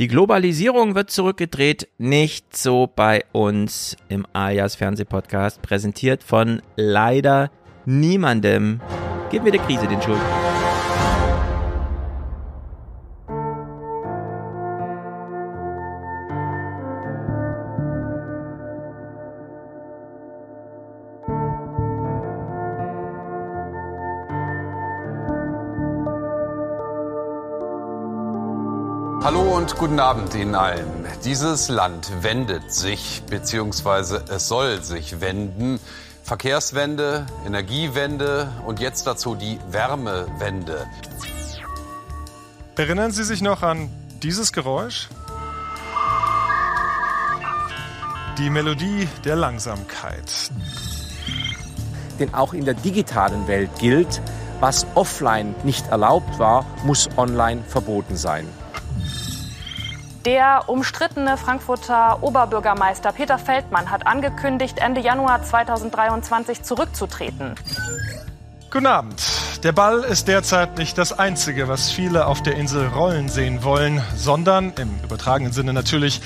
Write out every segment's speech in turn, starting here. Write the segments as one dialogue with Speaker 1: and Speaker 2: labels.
Speaker 1: Die Globalisierung wird zurückgedreht, nicht so bei uns im Alias Fernsehpodcast, präsentiert von leider niemandem. Gib mir der Krise den Schuld.
Speaker 2: Und guten Abend Ihnen allen. Dieses Land wendet sich, beziehungsweise es soll sich wenden. Verkehrswende, Energiewende und jetzt dazu die Wärmewende.
Speaker 3: Erinnern Sie sich noch an dieses Geräusch? Die Melodie der Langsamkeit.
Speaker 4: Denn auch in der digitalen Welt gilt, was offline nicht erlaubt war, muss online verboten sein.
Speaker 5: Der umstrittene Frankfurter Oberbürgermeister Peter Feldmann hat angekündigt, Ende Januar 2023 zurückzutreten.
Speaker 3: Guten Abend. Der Ball ist derzeit nicht das Einzige, was viele auf der Insel rollen sehen wollen, sondern im übertragenen Sinne natürlich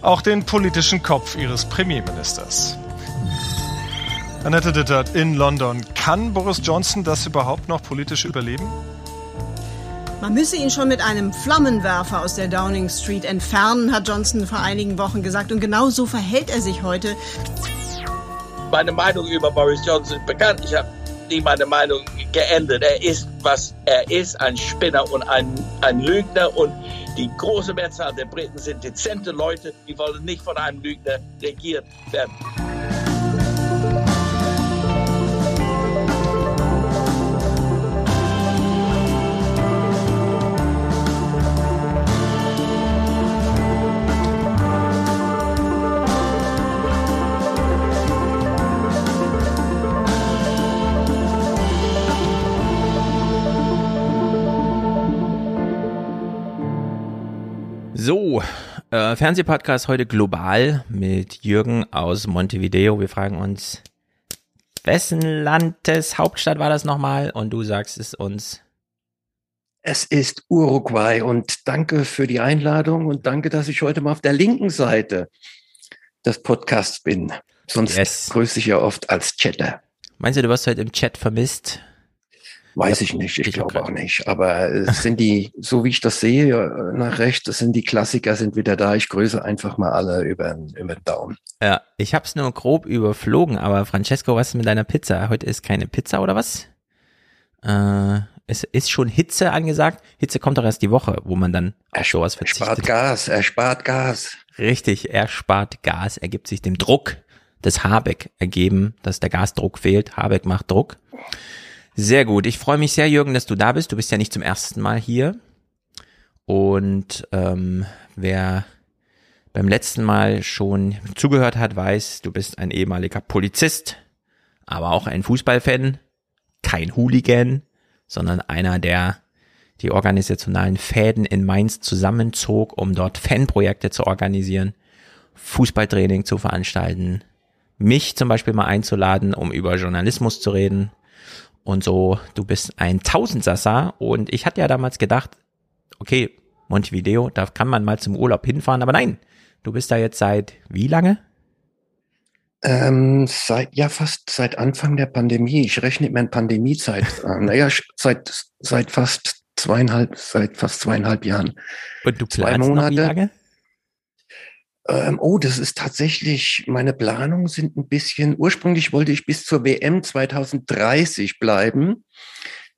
Speaker 3: auch den politischen Kopf ihres Premierministers. Annette Dittert in London. Kann Boris Johnson das überhaupt noch politisch überleben?
Speaker 6: Man müsse ihn schon mit einem Flammenwerfer aus der Downing Street entfernen, hat Johnson vor einigen Wochen gesagt. Und genau so verhält er sich heute.
Speaker 7: Meine Meinung über Boris Johnson ist bekannt. Ich habe nie meine Meinung geändert. Er ist, was er ist, ein Spinner und ein, ein Lügner. Und die große Mehrzahl der Briten sind dezente Leute, die wollen nicht von einem Lügner regiert werden.
Speaker 1: Äh, Fernsehpodcast heute global mit Jürgen aus Montevideo. Wir fragen uns, wessen Landeshauptstadt war das nochmal? Und du sagst es uns.
Speaker 8: Es ist Uruguay und danke für die Einladung und danke, dass ich heute mal auf der linken Seite des Podcasts bin. Sonst yes. grüße ich ja oft als Chatter.
Speaker 1: Meinst du, du wirst heute im Chat vermisst?
Speaker 8: Weiß ich nicht, ich, glaube auch nicht. Aber es sind die, so wie ich das sehe, nach rechts, das sind die Klassiker, sind wieder da. Ich grüße einfach mal alle über, über den Daumen.
Speaker 1: Ja, ich habe es nur grob überflogen, aber Francesco, was ist mit deiner Pizza? Heute ist keine Pizza oder was? Äh, es ist schon Hitze angesagt. Hitze kommt doch erst die Woche, wo man dann
Speaker 8: auf sowas verzichtet. Er spart Gas, er spart Gas.
Speaker 1: Richtig, er spart Gas, er gibt sich dem Druck des Habeck ergeben, dass der Gasdruck fehlt. Habeck macht Druck. Sehr gut. Ich freue mich sehr, Jürgen, dass du da bist. Du bist ja nicht zum ersten Mal hier. Und ähm, wer beim letzten Mal schon zugehört hat, weiß, du bist ein ehemaliger Polizist, aber auch ein Fußballfan, kein Hooligan, sondern einer, der die organisationalen Fäden in Mainz zusammenzog, um dort Fanprojekte zu organisieren, Fußballtraining zu veranstalten, mich zum Beispiel mal einzuladen, um über Journalismus zu reden und so, du bist ein Tausendsassa und ich hatte ja damals gedacht, okay, Montevideo, da kann man mal zum Urlaub hinfahren, aber nein, du bist da jetzt seit wie lange?
Speaker 8: Ähm, seit, ja, fast seit Anfang der Pandemie. Ich rechne immer in Pandemiezeit. naja, seit, seit fast zweieinhalb, seit fast zweieinhalb Jahren.
Speaker 1: Und du planst Zwei Monate. Wie lange?
Speaker 8: Ähm, oh, das ist tatsächlich, meine Planungen sind ein bisschen, ursprünglich wollte ich bis zur WM 2030 bleiben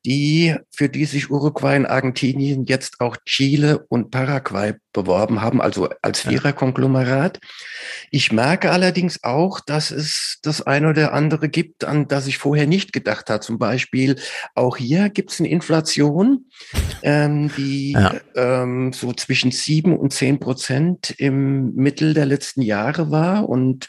Speaker 8: die, für die sich Uruguay und Argentinien jetzt auch Chile und Paraguay beworben haben, also als Viererkonglomerat. Ich merke allerdings auch, dass es das eine oder andere gibt, an das ich vorher nicht gedacht habe. Zum Beispiel auch hier gibt es eine Inflation, ähm, die ja. ähm, so zwischen sieben und zehn Prozent im Mittel der letzten Jahre war. Und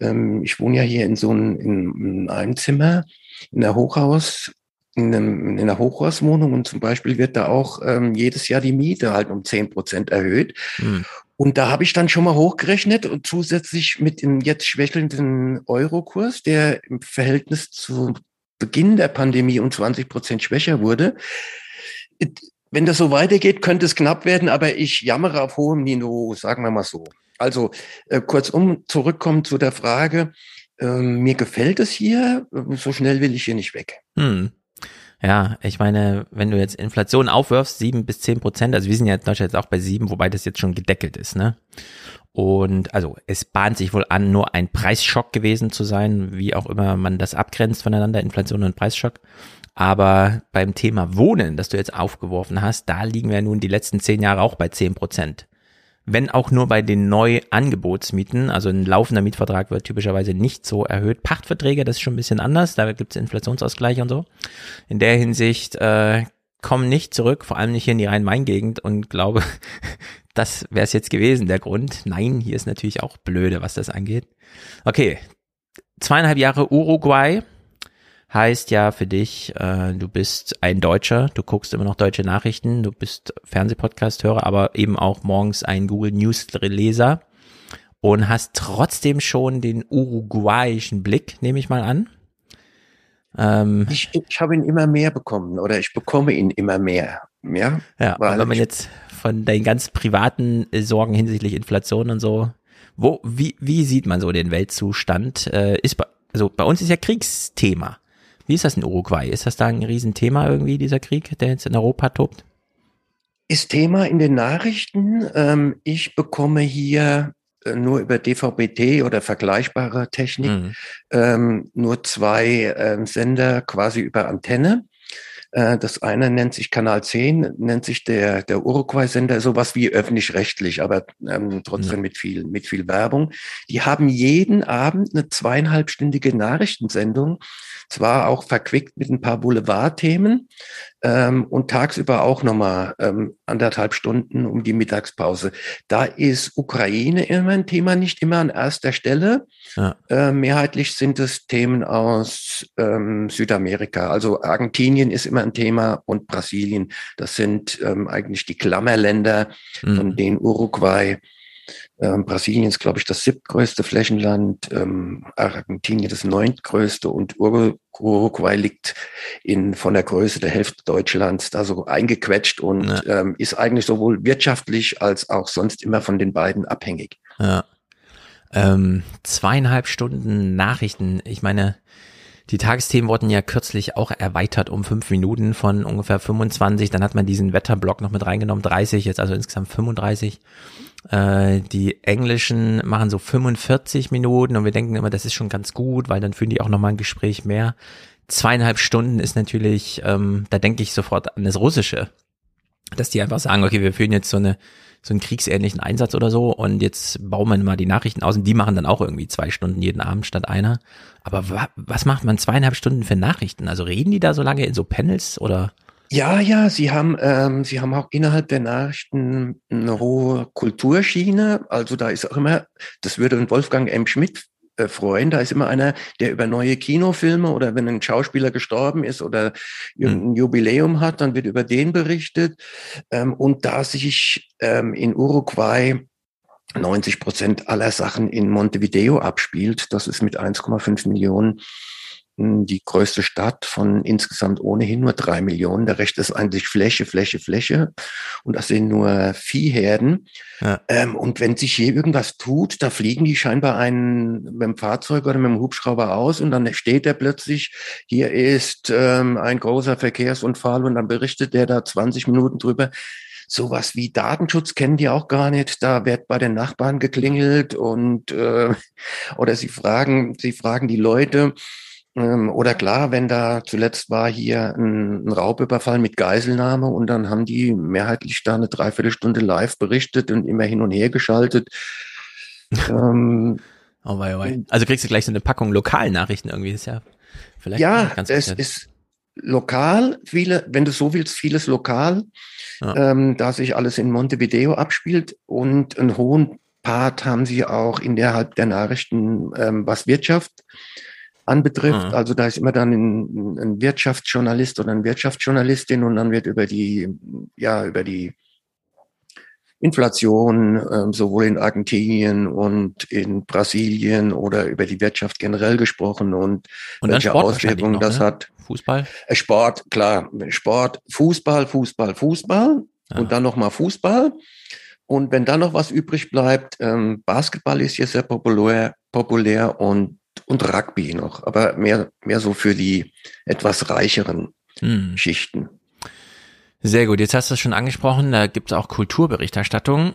Speaker 8: ähm, ich wohne ja hier in so einem, in, in einem Zimmer in der Hochhaus in, einem, in einer Hochhauswohnung und zum Beispiel wird da auch ähm, jedes Jahr die Miete halt um zehn Prozent erhöht. Mhm. Und da habe ich dann schon mal hochgerechnet und zusätzlich mit dem jetzt schwächelnden Eurokurs, der im Verhältnis zu Beginn der Pandemie um 20 Prozent schwächer wurde, wenn das so weitergeht, könnte es knapp werden, aber ich jammere auf hohem Niveau, sagen wir mal so. Also äh, kurzum zurückkommen zu der Frage, äh, mir gefällt es hier, so schnell will ich hier nicht weg.
Speaker 1: Hm. Ja, ich meine, wenn du jetzt Inflation aufwirfst, sieben bis zehn Prozent, also wir sind ja in Deutschland jetzt auch bei sieben, wobei das jetzt schon gedeckelt ist, ne? Und also es bahnt sich wohl an, nur ein Preisschock gewesen zu sein, wie auch immer man das abgrenzt voneinander, Inflation und Preisschock. Aber beim Thema Wohnen, das du jetzt aufgeworfen hast, da liegen wir nun die letzten zehn Jahre auch bei zehn Prozent wenn auch nur bei den Neuangebotsmieten, also ein laufender Mietvertrag wird typischerweise nicht so erhöht. Pachtverträge, das ist schon ein bisschen anders, da gibt es Inflationsausgleich und so. In der Hinsicht äh, kommen nicht zurück, vor allem nicht hier in die Rhein-Main-Gegend und glaube, das wäre es jetzt gewesen, der Grund. Nein, hier ist natürlich auch blöde, was das angeht. Okay, zweieinhalb Jahre Uruguay, heißt ja für dich, äh, du bist ein Deutscher, du guckst immer noch deutsche Nachrichten, du bist Fernsehpodcast-Hörer, aber eben auch morgens ein Google News-Leser und hast trotzdem schon den uruguayischen Blick, nehme ich mal an.
Speaker 8: Ähm, ich, ich habe ihn immer mehr bekommen oder ich bekomme ihn immer mehr.
Speaker 1: Ja, ja aber wenn man jetzt von deinen ganz privaten Sorgen hinsichtlich Inflation und so, wo, wie, wie sieht man so den Weltzustand? Äh, ist bei, also bei uns ist ja Kriegsthema. Wie ist das in Uruguay? Ist das da ein Riesenthema irgendwie, dieser Krieg, der jetzt in Europa tobt?
Speaker 8: Ist Thema in den Nachrichten. Ähm, ich bekomme hier äh, nur über DVB-T oder vergleichbare Technik mhm. ähm, nur zwei ähm, Sender quasi über Antenne. Äh, das eine nennt sich Kanal 10, nennt sich der, der Uruguay-Sender, sowas wie öffentlich-rechtlich, aber ähm, trotzdem mhm. mit viel, mit viel Werbung. Die haben jeden Abend eine zweieinhalbstündige Nachrichtensendung zwar auch verquickt mit ein paar Boulevardthemen ähm, und tagsüber auch nochmal ähm, anderthalb Stunden um die Mittagspause. Da ist Ukraine immer ein Thema, nicht immer an erster Stelle. Ja. Äh, mehrheitlich sind es Themen aus ähm, Südamerika. Also Argentinien ist immer ein Thema und Brasilien. Das sind ähm, eigentlich die Klammerländer, mhm. von denen Uruguay ähm, Brasilien ist, glaube ich, das siebtgrößte Flächenland, ähm, Argentinien das neuntgrößte und Uruguay liegt in, von der Größe der Hälfte Deutschlands da so eingequetscht und ja. ähm, ist eigentlich sowohl wirtschaftlich als auch sonst immer von den beiden abhängig.
Speaker 1: Ja. Ähm, zweieinhalb Stunden Nachrichten. Ich meine, die Tagesthemen wurden ja kürzlich auch erweitert um fünf Minuten von ungefähr 25. Dann hat man diesen Wetterblock noch mit reingenommen, 30, jetzt also insgesamt 35. Äh, die Englischen machen so 45 Minuten und wir denken immer, das ist schon ganz gut, weil dann führen die auch nochmal ein Gespräch mehr. Zweieinhalb Stunden ist natürlich, ähm, da denke ich sofort an das Russische. Dass die einfach sagen, okay, wir führen jetzt so eine so einen kriegsähnlichen Einsatz oder so und jetzt bauen wir mal die Nachrichten aus und die machen dann auch irgendwie zwei Stunden jeden Abend statt einer. Aber wa was macht man zweieinhalb Stunden für Nachrichten? Also reden die da so lange in so Panels oder?
Speaker 8: Ja, ja, Sie haben, ähm, Sie haben auch innerhalb der Nachrichten eine hohe Kulturschiene. Also da ist auch immer, das würde Wolfgang M. Schmidt äh, freuen. Da ist immer einer, der über neue Kinofilme oder wenn ein Schauspieler gestorben ist oder ein mhm. Jubiläum hat, dann wird über den berichtet. Ähm, und da sich ähm, in Uruguay 90 Prozent aller Sachen in Montevideo abspielt, das ist mit 1,5 Millionen die größte Stadt von insgesamt ohnehin nur drei Millionen. Der Rest ist eigentlich Fläche, Fläche, Fläche. Und das sind nur Viehherden. Ja. Ähm, und wenn sich hier irgendwas tut, da fliegen die scheinbar einen mit dem Fahrzeug oder mit dem Hubschrauber aus und dann steht er plötzlich, hier ist ähm, ein großer Verkehrsunfall und dann berichtet der da 20 Minuten drüber. Sowas wie Datenschutz kennen die auch gar nicht. Da wird bei den Nachbarn geklingelt und äh, oder sie fragen, sie fragen die Leute, oder klar, wenn da zuletzt war hier ein, ein, Raubüberfall mit Geiselnahme und dann haben die mehrheitlich da eine Dreiviertelstunde live berichtet und immer hin und her geschaltet.
Speaker 1: ähm, oh, wei, oh wei. Also kriegst du gleich so eine Packung Lokalnachrichten irgendwie, ist ja
Speaker 8: vielleicht ja, ganz es ist lokal, viele, wenn du so willst, vieles lokal, ja. ähm, da sich alles in Montevideo abspielt und einen hohen Part haben sie auch innerhalb der Nachrichten, ähm, was Wirtschaft anbetrifft. Mhm. Also da ist immer dann ein, ein Wirtschaftsjournalist oder eine Wirtschaftsjournalistin und dann wird über die, ja, über die Inflation ähm, sowohl in Argentinien und in Brasilien oder über die Wirtschaft generell gesprochen und, und welche Auswirkungen das ne? hat.
Speaker 1: Fußball?
Speaker 8: Äh, Sport, klar. Sport, Fußball, Fußball, Fußball
Speaker 1: Ja.
Speaker 8: und dann nochmal Fußball. Und wenn dann noch was übrig bleibt, ähm, Basketball ist hier sehr populär, populär und, und Rugby noch, aber mehr, mehr so für die etwas reicheren
Speaker 1: Hm.
Speaker 8: Schichten.
Speaker 1: Sehr gut, jetzt hast du es schon angesprochen, da gibt es auch Kulturberichterstattung.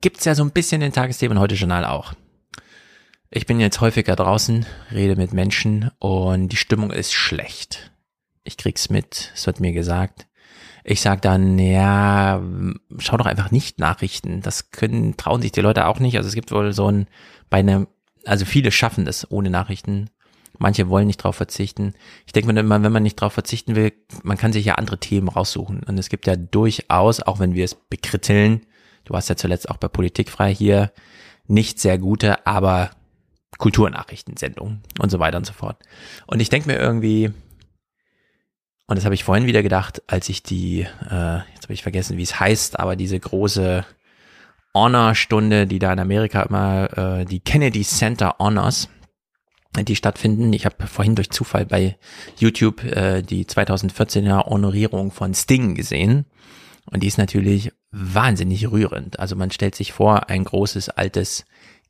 Speaker 1: Gibt's ja so ein bisschen in Tagesthemen heute Journal auch. Ich bin jetzt häufiger draußen, rede mit Menschen und die Stimmung ist schlecht. Ich krieg's mit, es wird mir gesagt. Ich sag dann, ja, schau doch einfach nicht Nachrichten. Das können, trauen sich die Leute auch nicht. Also es gibt wohl so ein, bei einem, also viele schaffen das ohne Nachrichten. Manche wollen nicht drauf verzichten. Ich denke mir immer, wenn man nicht drauf verzichten will, man kann sich ja andere Themen raussuchen. Und es gibt ja durchaus, auch wenn wir es bekritteln, du warst ja zuletzt auch bei Politikfrei hier, nicht sehr gute, aber Kulturnachrichtensendungen und so weiter und so fort. Und ich denke mir irgendwie, und das habe ich vorhin wieder gedacht, als ich die, äh, jetzt habe ich vergessen, wie es heißt, aber diese große Honor-Stunde, die da in Amerika immer, äh, die Kennedy Center Honors, die stattfinden. Ich habe vorhin durch Zufall bei YouTube äh, die 2014er Honorierung von Sting gesehen. Und die ist natürlich wahnsinnig rührend. Also man stellt sich vor, ein großes, altes,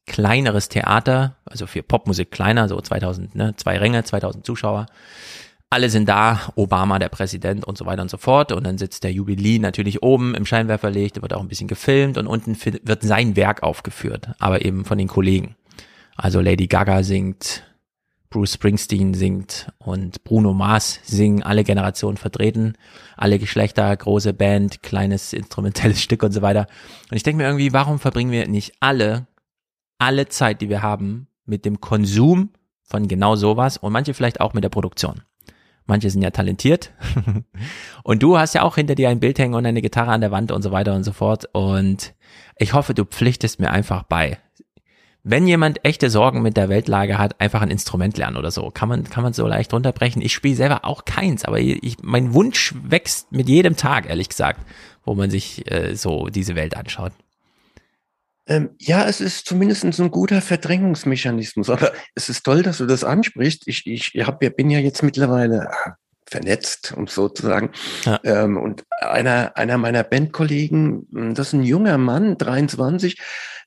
Speaker 1: kleineres Theater, also für Popmusik kleiner, so 2000, ne, zwei Ränge, 2000 Zuschauer. Alle sind da, Obama, der Präsident und so weiter und so fort. Und dann sitzt der Jubilee natürlich oben im Scheinwerferlicht, wird auch ein bisschen gefilmt und unten wird sein Werk aufgeführt, aber eben von den Kollegen. Also Lady Gaga singt, Bruce Springsteen singt und Bruno Mars singen, alle Generationen vertreten, alle Geschlechter, große Band, kleines instrumentelles Stück und so weiter. Und ich denke mir irgendwie, warum verbringen wir nicht alle, alle Zeit, die wir haben, mit dem Konsum von genau sowas und manche vielleicht auch mit der Produktion. Manche sind ja talentiert. und du hast ja auch hinter dir ein Bild hängen und eine Gitarre an der Wand und so weiter und so fort. Und ich hoffe, du pflichtest mir einfach bei. Wenn jemand echte Sorgen mit der Weltlage hat, einfach ein Instrument lernen oder so. Kann man, kann man so leicht runterbrechen. Ich spiele selber auch keins, aber ich, mein Wunsch wächst mit jedem Tag, ehrlich gesagt, wo man sich äh, so diese Welt anschaut.
Speaker 8: Ähm, ja, es ist zumindest ein guter Verdrängungsmechanismus. Aber es ist toll, dass du das ansprichst. Ich, ich hab, bin ja jetzt mittlerweile ah, vernetzt, um so zu sagen.
Speaker 1: Ja.
Speaker 8: Ähm, und einer, einer meiner Bandkollegen, mh, das ist ein junger Mann, 23,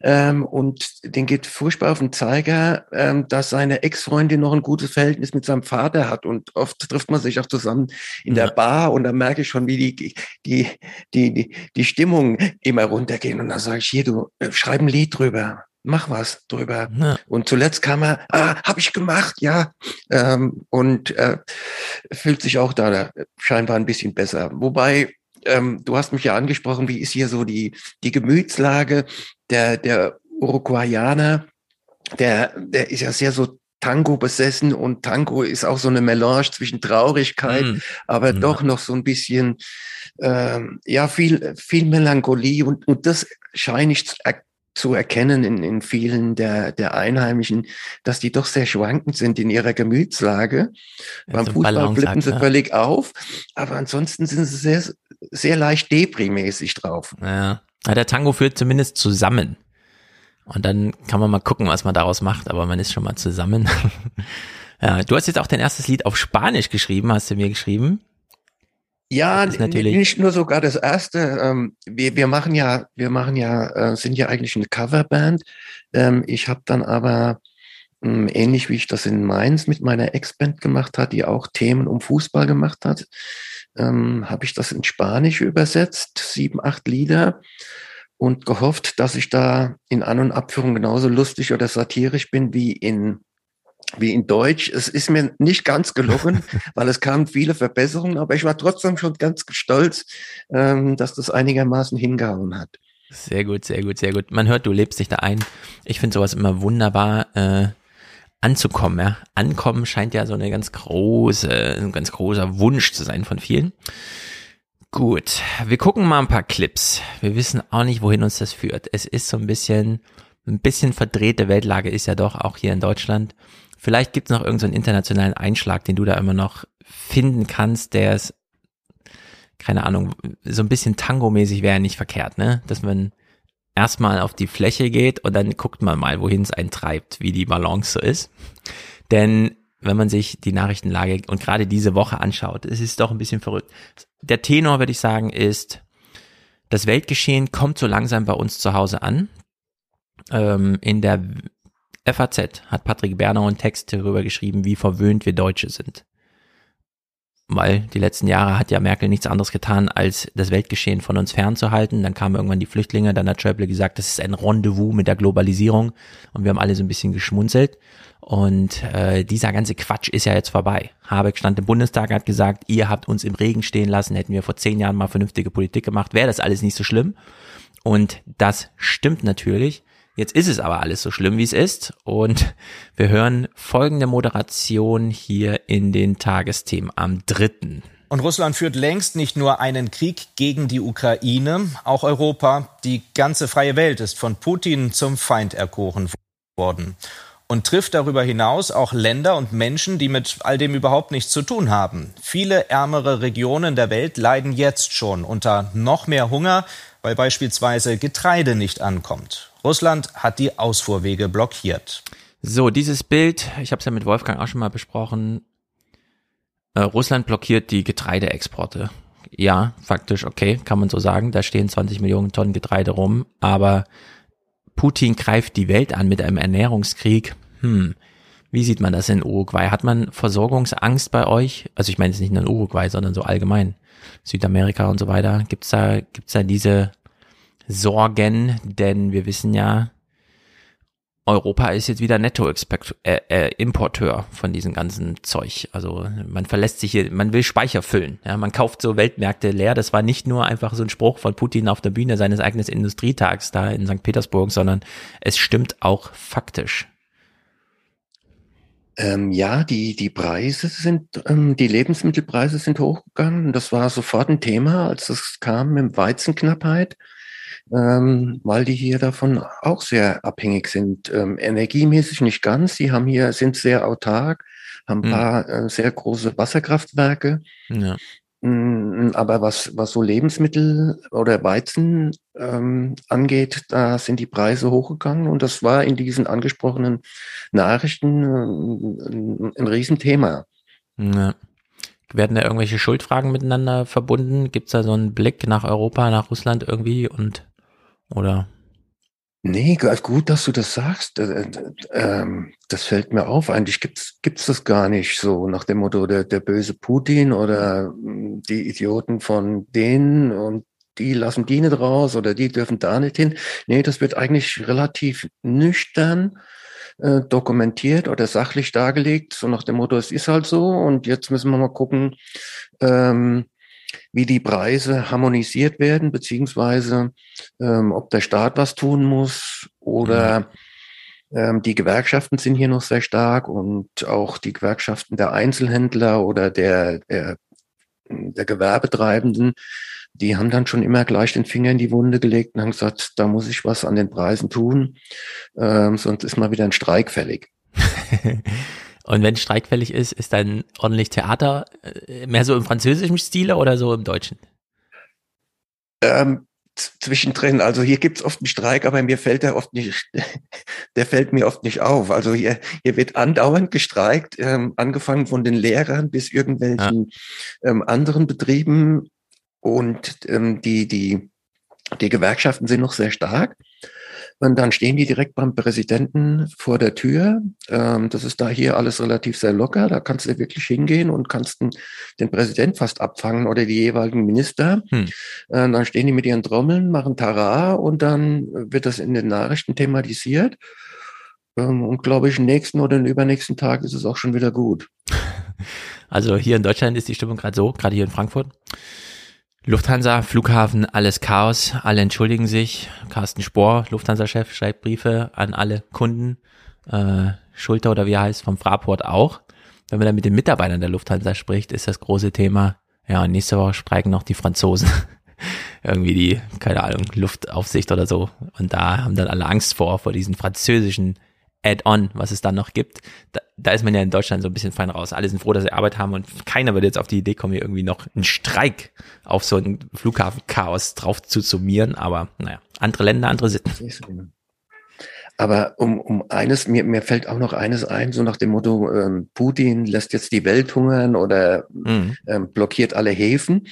Speaker 8: ähm, und den geht furchtbar auf den Zeiger, ähm, dass seine Ex-Freundin noch ein gutes Verhältnis mit seinem Vater hat. Und oft trifft man sich auch zusammen in
Speaker 1: Ja.
Speaker 8: der Bar und da merke ich schon, wie die, die, die, die, die Stimmung immer runtergehen. Und dann sage ich, hier, du, äh, schreib ein Lied drüber. Mach was drüber.
Speaker 1: Ja.
Speaker 8: Und zuletzt kam er, ah, habe ich gemacht, ja. Ähm, und äh, fühlt sich auch da scheinbar ein bisschen besser. Wobei, ähm, du hast mich ja angesprochen, wie ist hier so die, die Gemütslage der, der Uruguayaner? Der, der ist ja sehr so Tango besessen und Tango ist auch so eine Melange zwischen Traurigkeit,
Speaker 1: Mm.
Speaker 8: aber
Speaker 1: Ja.
Speaker 8: doch noch so ein bisschen, ähm, ja, viel, viel Melancholie und, und das scheine ich zu, er, erkennen in, in vielen der, der Einheimischen, dass die doch sehr schwankend sind in ihrer Gemütslage. Beim
Speaker 1: so
Speaker 8: Fußball flippen sie
Speaker 1: ja.
Speaker 8: völlig auf, aber ansonsten sind sie sehr, sehr leicht deprimäßig drauf.
Speaker 1: Ja. ja, der Tango führt zumindest zusammen. Und dann kann man mal gucken, was man daraus macht, aber man ist schon mal zusammen. ja, du hast jetzt auch dein erstes Lied auf Spanisch geschrieben, hast du mir geschrieben.
Speaker 8: Ja,
Speaker 1: natürlich-
Speaker 8: nicht nur sogar das erste. Ähm, wir, wir machen ja, wir machen ja, äh, sind ja eigentlich eine Coverband. Ähm, ich habe dann aber ähm, ähnlich wie ich das in Mainz mit meiner Ex-Band gemacht hat, die auch Themen um Fußball gemacht hat, ähm, habe ich das in Spanisch übersetzt, sieben, acht Lieder und gehofft, dass ich da in An- und Abführung genauso lustig oder satirisch bin wie in wie in Deutsch. Es ist mir nicht ganz gelungen, weil es kamen viele Verbesserungen, aber ich war trotzdem schon ganz stolz, ähm, dass das einigermaßen hingehauen hat.
Speaker 1: Sehr gut, sehr gut, sehr gut. Man hört, du lebst dich da ein. Ich finde sowas immer wunderbar äh, anzukommen. Ja? Ankommen scheint ja so eine ganz große, ein ganz großer Wunsch zu sein von vielen. Gut, wir gucken mal ein paar Clips. Wir wissen auch nicht, wohin uns das führt. Es ist so ein bisschen, ein bisschen verdrehte Weltlage ist ja doch auch hier in Deutschland. Vielleicht gibt es noch irgendeinen so internationalen Einschlag, den du da immer noch finden kannst, der es keine Ahnung, so ein bisschen Tango-mäßig wäre nicht verkehrt, ne? Dass man erstmal auf die Fläche geht und dann guckt man mal, wohin es einen treibt, wie die Balance so ist. Denn wenn man sich die Nachrichtenlage und gerade diese Woche anschaut. Es ist doch ein bisschen verrückt. Der Tenor, würde ich sagen, ist, das Weltgeschehen kommt so langsam bei uns zu Hause an. Ähm, in der FAZ hat Patrick Berner einen Text darüber geschrieben, wie verwöhnt wir Deutsche sind weil die letzten Jahre hat ja Merkel nichts anderes getan, als das Weltgeschehen von uns fernzuhalten. Dann kamen irgendwann die Flüchtlinge, dann hat Schäuble gesagt, das ist ein Rendezvous mit der Globalisierung und wir haben alle so ein bisschen geschmunzelt. Und äh, dieser ganze Quatsch ist ja jetzt vorbei. Habeck stand im Bundestag, hat gesagt, ihr habt uns im Regen stehen lassen, hätten wir vor zehn Jahren mal vernünftige Politik gemacht, wäre das alles nicht so schlimm. Und das stimmt natürlich. Jetzt ist es aber alles so schlimm, wie es ist. Und wir hören folgende Moderation hier in den Tagesthemen am dritten.
Speaker 9: Und Russland führt längst nicht nur einen Krieg gegen die Ukraine, auch Europa, die ganze freie Welt ist von Putin zum Feind erkoren worden und trifft darüber hinaus auch Länder und Menschen, die mit all dem überhaupt nichts zu tun haben. Viele ärmere Regionen der Welt leiden jetzt schon unter noch mehr Hunger, weil beispielsweise Getreide nicht ankommt. Russland hat die Ausfuhrwege blockiert.
Speaker 1: So, dieses Bild, ich habe es ja mit Wolfgang auch schon mal besprochen. Äh, Russland blockiert die Getreideexporte. Ja, faktisch, okay, kann man so sagen. Da stehen 20 Millionen Tonnen Getreide rum, aber Putin greift die Welt an mit einem Ernährungskrieg. Hm, wie sieht man das in Uruguay? Hat man Versorgungsangst bei euch? Also ich meine jetzt nicht nur in Uruguay, sondern so allgemein. Südamerika und so weiter. Gibt's da, gibt's da diese Sorgen, denn wir wissen ja, Europa ist jetzt wieder Nettoimporteur äh, äh, von diesem ganzen Zeug. Also man verlässt sich hier, man will Speicher füllen. Ja, man kauft so Weltmärkte leer. Das war nicht nur einfach so ein Spruch von Putin auf der Bühne seines eigenen Industrietags da in St. Petersburg, sondern es stimmt auch faktisch.
Speaker 8: Ähm, ja, die, die Preise sind, ähm, die Lebensmittelpreise sind hochgegangen. Das war sofort ein Thema, als es kam mit Weizenknappheit ähm, weil die hier davon auch sehr abhängig sind. Ähm, energiemäßig nicht ganz. Sie haben hier, sind sehr autark, haben ein mhm. paar äh, sehr große Wasserkraftwerke. Ja. Mm, aber was, was so Lebensmittel oder Weizen ähm, angeht, da sind die Preise hochgegangen und das war in diesen angesprochenen Nachrichten äh, ein, ein Riesenthema.
Speaker 1: Ja. Werden da irgendwelche Schuldfragen miteinander verbunden? Gibt es da so einen Blick nach Europa, nach Russland irgendwie und oder?
Speaker 8: Nee, gut, dass du das sagst. Äh, äh, ähm, das fällt mir auf. Eigentlich gibt's gibt's das gar nicht so nach dem Motto der, der böse Putin oder hm, die Idioten von denen und die lassen die nicht raus oder die dürfen da nicht hin. Nee, das wird eigentlich relativ nüchtern äh, dokumentiert oder sachlich dargelegt, so nach dem Motto, es ist halt so und jetzt müssen wir mal gucken, ähm, wie die Preise harmonisiert werden, beziehungsweise ähm, ob der Staat was tun muss oder ähm, die Gewerkschaften sind hier noch sehr stark und auch die Gewerkschaften der Einzelhändler oder der, der, der Gewerbetreibenden, die haben dann schon immer gleich den Finger in die Wunde gelegt und haben gesagt, da muss ich was an den Preisen tun, ähm, sonst ist mal wieder ein Streik fällig.
Speaker 1: Und wenn streikfällig ist, ist dann ordentlich Theater äh, mehr so im französischen Stile oder so im deutschen?
Speaker 8: Ähm, zwischendrin. Also hier gibt's oft einen Streik, aber mir fällt der oft nicht, der fällt mir oft nicht auf. Also hier, hier wird andauernd gestreikt, ähm, angefangen von den Lehrern bis irgendwelchen ja. ähm, anderen Betrieben. Und ähm, die, die, die Gewerkschaften sind noch sehr stark. Und dann stehen die direkt beim Präsidenten vor der Tür. Ähm, das ist da hier alles relativ sehr locker. Da kannst du wirklich hingehen und kannst den, den Präsident fast abfangen oder die jeweiligen Minister. Hm. Äh, dann stehen die mit ihren Trommeln, machen Tara und dann wird das in den Nachrichten thematisiert. Ähm, und glaube ich, nächsten oder den übernächsten Tag ist es auch schon wieder gut.
Speaker 1: Also hier in Deutschland ist die Stimmung gerade so, gerade hier in Frankfurt. Lufthansa, Flughafen, alles Chaos, alle entschuldigen sich. Carsten Spohr, Lufthansa-Chef, schreibt Briefe an alle Kunden. Äh, Schulter oder wie er heißt, vom Fraport auch. Wenn man dann mit den Mitarbeitern der Lufthansa spricht, ist das große Thema, ja, nächste Woche streiken noch die Franzosen. Irgendwie die, keine Ahnung, Luftaufsicht oder so. Und da haben dann alle Angst vor, vor diesen französischen Add-on, was es dann noch gibt. Da, da ist man ja in Deutschland so ein bisschen fein raus. Alle sind froh, dass sie Arbeit haben und keiner würde jetzt auf die Idee kommen, hier irgendwie noch einen Streik auf so ein Flughafenchaos drauf zu summieren. Aber naja, andere Länder, andere Sitten.
Speaker 8: Aber um, um eines, mir, mir fällt auch noch eines ein, so nach dem Motto, ähm, Putin lässt jetzt die Welt hungern oder mhm. ähm, blockiert alle Häfen.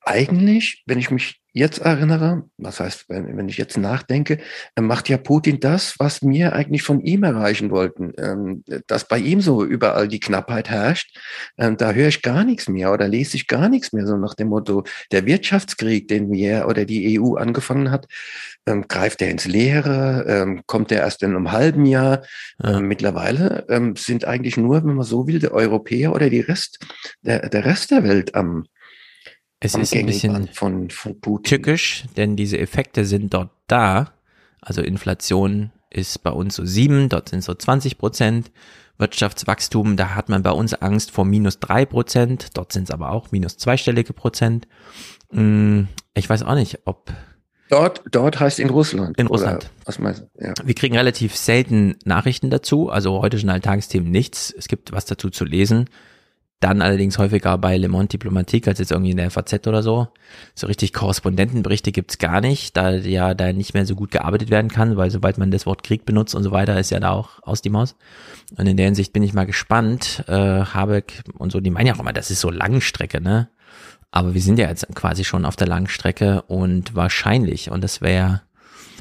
Speaker 8: Eigentlich, wenn ich mich jetzt erinnere, was heißt, wenn, wenn ich jetzt nachdenke, macht ja Putin das, was wir eigentlich von ihm erreichen wollten, ähm, dass bei ihm so überall die Knappheit herrscht. Ähm, da höre ich gar nichts mehr oder lese ich gar nichts mehr, so nach dem Motto, der Wirtschaftskrieg, den wir oder die EU angefangen hat, ähm, greift er ins Leere, kommt er erst in einem halben Jahr. Ja. Mittlerweile sind eigentlich nur, wenn man so will, der Europäer oder die Rest, der, der Rest der Welt am
Speaker 1: es ist ein bisschen
Speaker 8: von,
Speaker 1: tückisch, denn diese Effekte sind dort da. Also Inflation ist bei uns so sieben, dort sind so 20 Prozent. Wirtschaftswachstum, da hat man bei uns Angst vor minus drei Prozent, dort sind es aber auch minus zweistellige Prozent. Hm, ich weiß auch nicht, ob
Speaker 8: Dort, dort heißt in Russland.
Speaker 1: In Russland.
Speaker 8: was meinst du? Ja.
Speaker 1: Wir kriegen relativ selten Nachrichten dazu, also heute schon Tagesthemen nichts. Es gibt was dazu zu lesen. Dann allerdings häufiger bei Le Monde Diplomatique als jetzt irgendwie in der FAZ oder so. So richtig Korrespondentenberichte gibt's gar nicht, da ja da nicht mehr so gut gearbeitet werden kann, weil sobald man das Wort Krieg benutzt und so weiter, ist ja da auch aus die Maus. Und in der Hinsicht bin ich mal gespannt. Äh, Habeck und so, die meinen ja auch immer, das ist so Langstrecke, ne? Aber wir sind ja jetzt quasi schon auf der Langstrecke und wahrscheinlich, und das wäre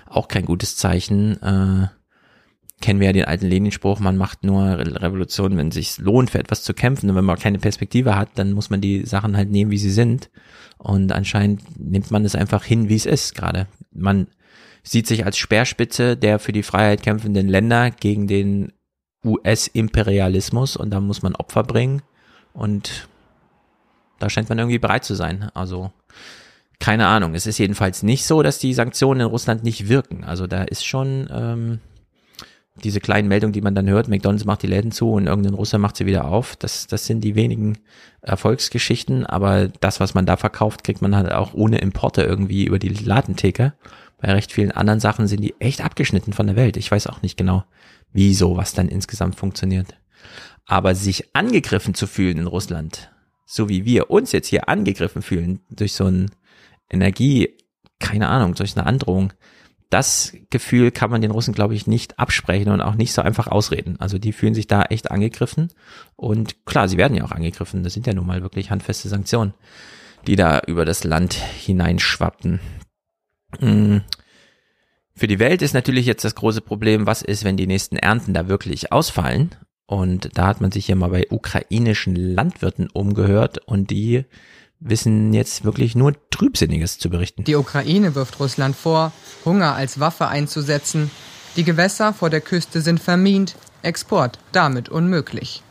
Speaker 1: auch kein gutes Zeichen, äh, kennen wir ja den alten Lenin-Spruch, man macht nur Revolution, wenn es sich lohnt, für etwas zu kämpfen. Und wenn man keine Perspektive hat, dann muss man die Sachen halt nehmen, wie sie sind. Und anscheinend nimmt man es einfach hin, wie es ist gerade. Man sieht sich als Speerspitze der für die Freiheit kämpfenden Länder gegen den US-Imperialismus und da muss man Opfer bringen. Und da scheint man irgendwie bereit zu sein. Also keine Ahnung. Es ist jedenfalls nicht so, dass die Sanktionen in Russland nicht wirken. Also da ist schon ähm, diese kleinen Meldungen, die man dann hört, McDonalds macht die Läden zu und irgendein Russer macht sie wieder auf. Das, das sind die wenigen Erfolgsgeschichten, aber das, was man da verkauft, kriegt man halt auch ohne Importe irgendwie über die Ladentheke. Bei recht vielen anderen Sachen sind die echt abgeschnitten von der Welt. Ich weiß auch nicht genau, wie sowas dann insgesamt funktioniert. Aber sich angegriffen zu fühlen in Russland, so wie wir uns jetzt hier angegriffen fühlen durch so ein Energie, keine Ahnung, durch eine Androhung, das Gefühl kann man den Russen, glaube ich, nicht absprechen und auch nicht so einfach ausreden. Also die fühlen sich da echt angegriffen. Und klar, sie werden ja auch angegriffen. Das sind ja nun mal wirklich handfeste Sanktionen, die da über das Land hineinschwappen. Mm. Für die Welt ist natürlich jetzt das große Problem, was ist, wenn die nächsten Ernten da wirklich ausfallen? Und da hat man sich ja mal bei ukrainischen Landwirten umgehört und die wissen jetzt wirklich nur Trübsinniges zu berichten.
Speaker 10: Die Ukraine wirft Russland vor, Hunger als Waffe einzusetzen. Die Gewässer vor der Küste sind vermint, Export damit unmöglich.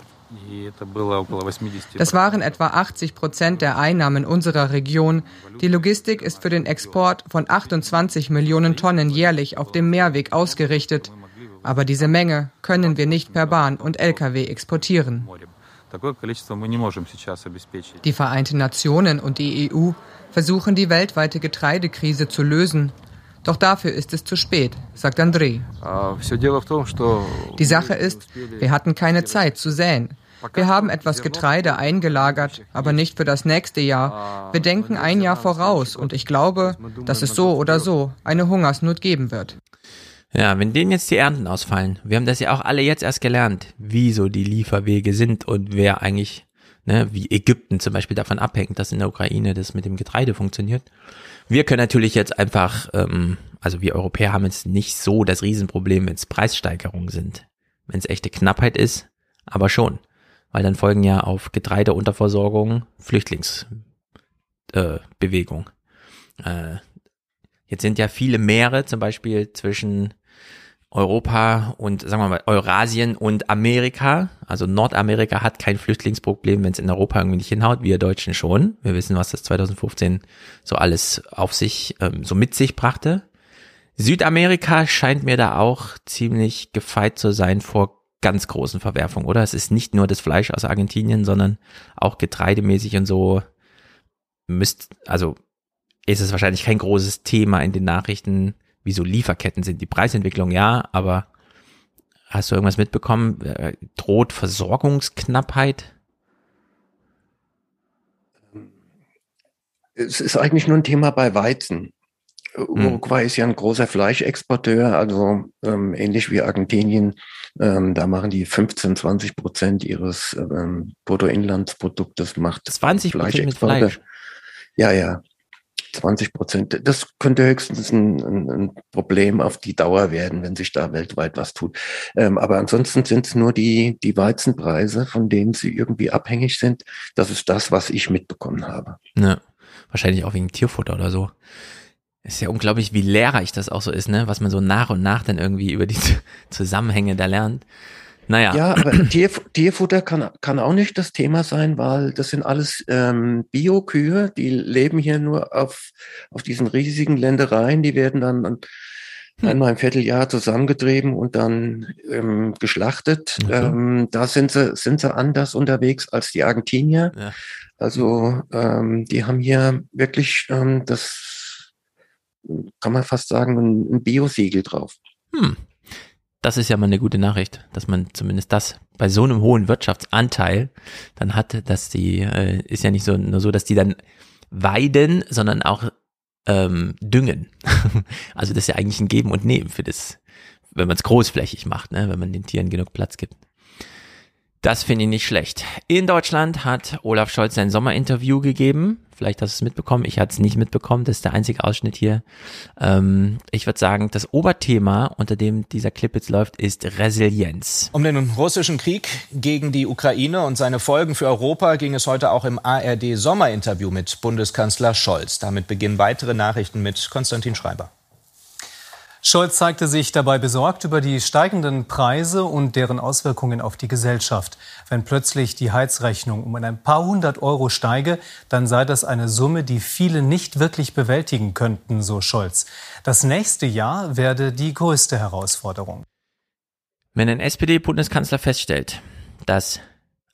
Speaker 10: Das waren etwa 80 Prozent der Einnahmen unserer Region. Die Logistik ist für den Export von 28 Millionen Tonnen jährlich auf dem Meerweg ausgerichtet. Aber diese Menge können wir nicht per Bahn und Lkw exportieren. Die Vereinten Nationen und die EU versuchen die weltweite Getreidekrise zu lösen. Doch dafür ist es zu spät, sagt Andrei. Die Sache ist, wir hatten keine Zeit zu säen. Wir haben etwas Getreide eingelagert, aber nicht für das nächste Jahr. Wir denken ein Jahr voraus und ich glaube, dass es so oder so eine Hungersnot geben wird.
Speaker 1: Ja, wenn denen jetzt die Ernten ausfallen, wir haben das ja auch alle jetzt erst gelernt, wie so die Lieferwege sind und wer eigentlich, ne, wie Ägypten zum Beispiel davon abhängt, dass in der Ukraine das mit dem Getreide funktioniert. Wir können natürlich jetzt einfach, ähm, also wir Europäer haben jetzt nicht so das Riesenproblem, wenn es Preissteigerungen sind, wenn es echte Knappheit ist, aber schon, weil dann folgen ja auf Getreideunterversorgung Flüchtlingsbewegung. Äh, äh, jetzt sind ja viele Meere zum Beispiel zwischen Europa und sagen wir mal Eurasien und Amerika. Also Nordamerika hat kein Flüchtlingsproblem, wenn es in Europa irgendwie nicht hinhaut, wir Deutschen schon. Wir wissen, was das 2015 so alles auf sich, ähm, so mit sich brachte. Südamerika scheint mir da auch ziemlich gefeit zu sein vor ganz großen Verwerfungen, oder? Es ist nicht nur das Fleisch aus Argentinien, sondern auch getreidemäßig und so müsst, also ist es wahrscheinlich kein großes Thema in den Nachrichten, wie so Lieferketten sind. Die Preisentwicklung ja, aber hast du irgendwas mitbekommen? Äh, droht Versorgungsknappheit?
Speaker 8: Es ist eigentlich nur ein Thema bei Weizen. Uruguay ist ja ein großer Fleischexporteur, also ähm, ähnlich wie Argentinien. Ähm, da machen die 15, 20 Prozent ihres ähm, Bruttoinlandsproduktes macht
Speaker 1: 20 Prozent mit Fleisch.
Speaker 8: Ja, ja. 20 Prozent. Das könnte höchstens ein, ein, ein, Problem auf die Dauer werden, wenn sich da weltweit was tut. Ähm, aber ansonsten sind es nur die, die Weizenpreise, von denen sie irgendwie abhängig sind. Das ist das, was ich mitbekommen habe.
Speaker 1: Ja, wahrscheinlich auch wegen Tierfutter oder so. Ist ja unglaublich, wie lehrreich das auch so ist, ne? Was man so nach und nach dann irgendwie über die Zusammenhänge da lernt. Naja.
Speaker 8: Ja, aber Tier, Tierfutter kann, kann auch nicht das Thema sein, weil das sind alles ähm, Bio-Kühe, die leben hier nur auf, auf diesen riesigen Ländereien, die werden dann hm. einmal im Vierteljahr zusammengetrieben und dann ähm, geschlachtet. Okay. Ähm, da sind sie, sind sie anders unterwegs als die Argentinier. Ja. Also ähm, die haben hier wirklich ähm, das kann man fast sagen, ein, ein Bio-Siegel drauf.
Speaker 1: Hm. Das ist ja mal eine gute Nachricht, dass man zumindest das bei so einem hohen Wirtschaftsanteil dann hat, dass die, äh, ist ja nicht so, nur so, dass die dann weiden, sondern auch ähm, düngen. also das ist ja eigentlich ein Geben und Nehmen für das, wenn man es großflächig macht, ne, wenn man den Tieren genug Platz gibt. Das finde ich nicht schlecht. In Deutschland hat Olaf Scholz sein Sommerinterview gegeben. Vielleicht hast du es mitbekommen. Ich hatte es nicht mitbekommen. Das ist der einzige Ausschnitt hier. Ähm, ich würde sagen, das Oberthema, unter dem dieser Clip jetzt läuft, ist Resilienz.
Speaker 9: Um den russischen Krieg gegen die Ukraine und seine Folgen für Europa ging es heute auch im ARD Sommerinterview mit Bundeskanzler Scholz. Damit beginnen weitere Nachrichten mit Konstantin Schreiber.
Speaker 11: Scholz zeigte sich dabei besorgt über die steigenden Preise und deren Auswirkungen auf die Gesellschaft. Wenn plötzlich die Heizrechnung um ein paar hundert Euro steige, dann sei das eine Summe, die viele nicht wirklich bewältigen könnten, so Scholz. Das nächste Jahr werde die größte Herausforderung.
Speaker 1: Wenn ein SPD-Bundeskanzler feststellt, dass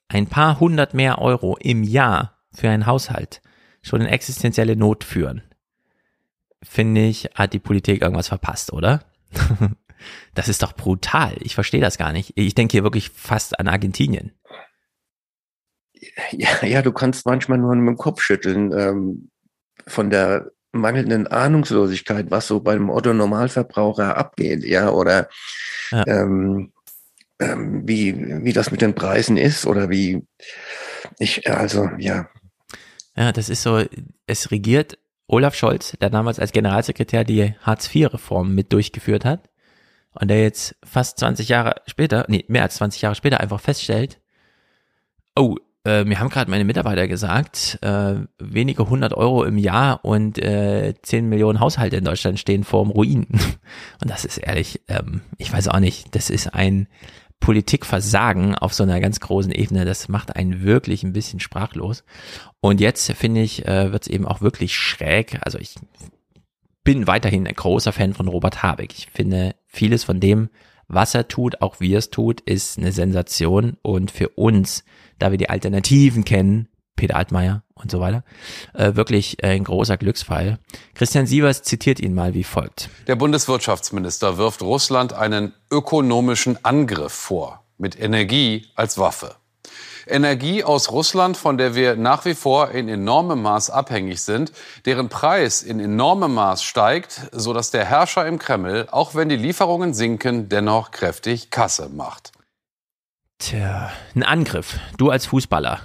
Speaker 1: ein paar hundert mehr Euro im Jahr für einen Haushalt schon in existenzielle Not führen, finde ich, hat die Politik irgendwas verpasst, oder? das ist doch brutal. Ich verstehe das gar nicht. Ich denke hier wirklich fast an Argentinien.
Speaker 8: Ja, ja, du kannst manchmal nur mit dem Kopf schütteln ähm, von der mangelnden Ahnungslosigkeit, was so beim Otto Normalverbraucher abgeht, ja, oder ja. Ähm, ähm, wie, wie das mit den Preisen ist oder wie ich, also, ja.
Speaker 1: Ja, das ist so, es regiert Olaf Scholz, der damals als Generalsekretär die Hartz-IV-Reform mit durchgeführt hat und der jetzt fast 20 Jahre später, nee, mehr als 20 Jahre später einfach feststellt, oh, äh, mir haben gerade meine Mitarbeiter gesagt, äh, wenige hundert Euro im Jahr und äh, 10 Millionen Haushalte in Deutschland stehen vorm Ruin. Und das ist ehrlich, ähm, ich weiß auch nicht, das ist ein Politikversagen auf so einer ganz großen Ebene, das macht einen wirklich ein bisschen sprachlos. Und jetzt finde ich, äh, wird es eben auch wirklich schräg. Also ich bin weiterhin ein großer Fan von Robert Habeck. Ich finde, vieles von dem, was er tut, auch wie er es tut, ist eine Sensation. Und für uns, da wir die Alternativen kennen, Peter Altmaier und so weiter. Äh, wirklich ein großer Glücksfall. Christian Sievers zitiert ihn mal wie folgt.
Speaker 2: Der Bundeswirtschaftsminister wirft Russland einen ökonomischen Angriff vor, mit Energie als Waffe. Energie aus Russland, von der wir nach wie vor in enormem Maß abhängig sind, deren Preis in enormem Maß steigt, so dass der Herrscher im Kreml, auch wenn die Lieferungen sinken, dennoch kräftig Kasse macht.
Speaker 1: Tja, ein Angriff. Du als Fußballer.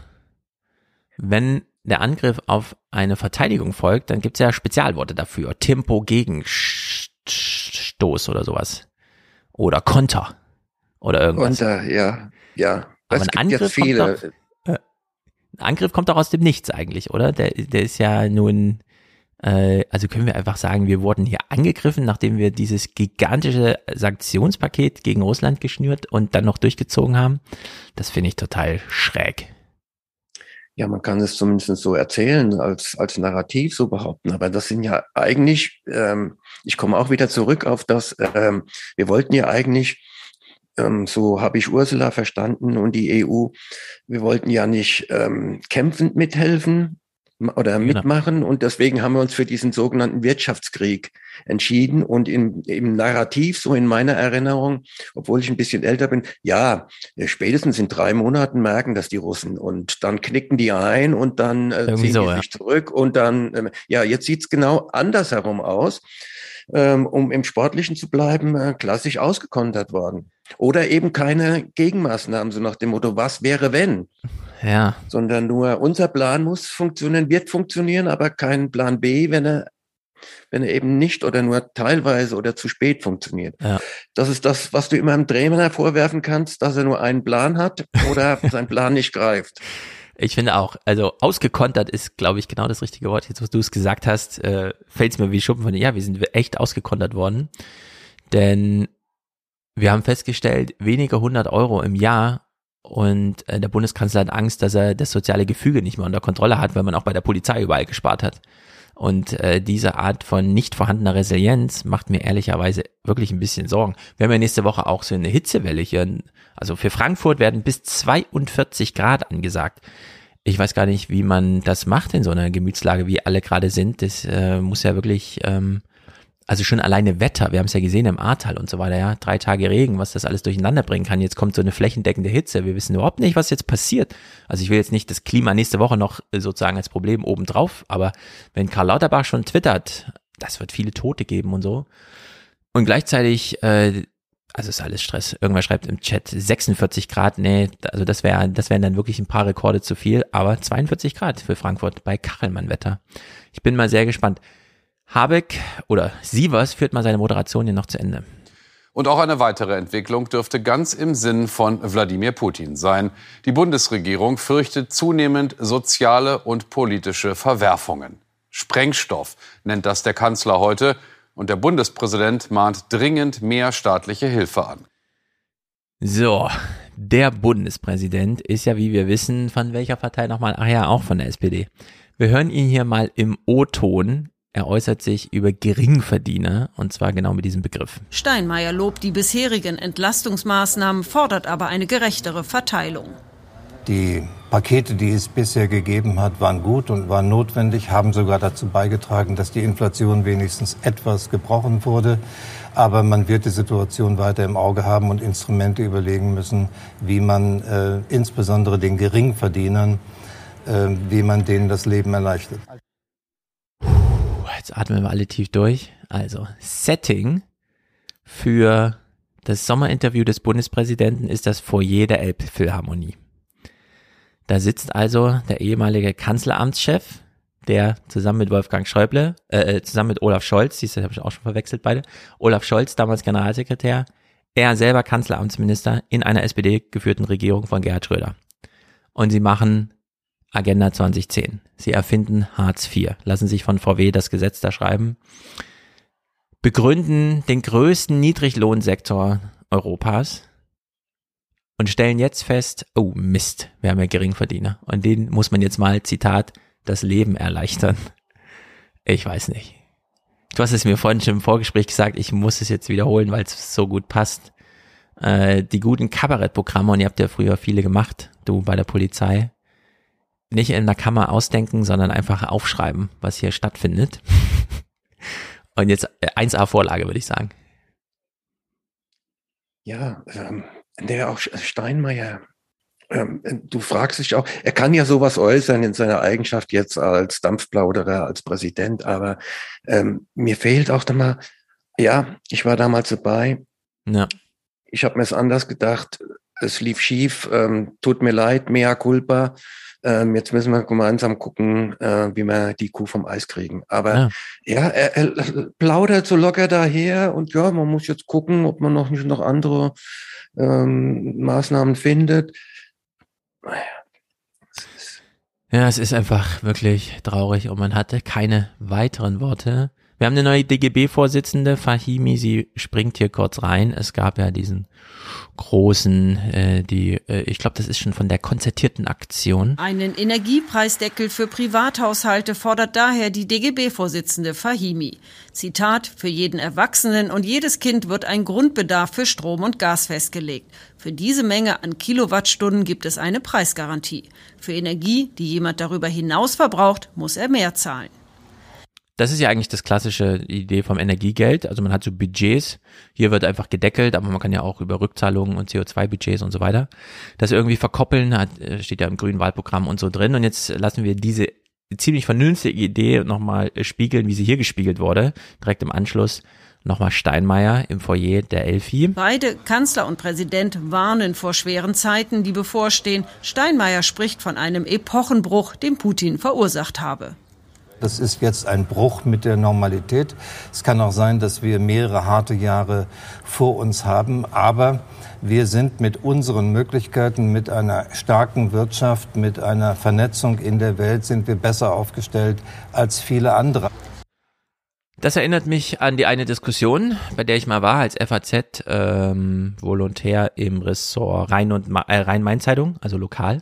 Speaker 1: Wenn der Angriff auf eine Verteidigung folgt, dann gibt es ja Spezialworte dafür. Tempo gegen Stoß oder sowas. Oder Konter. Oder irgendwas.
Speaker 8: Konter, ja. Ja.
Speaker 1: Aber ein Angriff, Kommt doch, äh, ein Angriff kommt doch aus dem Nichts eigentlich, oder? Der, der ist ja nun, äh, also können wir einfach sagen, wir wurden hier angegriffen, nachdem wir dieses gigantische Sanktionspaket gegen Russland geschnürt und dann noch durchgezogen haben. Das finde ich total schräg.
Speaker 8: Ja, man kann es zumindest so erzählen, als, als Narrativ so behaupten. Aber das sind ja eigentlich, ähm, ich komme auch wieder zurück auf das, ähm, wir wollten ja eigentlich, ähm, so habe ich Ursula verstanden und die EU, wir wollten ja nicht ähm, kämpfend mithelfen, oder
Speaker 1: Genau.
Speaker 8: mitmachen und deswegen haben wir uns für diesen sogenannten Wirtschaftskrieg entschieden und im, im Narrativ, so in meiner Erinnerung, obwohl ich ein bisschen älter bin, ja, spätestens in drei Monaten merken das die Russen und dann knicken die ein und dann äh, ziehen
Speaker 1: so,
Speaker 8: die
Speaker 1: ja.
Speaker 8: sich zurück und dann, ähm, ja, jetzt sieht's genau andersherum aus, ähm, um im Sportlichen zu bleiben, äh, klassisch ausgekontert worden. Oder eben keine Gegenmaßnahmen, so nach dem Motto, was wäre wenn?
Speaker 1: Ja,
Speaker 8: sondern nur unser Plan muss funktionieren, wird funktionieren, aber kein Plan B, wenn er, wenn er eben nicht oder nur teilweise oder zu spät funktioniert.
Speaker 1: Ja.
Speaker 8: Das ist das, was du immer einem Trainer vorwerfen kannst, dass er nur einen Plan hat oder sein Plan nicht greift.
Speaker 1: Ich finde auch, also ausgekontert ist, glaube ich, genau das richtige Wort. Jetzt, was du es gesagt hast, äh, fällt es mir wie Schuppen von den, ja, wir sind echt ausgekontert worden. Denn wir haben festgestellt, weniger 100 Euro im Jahr und äh, der Bundeskanzler hat Angst, dass er das soziale Gefüge nicht mehr unter Kontrolle hat, weil man auch bei der Polizei überall gespart hat. Und äh, diese Art von nicht vorhandener Resilienz macht mir ehrlicherweise wirklich ein bisschen Sorgen. Wir haben ja nächste Woche auch so eine Hitzewelle hier. Also für Frankfurt werden bis 42 Grad angesagt. Ich weiß gar nicht, wie man das macht in so einer Gemütslage, wie alle gerade sind. Das äh, muss ja wirklich, ähm, also schon alleine Wetter, wir haben es ja gesehen im Ahrtal und so weiter, ja, drei Tage Regen, was das alles durcheinander bringen kann. Jetzt kommt so eine flächendeckende Hitze. Wir wissen überhaupt nicht, was jetzt passiert. Also ich will jetzt nicht das Klima nächste Woche noch äh, sozusagen als Problem obendrauf, aber wenn Karl Lauterbach schon twittert, das wird viele Tote geben und so. Und gleichzeitig, äh, also ist alles Stress. Irgendwer schreibt im Chat 46 Grad, nee, also das wäre, das wären dann wirklich ein paar Rekorde zu viel, aber 42 Grad für Frankfurt bei Kachelmann-Wetter. Ich bin mal sehr gespannt. Habeck oder Sievers führt mal seine Moderation hier noch zu Ende.
Speaker 2: Und auch eine weitere Entwicklung dürfte ganz im Sinn von Wladimir Putin sein. Die Bundesregierung fürchtet zunehmend soziale und politische Verwerfungen. Sprengstoff nennt das der Kanzler heute. Und der Bundespräsident mahnt dringend mehr staatliche Hilfe an.
Speaker 1: So, der Bundespräsident ist ja, wie wir wissen, von welcher Partei nochmal? Ach ja, auch von der SPD. Wir hören ihn hier mal im O-Ton. Er äußert sich über Geringverdiener und zwar genau mit diesem Begriff.
Speaker 12: Steinmeier lobt die bisherigen Entlastungsmaßnahmen, fordert aber eine gerechtere Verteilung.
Speaker 13: Die Pakete, die es bisher gegeben hat, waren gut und waren notwendig, haben sogar dazu beigetragen, dass die Inflation wenigstens etwas gebrochen wurde. Aber man wird die Situation weiter im Auge haben und Instrumente überlegen müssen, wie man äh, insbesondere den Geringverdienern, äh, wie man denen das Leben erleichtert.
Speaker 1: Jetzt atmen wir alle tief durch. Also, Setting für das Sommerinterview des Bundespräsidenten ist das Foyer der Elbphilharmonie. Da sitzt also der ehemalige Kanzleramtschef, der zusammen mit Wolfgang Schäuble, äh, zusammen mit Olaf Scholz, siehst du, habe ich auch schon verwechselt beide, Olaf Scholz, damals Generalsekretär, er selber Kanzleramtsminister in einer SPD geführten Regierung von Gerhard Schröder. Und sie machen Agenda 2010. Sie erfinden Hartz IV, lassen sich von VW das Gesetz da schreiben, begründen den größten Niedriglohnsektor Europas und stellen jetzt fest, oh Mist, wir haben ja Geringverdiener. Und denen muss man jetzt mal, Zitat, das Leben erleichtern. Ich weiß nicht. Du hast es mir vorhin schon im Vorgespräch gesagt, ich muss es jetzt wiederholen, weil es so gut passt. Äh, die guten Kabarettprogramme, und ihr habt ja früher viele gemacht, du bei der Polizei, nicht in der Kammer ausdenken, sondern einfach aufschreiben, was hier stattfindet. Und jetzt äh, 1A Vorlage, würde ich sagen.
Speaker 8: Ja, ähm, der auch Steinmeier, ähm, du fragst dich auch, er kann ja sowas äußern in seiner Eigenschaft jetzt als Dampfplauderer, als Präsident, aber ähm, mir fehlt auch da mal, ja, ich war damals dabei.
Speaker 1: Ja.
Speaker 8: Ich habe mir es anders gedacht. Es lief schief. Ähm, tut mir leid, mea culpa. Ähm, jetzt müssen wir gemeinsam gucken, äh, wie wir die Kuh vom Eis kriegen. Aber
Speaker 1: Ja.
Speaker 8: ja, er, er plaudert so locker daher und ja, man muss jetzt gucken, ob man noch nicht noch andere ähm, Maßnahmen findet.
Speaker 1: Ja, es ist einfach wirklich traurig und man hatte keine weiteren Worte. Wir haben eine neue DGB-Vorsitzende, Fahimi, sie springt hier kurz rein. Es gab ja diesen großen, äh, die, äh, ich glaube, das ist schon von der konzertierten Aktion.
Speaker 12: Einen Energiepreisdeckel für Privathaushalte fordert daher die DGB-Vorsitzende Fahimi. Zitat, für jeden Erwachsenen und jedes Kind wird ein Grundbedarf für Strom und Gas festgelegt. Für diese Menge an Kilowattstunden gibt es eine Preisgarantie. Für Energie, die jemand darüber hinaus verbraucht, muss er mehr zahlen
Speaker 1: das ist ja eigentlich das klassische Idee vom Energiegeld. Also man hat so Budgets, hier wird einfach gedeckelt, aber man kann ja auch über Rückzahlungen und CO2-Budgets und so weiter das irgendwie verkoppeln, hat, äh, steht ja im grünen Wahlprogramm und so drin. Und jetzt lassen wir diese ziemlich vernünftige Idee nochmal spiegeln, wie sie hier gespiegelt wurde, direkt im Anschluss. Nochmal Steinmeier im Foyer der Elfi.
Speaker 12: Beide, Kanzler und Präsident, warnen vor schweren Zeiten, die bevorstehen. Steinmeier spricht von einem Epochenbruch, den Putin verursacht habe.
Speaker 13: Das ist jetzt ein Bruch mit der Normalität. Es kann auch sein, dass wir mehrere harte Jahre vor uns haben. Aber wir sind mit unseren Möglichkeiten, mit einer starken Wirtschaft, mit einer Vernetzung in der Welt, sind wir besser aufgestellt als viele andere.
Speaker 1: Das erinnert mich an die eine Diskussion, bei der ich mal war als FAZ-Volontär ähm, im Ressort Rhein- und äh, Rhein-Main-Zeitung, also lokal.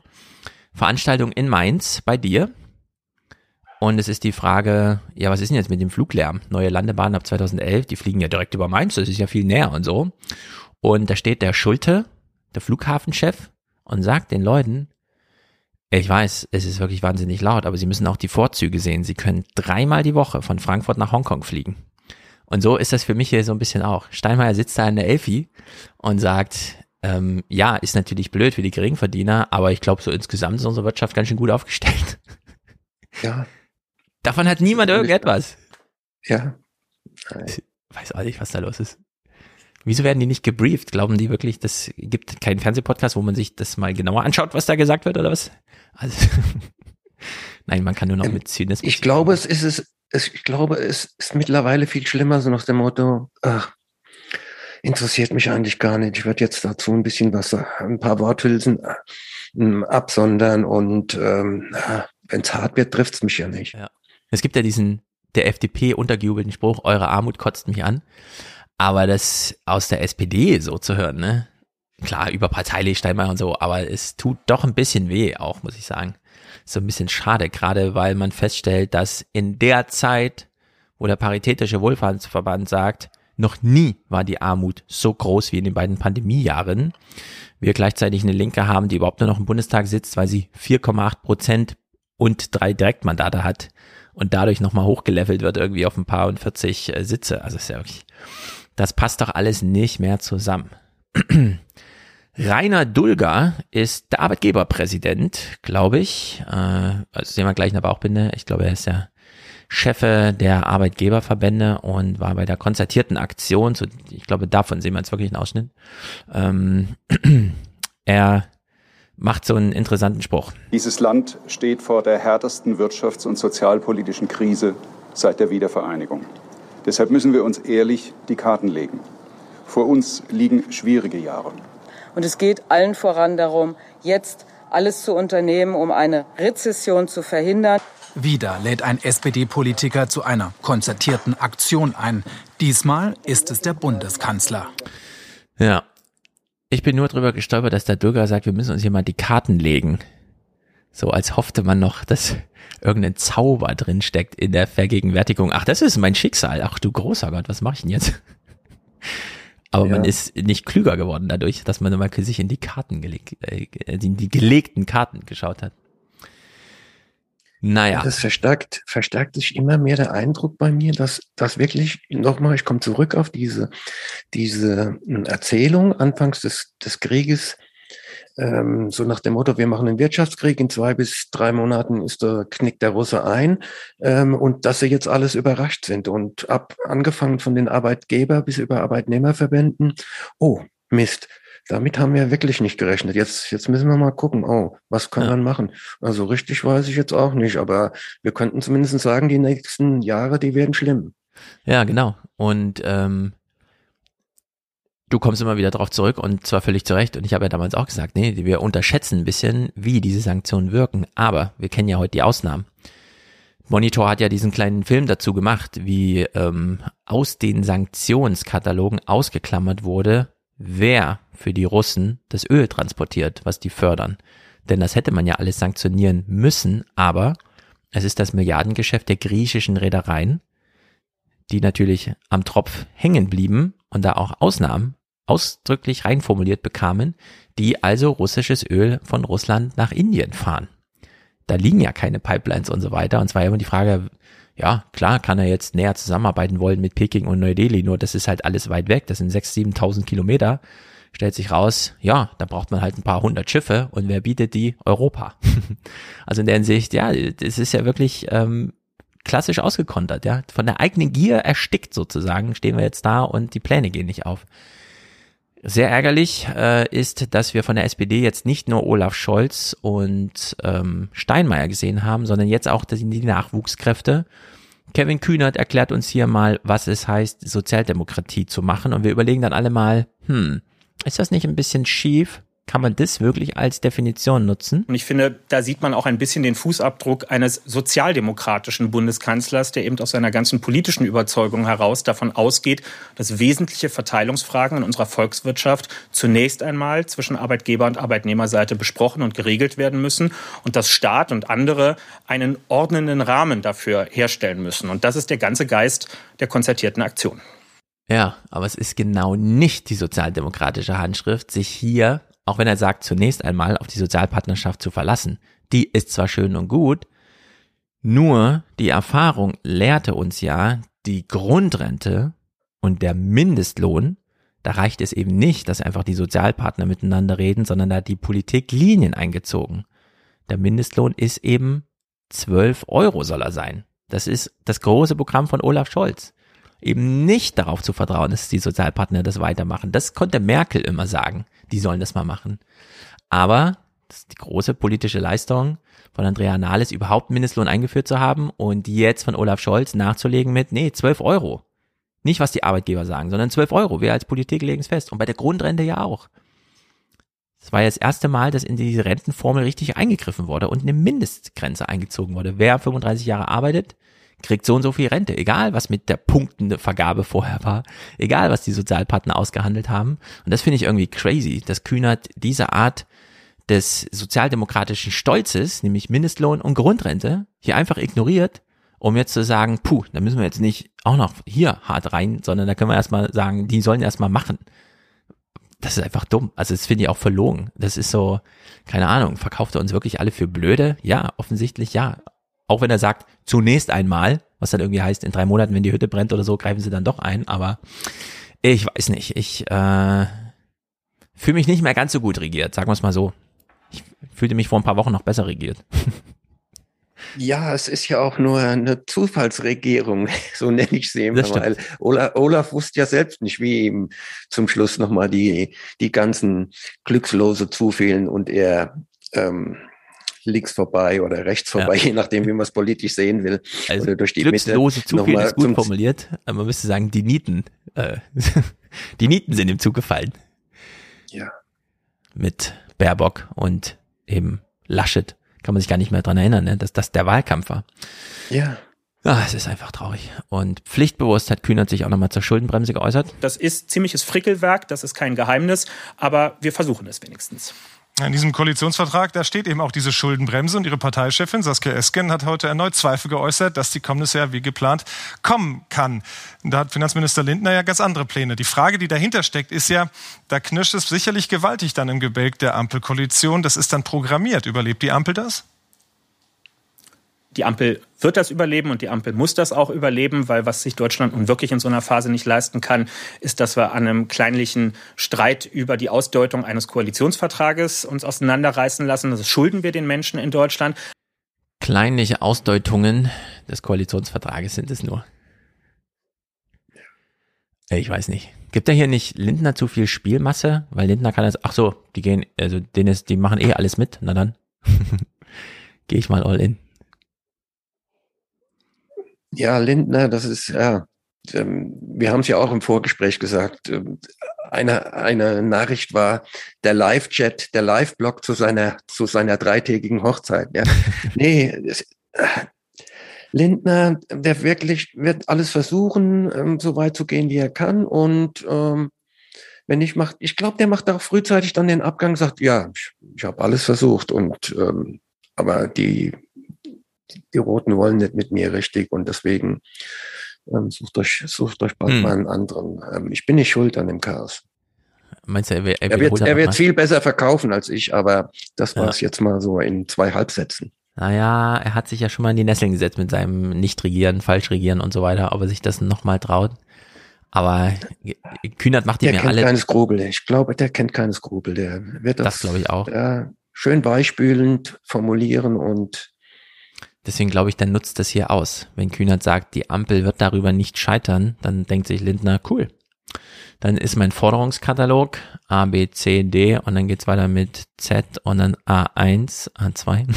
Speaker 1: Veranstaltung in Mainz bei dir. Und es ist die Frage, ja, was ist denn jetzt mit dem Fluglärm? Neue Landebahn ab 2011, die fliegen ja direkt über Mainz, das ist ja viel näher und so. Und da steht der Schulte, der Flughafenchef, und sagt den Leuten, ich weiß, es ist wirklich wahnsinnig laut, aber sie müssen auch die Vorzüge sehen. Sie können dreimal die Woche von Frankfurt nach Hongkong fliegen. Und so ist das für mich hier so ein bisschen auch. Steinmeier sitzt da in der Elfi und sagt, ähm, ja, ist natürlich blöd für die Geringverdiener, aber ich glaube, so insgesamt ist unsere Wirtschaft ganz schön gut aufgestellt.
Speaker 8: Ja,
Speaker 1: Davon hat niemand irgendetwas.
Speaker 8: Ja.
Speaker 1: Ich weiß auch nicht, was da los ist. Wieso werden die nicht gebrieft? Glauben die wirklich, das gibt keinen Fernsehpodcast, wo man sich das mal genauer anschaut, was da gesagt wird oder was? Also, nein, man kann nur noch ähm, mit Zynismus.
Speaker 8: Ich glaube, es ist es, es, ich glaube, es ist mittlerweile viel schlimmer, so nach dem Motto, ach, interessiert mich eigentlich gar nicht. Ich werde jetzt dazu ein bisschen was, ein paar Worthülsen äh, absondern und ähm, wenn es hart wird, trifft es mich ja nicht.
Speaker 1: Ja. Es gibt ja diesen, der FDP untergejubelten Spruch, eure Armut kotzt mich an. Aber das aus der SPD so zu hören, ne? Klar, überparteilich Steinmeier und so, aber es tut doch ein bisschen weh auch, muss ich sagen. So ein bisschen schade, gerade weil man feststellt, dass in der Zeit, wo der Paritätische Wohlfahrtsverband sagt, noch nie war die Armut so groß wie in den beiden Pandemiejahren. Wir gleichzeitig eine Linke haben, die überhaupt nur noch im Bundestag sitzt, weil sie 4,8 Prozent und drei Direktmandate hat und dadurch nochmal hochgelevelt wird irgendwie auf ein paar und 40 äh, Sitze. Also ist ja wirklich, das passt doch alles nicht mehr zusammen. Rainer Dulger ist der Arbeitgeberpräsident, glaube ich. Äh, also sehen wir gleich in der Bauchbinde. Ich glaube, er ist der Chef der Arbeitgeberverbände und war bei der konzertierten Aktion. So, ich glaube, davon sehen wir jetzt wirklich einen Ausschnitt. Ähm, er macht so einen interessanten Spruch.
Speaker 14: Dieses Land steht vor der härtesten wirtschafts- und sozialpolitischen Krise seit der Wiedervereinigung. Deshalb müssen wir uns ehrlich die Karten legen. Vor uns liegen schwierige Jahre.
Speaker 15: Und es geht allen voran darum, jetzt alles zu unternehmen, um eine Rezession zu verhindern.
Speaker 16: Wieder lädt ein SPD-Politiker zu einer konzertierten Aktion ein. Diesmal ist es der Bundeskanzler.
Speaker 1: Ja, ich bin nur drüber gestolpert, dass der Bürger sagt, wir müssen uns hier mal die Karten legen. So als hoffte man noch, dass irgendein Zauber drin steckt in der Vergegenwärtigung. Ach, das ist mein Schicksal. Ach du großer Gott, was mache ich denn jetzt? Aber ja. man ist nicht klüger geworden dadurch, dass man mal sich in die Karten gelegt, äh, in die gelegten Karten geschaut hat. Naja.
Speaker 8: Das verstärkt, verstärkt sich immer mehr der Eindruck bei mir, dass dass wirklich, nochmal, ich komme zurück auf diese, diese hm, Erzählung anfangs des, des Krieges, ähm, so nach dem Motto, wir machen einen Wirtschaftskrieg, in zwei bis drei Monaten ist der, knickt der Russe ein ähm, und dass sie jetzt alles überrascht sind und ab angefangen von den Arbeitgeber bis über Arbeitnehmerverbänden, oh Mist, damit haben wir wirklich nicht gerechnet. Jetzt, jetzt müssen wir mal gucken, oh, was kann ja. man machen? Also richtig weiß ich jetzt auch nicht, aber wir könnten zumindest sagen, die nächsten Jahre, die werden schlimm.
Speaker 1: Ja, genau. Und ähm, du kommst immer wieder darauf zurück und zwar völlig zu Recht. Und ich habe ja damals auch gesagt, nee, wir unterschätzen ein bisschen, wie diese Sanktionen wirken. Aber wir kennen ja heute die Ausnahmen. Monitor hat ja diesen kleinen Film dazu gemacht, wie ähm, aus den Sanktionskatalogen ausgeklammert wurde, wer für die Russen das Öl transportiert, was die fördern. Denn das hätte man ja alles sanktionieren müssen, aber es ist das Milliardengeschäft der griechischen Reedereien, die natürlich am Tropf hängen blieben und da auch Ausnahmen ausdrücklich reinformuliert bekamen, die also russisches Öl von Russland nach Indien fahren. Da liegen ja keine Pipelines und so weiter. Und zwar immer die Frage, ja, klar kann er jetzt näher zusammenarbeiten wollen mit Peking und Neu-Delhi, nur das ist halt alles weit weg. Das sind 6.000, 7.000 Kilometer. Stellt sich raus, ja, da braucht man halt ein paar hundert Schiffe und wer bietet die? Europa. also in der Hinsicht, ja, das ist ja wirklich ähm, klassisch ausgekontert, ja. Von der eigenen Gier erstickt sozusagen, stehen wir jetzt da und die Pläne gehen nicht auf. Sehr ärgerlich äh, ist, dass wir von der SPD jetzt nicht nur Olaf Scholz und ähm, Steinmeier gesehen haben, sondern jetzt auch die Nachwuchskräfte. Kevin Kühnert erklärt uns hier mal, was es heißt, Sozialdemokratie zu machen. Und wir überlegen dann alle mal, hm, ist das nicht ein bisschen schief? Kann man das wirklich als Definition nutzen?
Speaker 17: Und ich finde, da sieht man auch ein bisschen den Fußabdruck eines sozialdemokratischen Bundeskanzlers, der eben aus seiner ganzen politischen Überzeugung heraus davon ausgeht, dass wesentliche Verteilungsfragen in unserer Volkswirtschaft zunächst einmal zwischen Arbeitgeber- und Arbeitnehmerseite besprochen und geregelt werden müssen und dass Staat und andere einen ordnenden Rahmen dafür herstellen müssen. Und das ist der ganze Geist der konzertierten Aktion.
Speaker 1: Ja, aber es ist genau nicht die sozialdemokratische Handschrift, sich hier auch wenn er sagt, zunächst einmal auf die Sozialpartnerschaft zu verlassen. Die ist zwar schön und gut, nur die Erfahrung lehrte uns ja, die Grundrente und der Mindestlohn, da reicht es eben nicht, dass einfach die Sozialpartner miteinander reden, sondern da hat die Politik Linien eingezogen. Der Mindestlohn ist eben 12 Euro soll er sein. Das ist das große Programm von Olaf Scholz. Eben nicht darauf zu vertrauen, dass die Sozialpartner das weitermachen. Das konnte Merkel immer sagen die sollen das mal machen. Aber das ist die große politische Leistung von Andrea Nahles, überhaupt Mindestlohn eingeführt zu haben und jetzt von Olaf Scholz nachzulegen mit, nee, 12 Euro. Nicht, was die Arbeitgeber sagen, sondern 12 Euro. Wir als Politik legen es fest. Und bei der Grundrente ja auch. Es war ja das erste Mal, dass in diese Rentenformel richtig eingegriffen wurde und eine Mindestgrenze eingezogen wurde. Wer 35 Jahre arbeitet, kriegt so und so viel Rente, egal was mit der Punktenvergabe vorher war, egal was die Sozialpartner ausgehandelt haben. Und das finde ich irgendwie crazy, dass Kühnert diese Art des sozialdemokratischen Stolzes, nämlich Mindestlohn und Grundrente, hier einfach ignoriert, um jetzt zu sagen, puh, da müssen wir jetzt nicht auch noch hier hart rein, sondern da können wir erstmal sagen, die sollen erstmal machen. Das ist einfach dumm. Also das finde ich auch verlogen. Das ist so, keine Ahnung, verkauft er uns wirklich alle für blöde? Ja, offensichtlich ja. Auch wenn er sagt, zunächst einmal, was dann irgendwie heißt, in drei Monaten, wenn die Hütte brennt oder so, greifen sie dann doch ein. Aber ich weiß nicht. Ich äh, fühle mich nicht mehr ganz so gut regiert, sagen wir es mal so. Ich fühlte mich vor ein paar Wochen noch besser regiert.
Speaker 8: Ja, es ist ja auch nur eine Zufallsregierung, so nenne ich sie immer, weil Olaf, Olaf wusste ja selbst nicht, wie ihm zum Schluss nochmal die, die ganzen Glückslose zufielen und er ähm, links vorbei oder rechts vorbei, ja. je nachdem, wie man es politisch sehen will.
Speaker 1: Also oder durch die glückslose Mitte. Zufall ist gut formuliert, man müsste sagen, die Nieten, äh, die Nieten sind ihm zugefallen.
Speaker 8: Ja.
Speaker 1: Mit Baerbock und eben Laschet. Kann man sich gar nicht mehr dran erinnern, ne? dass das der Wahlkampf war.
Speaker 8: Ja.
Speaker 1: Ah, es ist einfach traurig. Und pflichtbewusst hat Kühnert sich auch nochmal zur Schuldenbremse geäußert.
Speaker 17: Das ist ziemliches Frickelwerk, das ist kein Geheimnis, aber wir versuchen es wenigstens.
Speaker 3: In diesem Koalitionsvertrag, da steht eben auch diese Schuldenbremse und ihre Parteichefin Saskia Esken hat heute erneut Zweifel geäußert, dass die kommendes Jahr wie geplant kommen kann. Da hat Finanzminister Lindner ja ganz andere Pläne. Die Frage, die dahinter steckt, ist ja, da knirscht es sicherlich gewaltig dann im Gebälk der Ampelkoalition. Das ist dann programmiert. Überlebt die Ampel das?
Speaker 17: Die Ampel wird das überleben und die Ampel muss das auch überleben, weil was sich Deutschland nun wirklich in so einer Phase nicht leisten kann, ist, dass wir an einem kleinlichen Streit über die Ausdeutung eines Koalitionsvertrages uns auseinanderreißen lassen. Das schulden wir den Menschen in Deutschland.
Speaker 1: Kleinliche Ausdeutungen des Koalitionsvertrages sind es nur. Ich weiß nicht. Gibt er hier nicht Lindner zu viel Spielmasse? Weil Lindner kann das, ach so, die gehen, also denen ist, die machen eh alles mit. Na dann. Gehe ich mal all in.
Speaker 8: Ja, Lindner, das ist, ja, ähm, wir haben es ja auch im Vorgespräch gesagt. Ähm, eine, eine Nachricht war der Live-Chat, der Live-Blog zu seiner, zu seiner dreitägigen Hochzeit. Ja. nee, es, Lindner, der wirklich wird alles versuchen, ähm, so weit zu gehen, wie er kann. Und ähm, wenn ich macht, ich glaube, der macht auch frühzeitig dann den Abgang, sagt, ja, ich, ich habe alles versucht und ähm, aber die die Roten wollen nicht mit mir richtig und deswegen ähm, sucht euch sucht euch bald hm. mal einen anderen. Ähm, ich bin nicht schuld an dem Chaos.
Speaker 1: Meinst du, er,
Speaker 8: er, er wird, er wird viel besser verkaufen als ich, aber das war es jetzt mal so in zwei Halbsätzen.
Speaker 1: Naja, er hat sich ja schon mal in die Nesseln gesetzt mit seinem Nicht-Regieren, Falsch-Regieren und so weiter, ob er sich das nochmal traut. Aber Kühnert macht ihm
Speaker 8: ja
Speaker 1: alle.
Speaker 8: Der kennt keine Skrupel. Ich glaube, der kennt keine Skrupel. Der wird das,
Speaker 1: das glaube ich auch.
Speaker 8: Äh, schön beispielend formulieren und
Speaker 1: Deswegen glaube ich, dann nutzt das hier aus. Wenn Kühnert sagt, die Ampel wird darüber nicht scheitern, dann denkt sich Lindner, cool, dann ist mein Forderungskatalog A, B, C, D und dann geht's weiter mit Z und dann A1, A2.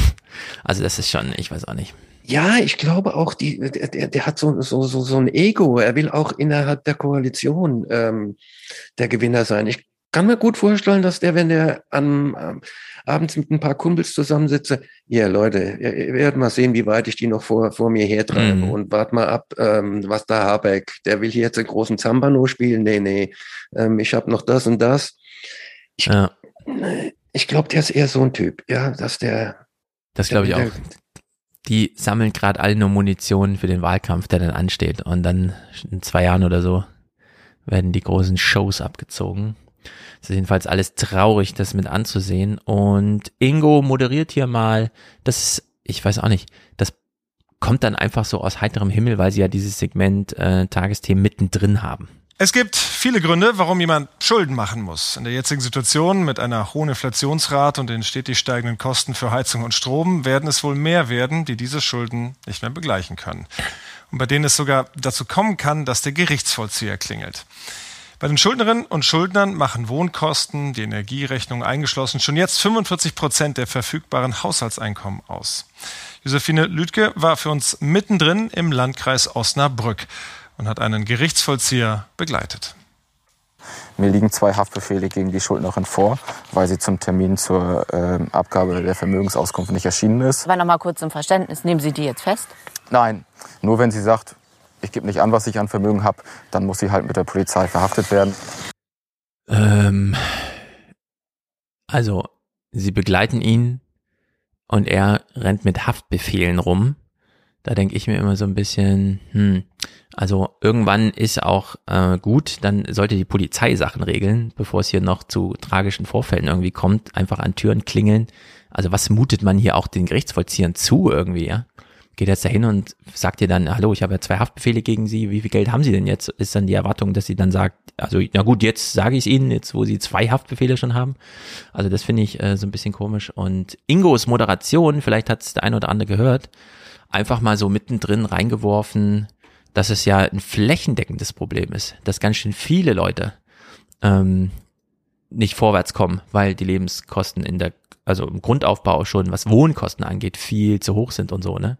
Speaker 1: Also das ist schon, ich weiß auch nicht.
Speaker 8: Ja, ich glaube auch, die, der, der hat so, so, so, so ein Ego. Er will auch innerhalb der Koalition ähm, der Gewinner sein. Ich kann mir gut vorstellen, dass der, wenn der am, abends mit ein paar Kumpels zusammensitze, ja Leute, ihr, ihr werdet mal sehen, wie weit ich die noch vor, vor mir hertreibe mhm. und wart mal ab, ähm, was da Habeck, der will hier jetzt einen großen Zambano spielen, nee, nee, ähm, ich habe noch das und das. Ich, ja. ich glaube, der ist eher so ein Typ, ja, dass der.
Speaker 1: Das glaube ich auch. Die sammeln gerade alle nur Munition für den Wahlkampf, der dann ansteht. Und dann in zwei Jahren oder so werden die großen Shows abgezogen. Es ist jedenfalls alles traurig, das mit anzusehen. Und Ingo moderiert hier mal, das, ich weiß auch nicht, das kommt dann einfach so aus heiterem Himmel, weil sie ja dieses Segment äh, Tagesthemen mittendrin haben.
Speaker 3: Es gibt viele Gründe, warum jemand Schulden machen muss. In der jetzigen Situation mit einer hohen Inflationsrate und den stetig steigenden Kosten für Heizung und Strom werden es wohl mehr werden, die diese Schulden nicht mehr begleichen können. Und bei denen es sogar dazu kommen kann, dass der Gerichtsvollzieher klingelt. Bei den Schuldnerinnen und Schuldnern machen Wohnkosten, die Energierechnung eingeschlossen, schon jetzt 45 Prozent der verfügbaren Haushaltseinkommen aus. Josephine Lüdke war für uns mittendrin im Landkreis Osnabrück und hat einen Gerichtsvollzieher begleitet.
Speaker 18: Mir liegen zwei Haftbefehle gegen die Schuldnerin vor, weil sie zum Termin zur äh, Abgabe der Vermögensauskunft nicht erschienen ist.
Speaker 19: Aber noch mal kurz zum Verständnis, nehmen Sie die jetzt fest?
Speaker 18: Nein, nur wenn sie sagt, ich gebe nicht an, was ich an Vermögen habe, dann muss sie halt mit der Polizei verhaftet werden.
Speaker 1: Ähm, also, sie begleiten ihn und er rennt mit Haftbefehlen rum. Da denke ich mir immer so ein bisschen, hm, also irgendwann ist auch äh, gut, dann sollte die Polizei Sachen regeln, bevor es hier noch zu tragischen Vorfällen irgendwie kommt, einfach an Türen klingeln. Also was mutet man hier auch den Gerichtsvollziehern zu irgendwie, ja? Geht jetzt dahin und sagt ihr dann, hallo, ich habe ja zwei Haftbefehle gegen Sie, wie viel Geld haben Sie denn jetzt? Ist dann die Erwartung, dass sie dann sagt, also na gut, jetzt sage ich Ihnen, jetzt wo Sie zwei Haftbefehle schon haben. Also das finde ich äh, so ein bisschen komisch. Und Ingos Moderation, vielleicht hat es der eine oder andere gehört, einfach mal so mittendrin reingeworfen, dass es ja ein flächendeckendes Problem ist, dass ganz schön viele Leute ähm, nicht vorwärts kommen, weil die Lebenskosten in der also im Grundaufbau schon, was Wohnkosten angeht, viel zu hoch sind und so, ne?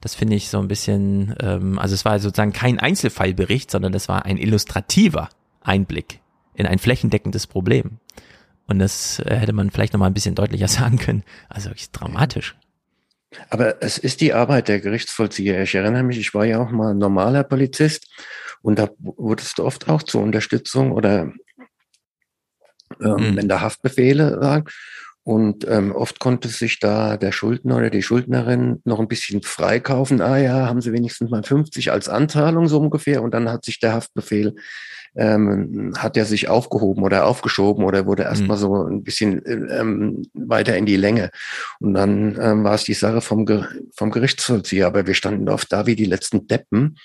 Speaker 1: Das finde ich so ein bisschen, ähm, also es war sozusagen kein Einzelfallbericht, sondern das war ein illustrativer Einblick in ein flächendeckendes Problem. Und das äh, hätte man vielleicht nochmal ein bisschen deutlicher sagen können. Also wirklich dramatisch.
Speaker 8: Aber es ist die Arbeit der Gerichtsvollzieher. Ich erinnere mich, ich war ja auch mal normaler Polizist und da wurdest du oft auch zur Unterstützung oder ähm, mhm. wenn da Haftbefehle waren. Und ähm, oft konnte sich da der Schuldner oder die Schuldnerin noch ein bisschen freikaufen. Ah ja, haben sie wenigstens mal 50 als Anzahlung so ungefähr. Und dann hat sich der Haftbefehl ähm, hat er sich aufgehoben oder aufgeschoben oder wurde erstmal mhm. so ein bisschen ähm, weiter in die Länge. Und dann ähm, war es die Sache vom, vom Gerichtsvollzieher. Aber wir standen oft da wie die letzten Deppen.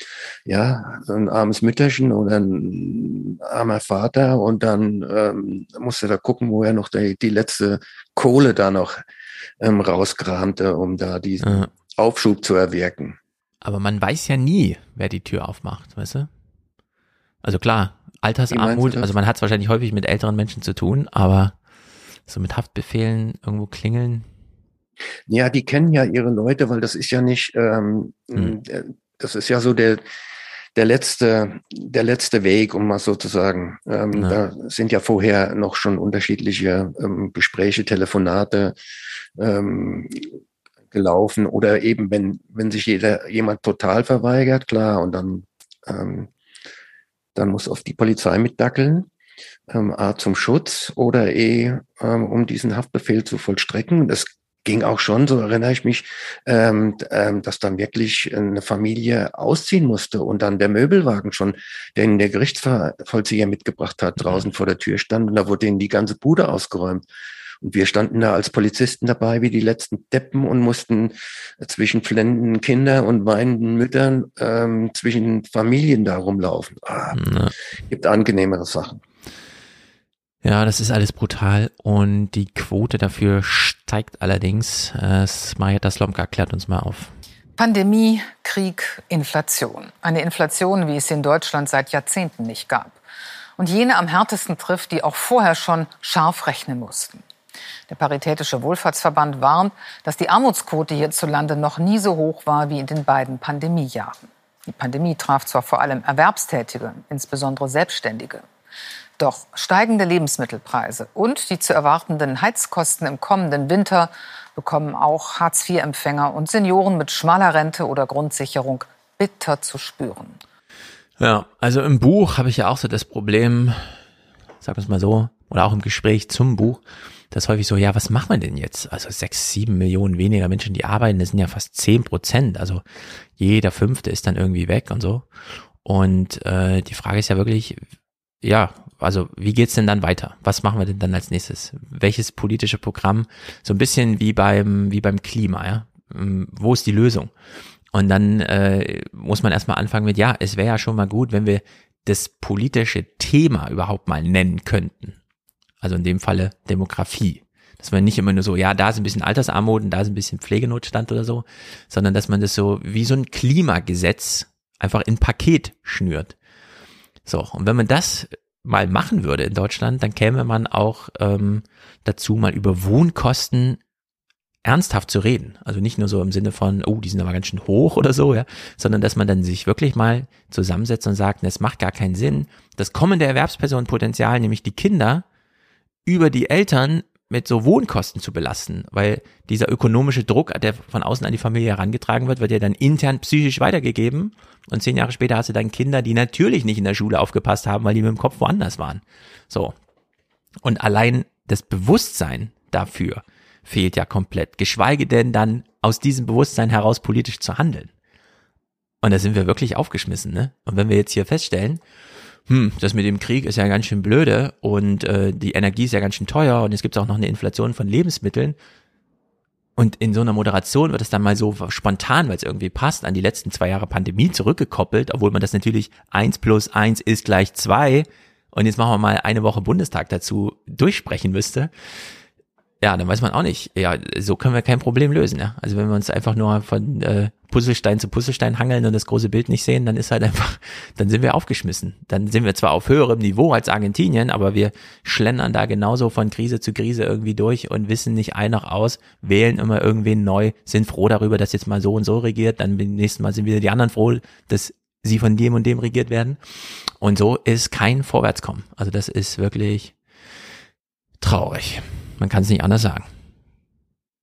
Speaker 8: Ja, so ein armes Mütterchen oder ein armer Vater und dann ähm, musste da gucken, wo er noch die, die letzte Kohle da noch ähm, rauskramte, um da diesen ja. Aufschub zu erwirken.
Speaker 1: Aber man weiß ja nie, wer die Tür aufmacht, weißt du? Also klar, Altersarmut, also man hat es wahrscheinlich häufig mit älteren Menschen zu tun, aber so mit Haftbefehlen irgendwo klingeln.
Speaker 8: Ja, die kennen ja ihre Leute, weil das ist ja nicht, ähm, hm. das ist ja so der, der letzte, der letzte Weg, um mal so zu sagen. Ähm, ja. Da sind ja vorher noch schon unterschiedliche ähm, Gespräche, Telefonate, ähm, gelaufen. Oder eben, wenn, wenn sich jeder, jemand total verweigert, klar, und dann, ähm, dann muss auf die Polizei mitdackeln, ähm, A zum Schutz oder E, ähm, um diesen Haftbefehl zu vollstrecken. Das ging auch schon, so erinnere ich mich, ähm, ähm, dass dann wirklich eine Familie ausziehen musste und dann der Möbelwagen schon, den der Gerichtsvollzieher mitgebracht hat, draußen vor der Tür stand und da wurde ihnen die ganze Bude ausgeräumt. Und wir standen da als Polizisten dabei wie die letzten Deppen und mussten zwischen flennenden Kindern und weinenden Müttern ähm, zwischen Familien da rumlaufen. Ah, ja. Gibt angenehmere Sachen.
Speaker 1: Ja, das ist alles brutal und die Quote dafür steigt allerdings. Äh, Marietta Slomka klärt uns mal auf.
Speaker 20: Pandemie, Krieg, Inflation. Eine Inflation, wie es sie in Deutschland seit Jahrzehnten nicht gab. Und jene am härtesten trifft, die auch vorher schon scharf rechnen mussten. Der Paritätische Wohlfahrtsverband warnt, dass die Armutsquote hierzulande noch nie so hoch war wie in den beiden Pandemiejahren. Die Pandemie traf zwar vor allem Erwerbstätige, insbesondere Selbstständige. Doch steigende Lebensmittelpreise und die zu erwartenden Heizkosten im kommenden Winter bekommen auch Hartz-IV-Empfänger und Senioren mit schmaler Rente oder Grundsicherung bitter zu spüren.
Speaker 1: Ja, also im Buch habe ich ja auch so das Problem, sagen wir es mal so, oder auch im Gespräch zum Buch, das häufig so, ja, was machen wir denn jetzt? Also sechs, sieben Millionen weniger Menschen, die arbeiten, das sind ja fast zehn Prozent. Also jeder Fünfte ist dann irgendwie weg und so. Und äh, die Frage ist ja wirklich, ja, also wie geht's denn dann weiter? Was machen wir denn dann als nächstes? Welches politische Programm? So ein bisschen wie beim wie beim Klima, ja. Ähm, wo ist die Lösung? Und dann äh, muss man erstmal anfangen mit, ja, es wäre ja schon mal gut, wenn wir das politische Thema überhaupt mal nennen könnten. Also in dem Falle Demografie. Dass man nicht immer nur so, ja, da ist ein bisschen Altersarmut und da ist ein bisschen Pflegenotstand oder so, sondern dass man das so wie so ein Klimagesetz einfach in Paket schnürt. So, und wenn man das mal machen würde in Deutschland, dann käme man auch ähm, dazu, mal über Wohnkosten ernsthaft zu reden. Also nicht nur so im Sinne von, oh, die sind aber ganz schön hoch oder so, ja, sondern dass man dann sich wirklich mal zusammensetzt und sagt, es macht gar keinen Sinn, das kommende Erwerbspersonenpotenzial, nämlich die Kinder, über die Eltern mit so Wohnkosten zu belasten, weil dieser ökonomische Druck, der von außen an die Familie herangetragen wird, wird ja dann intern psychisch weitergegeben und zehn Jahre später hast du dann Kinder, die natürlich nicht in der Schule aufgepasst haben, weil die mit dem Kopf woanders waren. So. Und allein das Bewusstsein dafür fehlt ja komplett, geschweige denn dann aus diesem Bewusstsein heraus politisch zu handeln. Und da sind wir wirklich aufgeschmissen, ne? Und wenn wir jetzt hier feststellen, hm, das mit dem Krieg ist ja ganz schön blöde und äh, die Energie ist ja ganz schön teuer und es gibt auch noch eine Inflation von Lebensmitteln. Und in so einer Moderation wird es dann mal so spontan, weil es irgendwie passt, an die letzten zwei Jahre Pandemie zurückgekoppelt, obwohl man das natürlich eins plus eins ist gleich zwei und jetzt machen wir mal eine Woche Bundestag dazu durchsprechen müsste ja, dann weiß man auch nicht. Ja, so können wir kein Problem lösen. Ja? Also wenn wir uns einfach nur von äh, Puzzlestein zu Puzzlestein hangeln und das große Bild nicht sehen, dann ist halt einfach, dann sind wir aufgeschmissen. Dann sind wir zwar auf höherem Niveau als Argentinien, aber wir schlendern da genauso von Krise zu Krise irgendwie durch und wissen nicht ein noch aus, wählen immer irgendwen neu, sind froh darüber, dass jetzt mal so und so regiert, dann beim nächsten Mal sind wieder die anderen froh, dass sie von dem und dem regiert werden. Und so ist kein Vorwärtskommen. Also das ist wirklich traurig. Man kann es nicht anders sagen.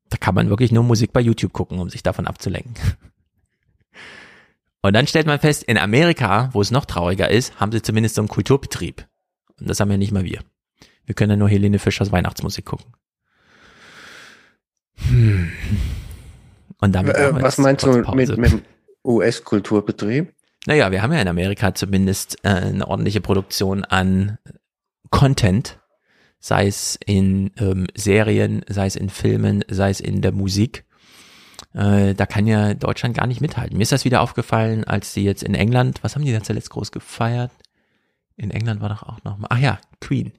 Speaker 1: Da kann man wirklich nur Musik bei YouTube gucken, um sich davon abzulenken. Und dann stellt man fest, in Amerika, wo es noch trauriger ist, haben sie zumindest so einen Kulturbetrieb. Und das haben ja nicht mal wir. Wir können ja nur Helene Fischers Weihnachtsmusik gucken. Hm.
Speaker 8: Und damit äh, was meinst du mit, mit dem US-Kulturbetrieb?
Speaker 1: Naja, wir haben ja in Amerika zumindest äh, eine ordentliche Produktion an Content, sei es in ähm, Serien, sei es in Filmen, sei es in der Musik. Äh, da kann ja Deutschland gar nicht mithalten. Mir ist das wieder aufgefallen, als sie jetzt in England, was haben die da zuletzt groß gefeiert? In England war doch auch noch mal, ach ja, Queen.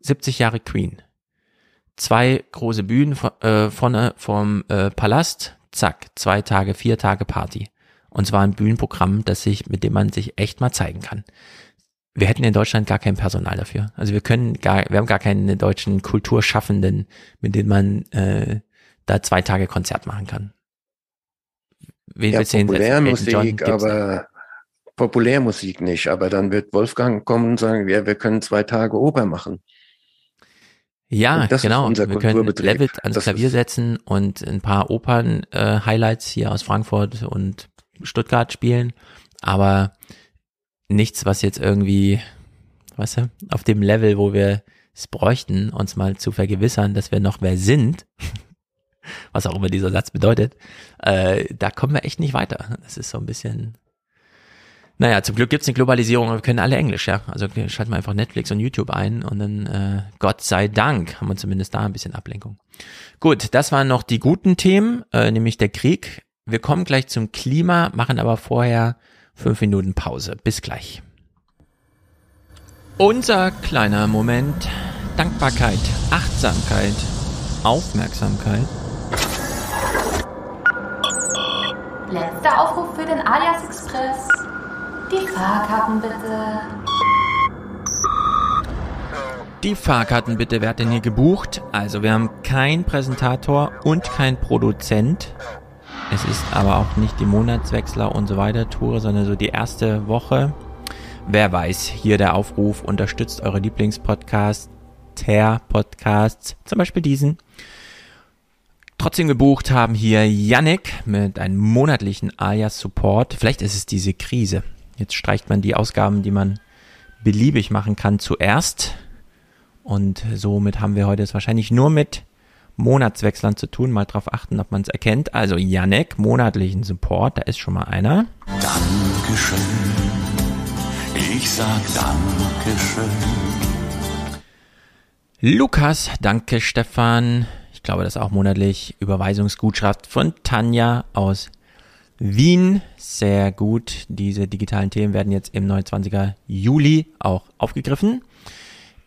Speaker 1: 70 Jahre Queen. Zwei große Bühnen äh, vorne vom äh, Palast, zack, zwei Tage, vier Tage Party. Und zwar ein Bühnenprogramm, das sich, mit dem man sich echt mal zeigen kann wir hätten in Deutschland gar kein Personal dafür. Also wir können gar, wir haben gar keine deutschen Kulturschaffenden, mit denen man äh, da zwei Tage Konzert machen kann.
Speaker 8: Wen ja, Populärmusik, aber Populärmusik nicht. Aber dann wird Wolfgang kommen und sagen, ja, wir können zwei Tage Oper machen.
Speaker 1: Ja,
Speaker 8: Und das ist
Speaker 1: genau.
Speaker 8: unser
Speaker 1: Wir können. Levitt ans
Speaker 8: Das
Speaker 1: Klavier setzen und ein paar Opern-Highlights hier aus Frankfurt und Stuttgart spielen, aber nichts, was jetzt irgendwie, weißt du, auf dem Level, wo wir es bräuchten, uns mal zu vergewissern, dass wir noch wer sind, was auch immer dieser Satz bedeutet, äh, da kommen wir echt nicht weiter. Das ist so ein bisschen, naja, zum Glück gibt's eine Globalisierung, wir können alle Englisch, ja. Also schalten wir einfach Netflix und YouTube ein und dann, äh, Gott sei Dank, haben wir zumindest da ein bisschen Ablenkung. Gut, das waren noch die guten Themen, äh, nämlich der Krieg. Wir kommen gleich zum Klima, machen aber vorher fünf Minuten Pause. Bis gleich. Unser kleiner Moment. Dankbarkeit, Achtsamkeit, Aufmerksamkeit.
Speaker 21: Letzter Aufruf für den Alias Express. Die Fahrkarten bitte.
Speaker 1: Die Fahrkarten bitte, wer hat denn hier gebucht? Also wir haben kein Präsentator und kein Produzent. Es ist aber auch nicht die Monatswechsler und so weiter Tour, sondern so die erste Woche. Wer weiß, hier der Aufruf, unterstützt eure Lieblingspodcasts, Podcasts, zum Beispiel diesen. Trotzdem gebucht haben hier Yannick mit einem monatlichen Alias Support. Vielleicht ist es diese Krise. Jetzt streicht man die Ausgaben, die man beliebig machen kann, zuerst. Und somit haben wir heute es wahrscheinlich nur mit Monatswechslern zu tun. Mal drauf achten, ob man es erkennt. Also Yannick, monatlichen Support, da ist schon mal einer.
Speaker 22: Dankeschön. Ich sag Dankeschön.
Speaker 1: Lukas, danke Stefan. Ich glaube, das ist auch monatlich. Überweisungsgutschrift von Tanja aus Wien. Sehr gut. Diese digitalen Themen werden jetzt im 29er Juli auch aufgegriffen.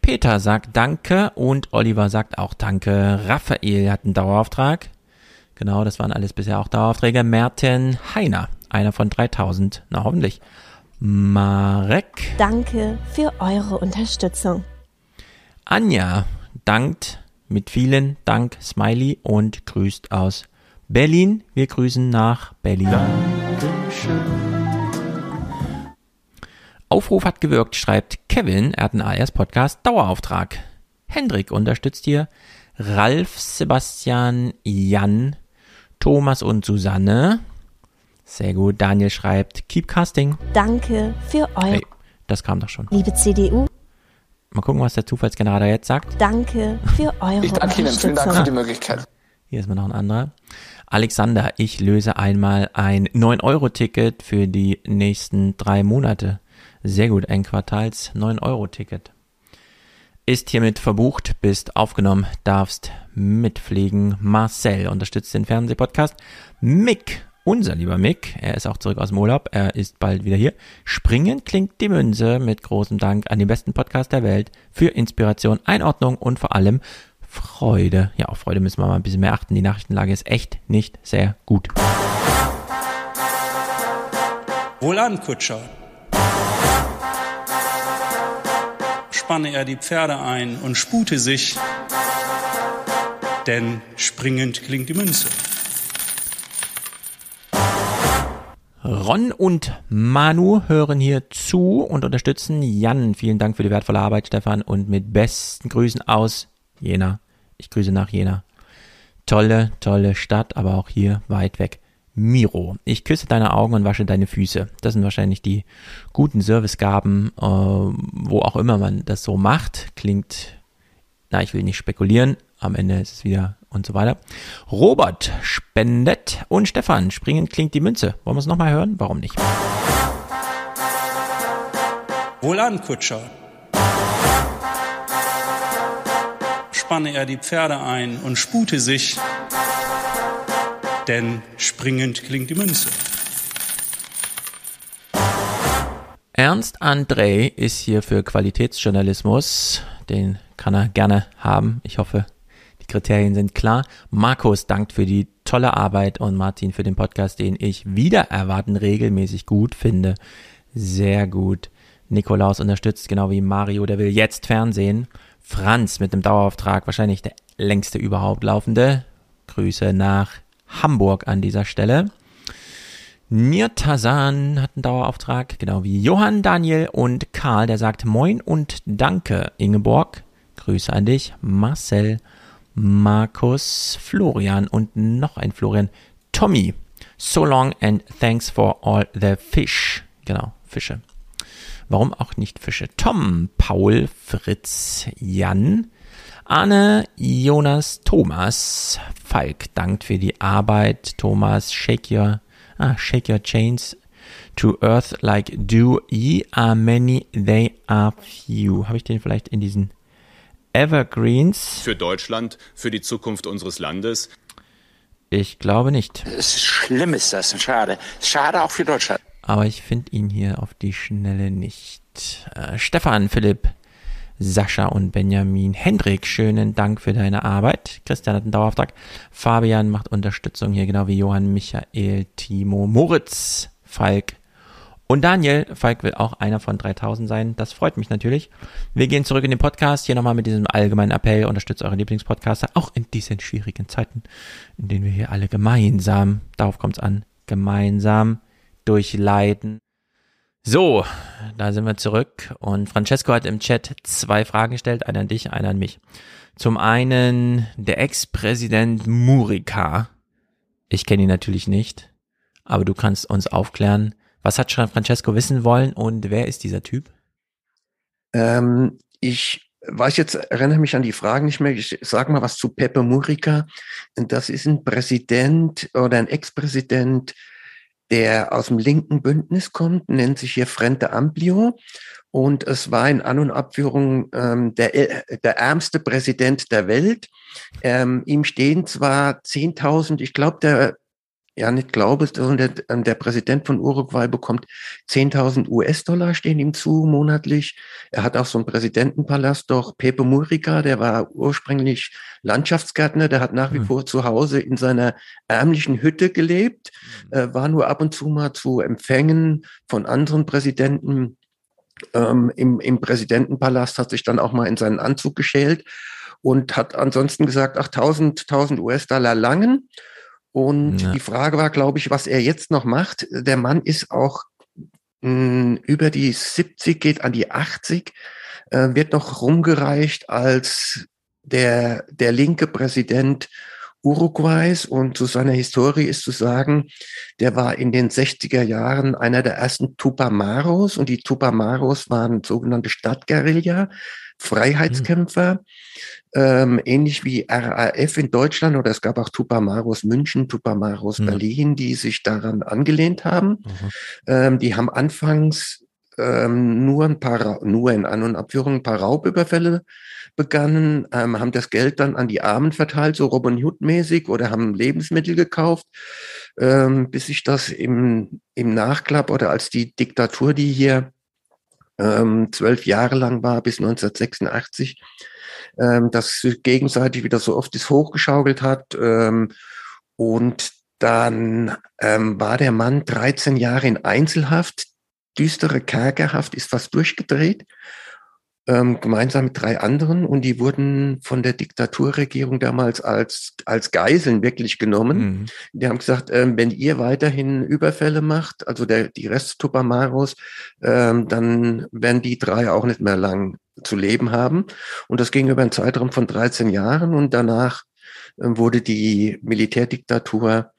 Speaker 1: Peter sagt Danke und Oliver sagt auch Danke. Raphael hat einen Dauerauftrag. Genau, das waren alles bisher auch Daueraufträge. Merten Heiner, einer von 3000. Na, hoffentlich. Marek.
Speaker 23: Danke für eure Unterstützung.
Speaker 1: Anja dankt mit vielen Dank, Smiley und grüßt aus Berlin. Wir grüßen nach Berlin. Aufruf hat gewirkt, schreibt Kevin. Er hat einen AS-Podcast Dauerauftrag. Hendrik unterstützt hier. Ralf, Sebastian, Jan, Thomas und Susanne. Sehr gut. Daniel schreibt Keep Casting.
Speaker 23: Danke für eure
Speaker 1: Hey, das kam doch schon.
Speaker 23: liebe CDU.
Speaker 1: Mal gucken, was der Zufallsgenerator jetzt sagt.
Speaker 23: Danke für eure
Speaker 24: Ich danke Ihnen. Vielen Dank für die Möglichkeit.
Speaker 1: Hier ist mal noch ein anderer. Alexander, ich löse einmal ein 9-Euro-Ticket für die nächsten drei Monate. Sehr gut, ein Quartals 9-Euro-Ticket. Ist hiermit verbucht, bist aufgenommen, darfst mitfliegen. Marcel unterstützt den Fernsehpodcast. Mick, unser lieber Mick, er ist auch zurück aus dem Urlaub, er ist bald wieder hier. Springen klingt die Münze mit großem Dank an den besten Podcast der Welt für Inspiration, Einordnung und vor allem Freude. Ja, auf Freude müssen wir mal ein bisschen mehr achten. Die Nachrichtenlage ist echt nicht sehr gut.
Speaker 25: Wohlan, Kutscher. Spanne er die Pferde ein und spute sich, denn springend klingt die Münze.
Speaker 1: Ron und Manu hören hier zu und unterstützen Jan. Vielen Dank für die wertvolle Arbeit, Stefan, und mit besten Grüßen aus Jena. Ich grüße nach Jena. Tolle, tolle Stadt, aber auch hier weit weg. Miro, ich küsse deine Augen und wasche deine Füße. Das sind wahrscheinlich die guten Servicegaben, äh, wo auch immer man das so macht. Klingt, na, ich will nicht spekulieren. Am Ende ist es wieder und so weiter. Robert spendet und Stefan, springen klingt die Münze. Wollen wir es nochmal hören? Warum nicht?
Speaker 25: Wohlan, Kutscher. Spanne er die Pferde ein und spute sich, denn springend klingt die Münze.
Speaker 1: Ernst André ist hier für Qualitätsjournalismus. Den kann er gerne haben. Ich hoffe, die Kriterien sind klar. Markus dankt für die tolle Arbeit und Martin für den Podcast, den ich wieder erwarten regelmäßig gut finde. Sehr gut. Nikolaus unterstützt genau wie Mario, der will jetzt Fernsehen. Franz mit dem Dauerauftrag, wahrscheinlich der längste überhaupt laufende. Grüße nach Hamburg an dieser Stelle. Nirtasan hat einen Dauerauftrag, genau wie Johann, Daniel und Karl, der sagt Moin und Danke, Ingeborg. Grüße an dich. Marcel, Markus, Florian und noch ein Florian. Tommy. So long and thanks for all the fish. Genau, Fische. Warum auch nicht Fische? Tom, Paul, Fritz, Jan, Arne, Jonas, Thomas, Falk dankt für die Arbeit. Thomas, shake your, ah, shake your chains to earth like dew. Ye are many, they are few. Habe ich den vielleicht in diesen Evergreens?
Speaker 26: Für Deutschland, für die Zukunft unseres Landes.
Speaker 1: Ich glaube nicht.
Speaker 27: Es ist schlimm ist das, schade. Schade auch für Deutschland.
Speaker 1: Aber ich finde ihn hier auf die Schnelle nicht. Äh, Stefan, Philipp, Sascha und Benjamin. Hendrik, schönen Dank für deine Arbeit. Christian hat einen Dauerauftrag. Fabian macht Unterstützung hier, genau wie Johann, Michael, Timo, Moritz, Falk und Daniel. Falk will auch einer von 3000 sein. Das freut mich natürlich. Wir gehen zurück in den Podcast. Hier nochmal mit diesem allgemeinen Appell. Unterstützt eure Lieblingspodcaster. Auch in diesen schwierigen Zeiten, in denen wir hier alle gemeinsam, darauf kommt es an, gemeinsam durchleiden. So, da sind wir zurück und Francesco hat im Chat zwei Fragen gestellt, eine an dich, eine an mich. Zum einen der Ex-Präsident Murica. Ich kenne ihn natürlich nicht, aber du kannst uns aufklären, was hat Francesco wissen wollen und wer ist dieser Typ?
Speaker 8: Ähm, ich weiß jetzt, erinnere mich an die Fragen nicht mehr. Ich sage mal was zu Pepe Murica. Das ist ein Präsident oder ein Ex-Präsident der aus dem linken Bündnis kommt, nennt sich hier Frente Amplio. Und es war in An- und Abführung ähm, der, äh, der ärmste Präsident der Welt. Ähm, ihm stehen zwar 10.000, ich glaube, der ja nicht glaube, der, ähm, der Präsident von Uruguay bekommt 10.000 US-Dollar stehen ihm zu monatlich. Er hat auch so einen Präsidentenpalast, doch Pepe Murica, der war ursprünglich Landschaftsgärtner, der hat nach wie mhm. vor zu Hause in seiner ärmlichen Hütte gelebt, mhm. äh, war nur ab und zu mal zu Empfängen von anderen Präsidenten ähm, im, im Präsidentenpalast, hat sich dann auch mal in seinen Anzug geschält und hat ansonsten gesagt, ach, 1000, 1000 US-Dollar langen. Und ja. die Frage war, glaube ich, was er jetzt noch macht. Der Mann ist auch mh, hm, über die 70, geht an die 80, äh, wird noch rumgereicht als der, der linke Präsident Uruguays und zu seiner Historie ist zu sagen, der war in den 60er Jahren einer der ersten Tupamaros und die Tupamaros waren sogenannte Stadtguerilla, Freiheitskämpfer, ähm, ähnlich wie RAF in Deutschland oder es gab auch Tupamaros München, Tupamaros mhm. Berlin, die sich daran angelehnt haben. Mhm. Ähm, die haben anfangs ähm, nur ein paar, nur in An- und Abführung ein paar Raubüberfälle begannen, ähm, haben das Geld dann an die Armen verteilt, so Robin Hood mäßig oder haben Lebensmittel gekauft, ähm, bis sich das im, im Nachklapp oder als die Diktatur, die hier ähm, zwölf Jahre lang war, bis 1986, ähm, das gegenseitig wieder so oft ist hochgeschaukelt hat. Ähm, und dann ähm, war der Mann 13 Jahre in Einzelhaft, düstere Kerkerhaft, ist fast durchgedreht, ähm, gemeinsam mit drei anderen. Und die wurden von der Diktaturregierung damals als, als Geiseln wirklich genommen. Mhm. Die haben gesagt, ähm, wenn ihr weiterhin Überfälle macht, also der, die Rest Tupamaros, ähm, dann werden die drei auch nicht mehr lang zu leben haben. Und das ging über einen Zeitraum von 13 Jahren und danach äh, wurde die Militärdiktatur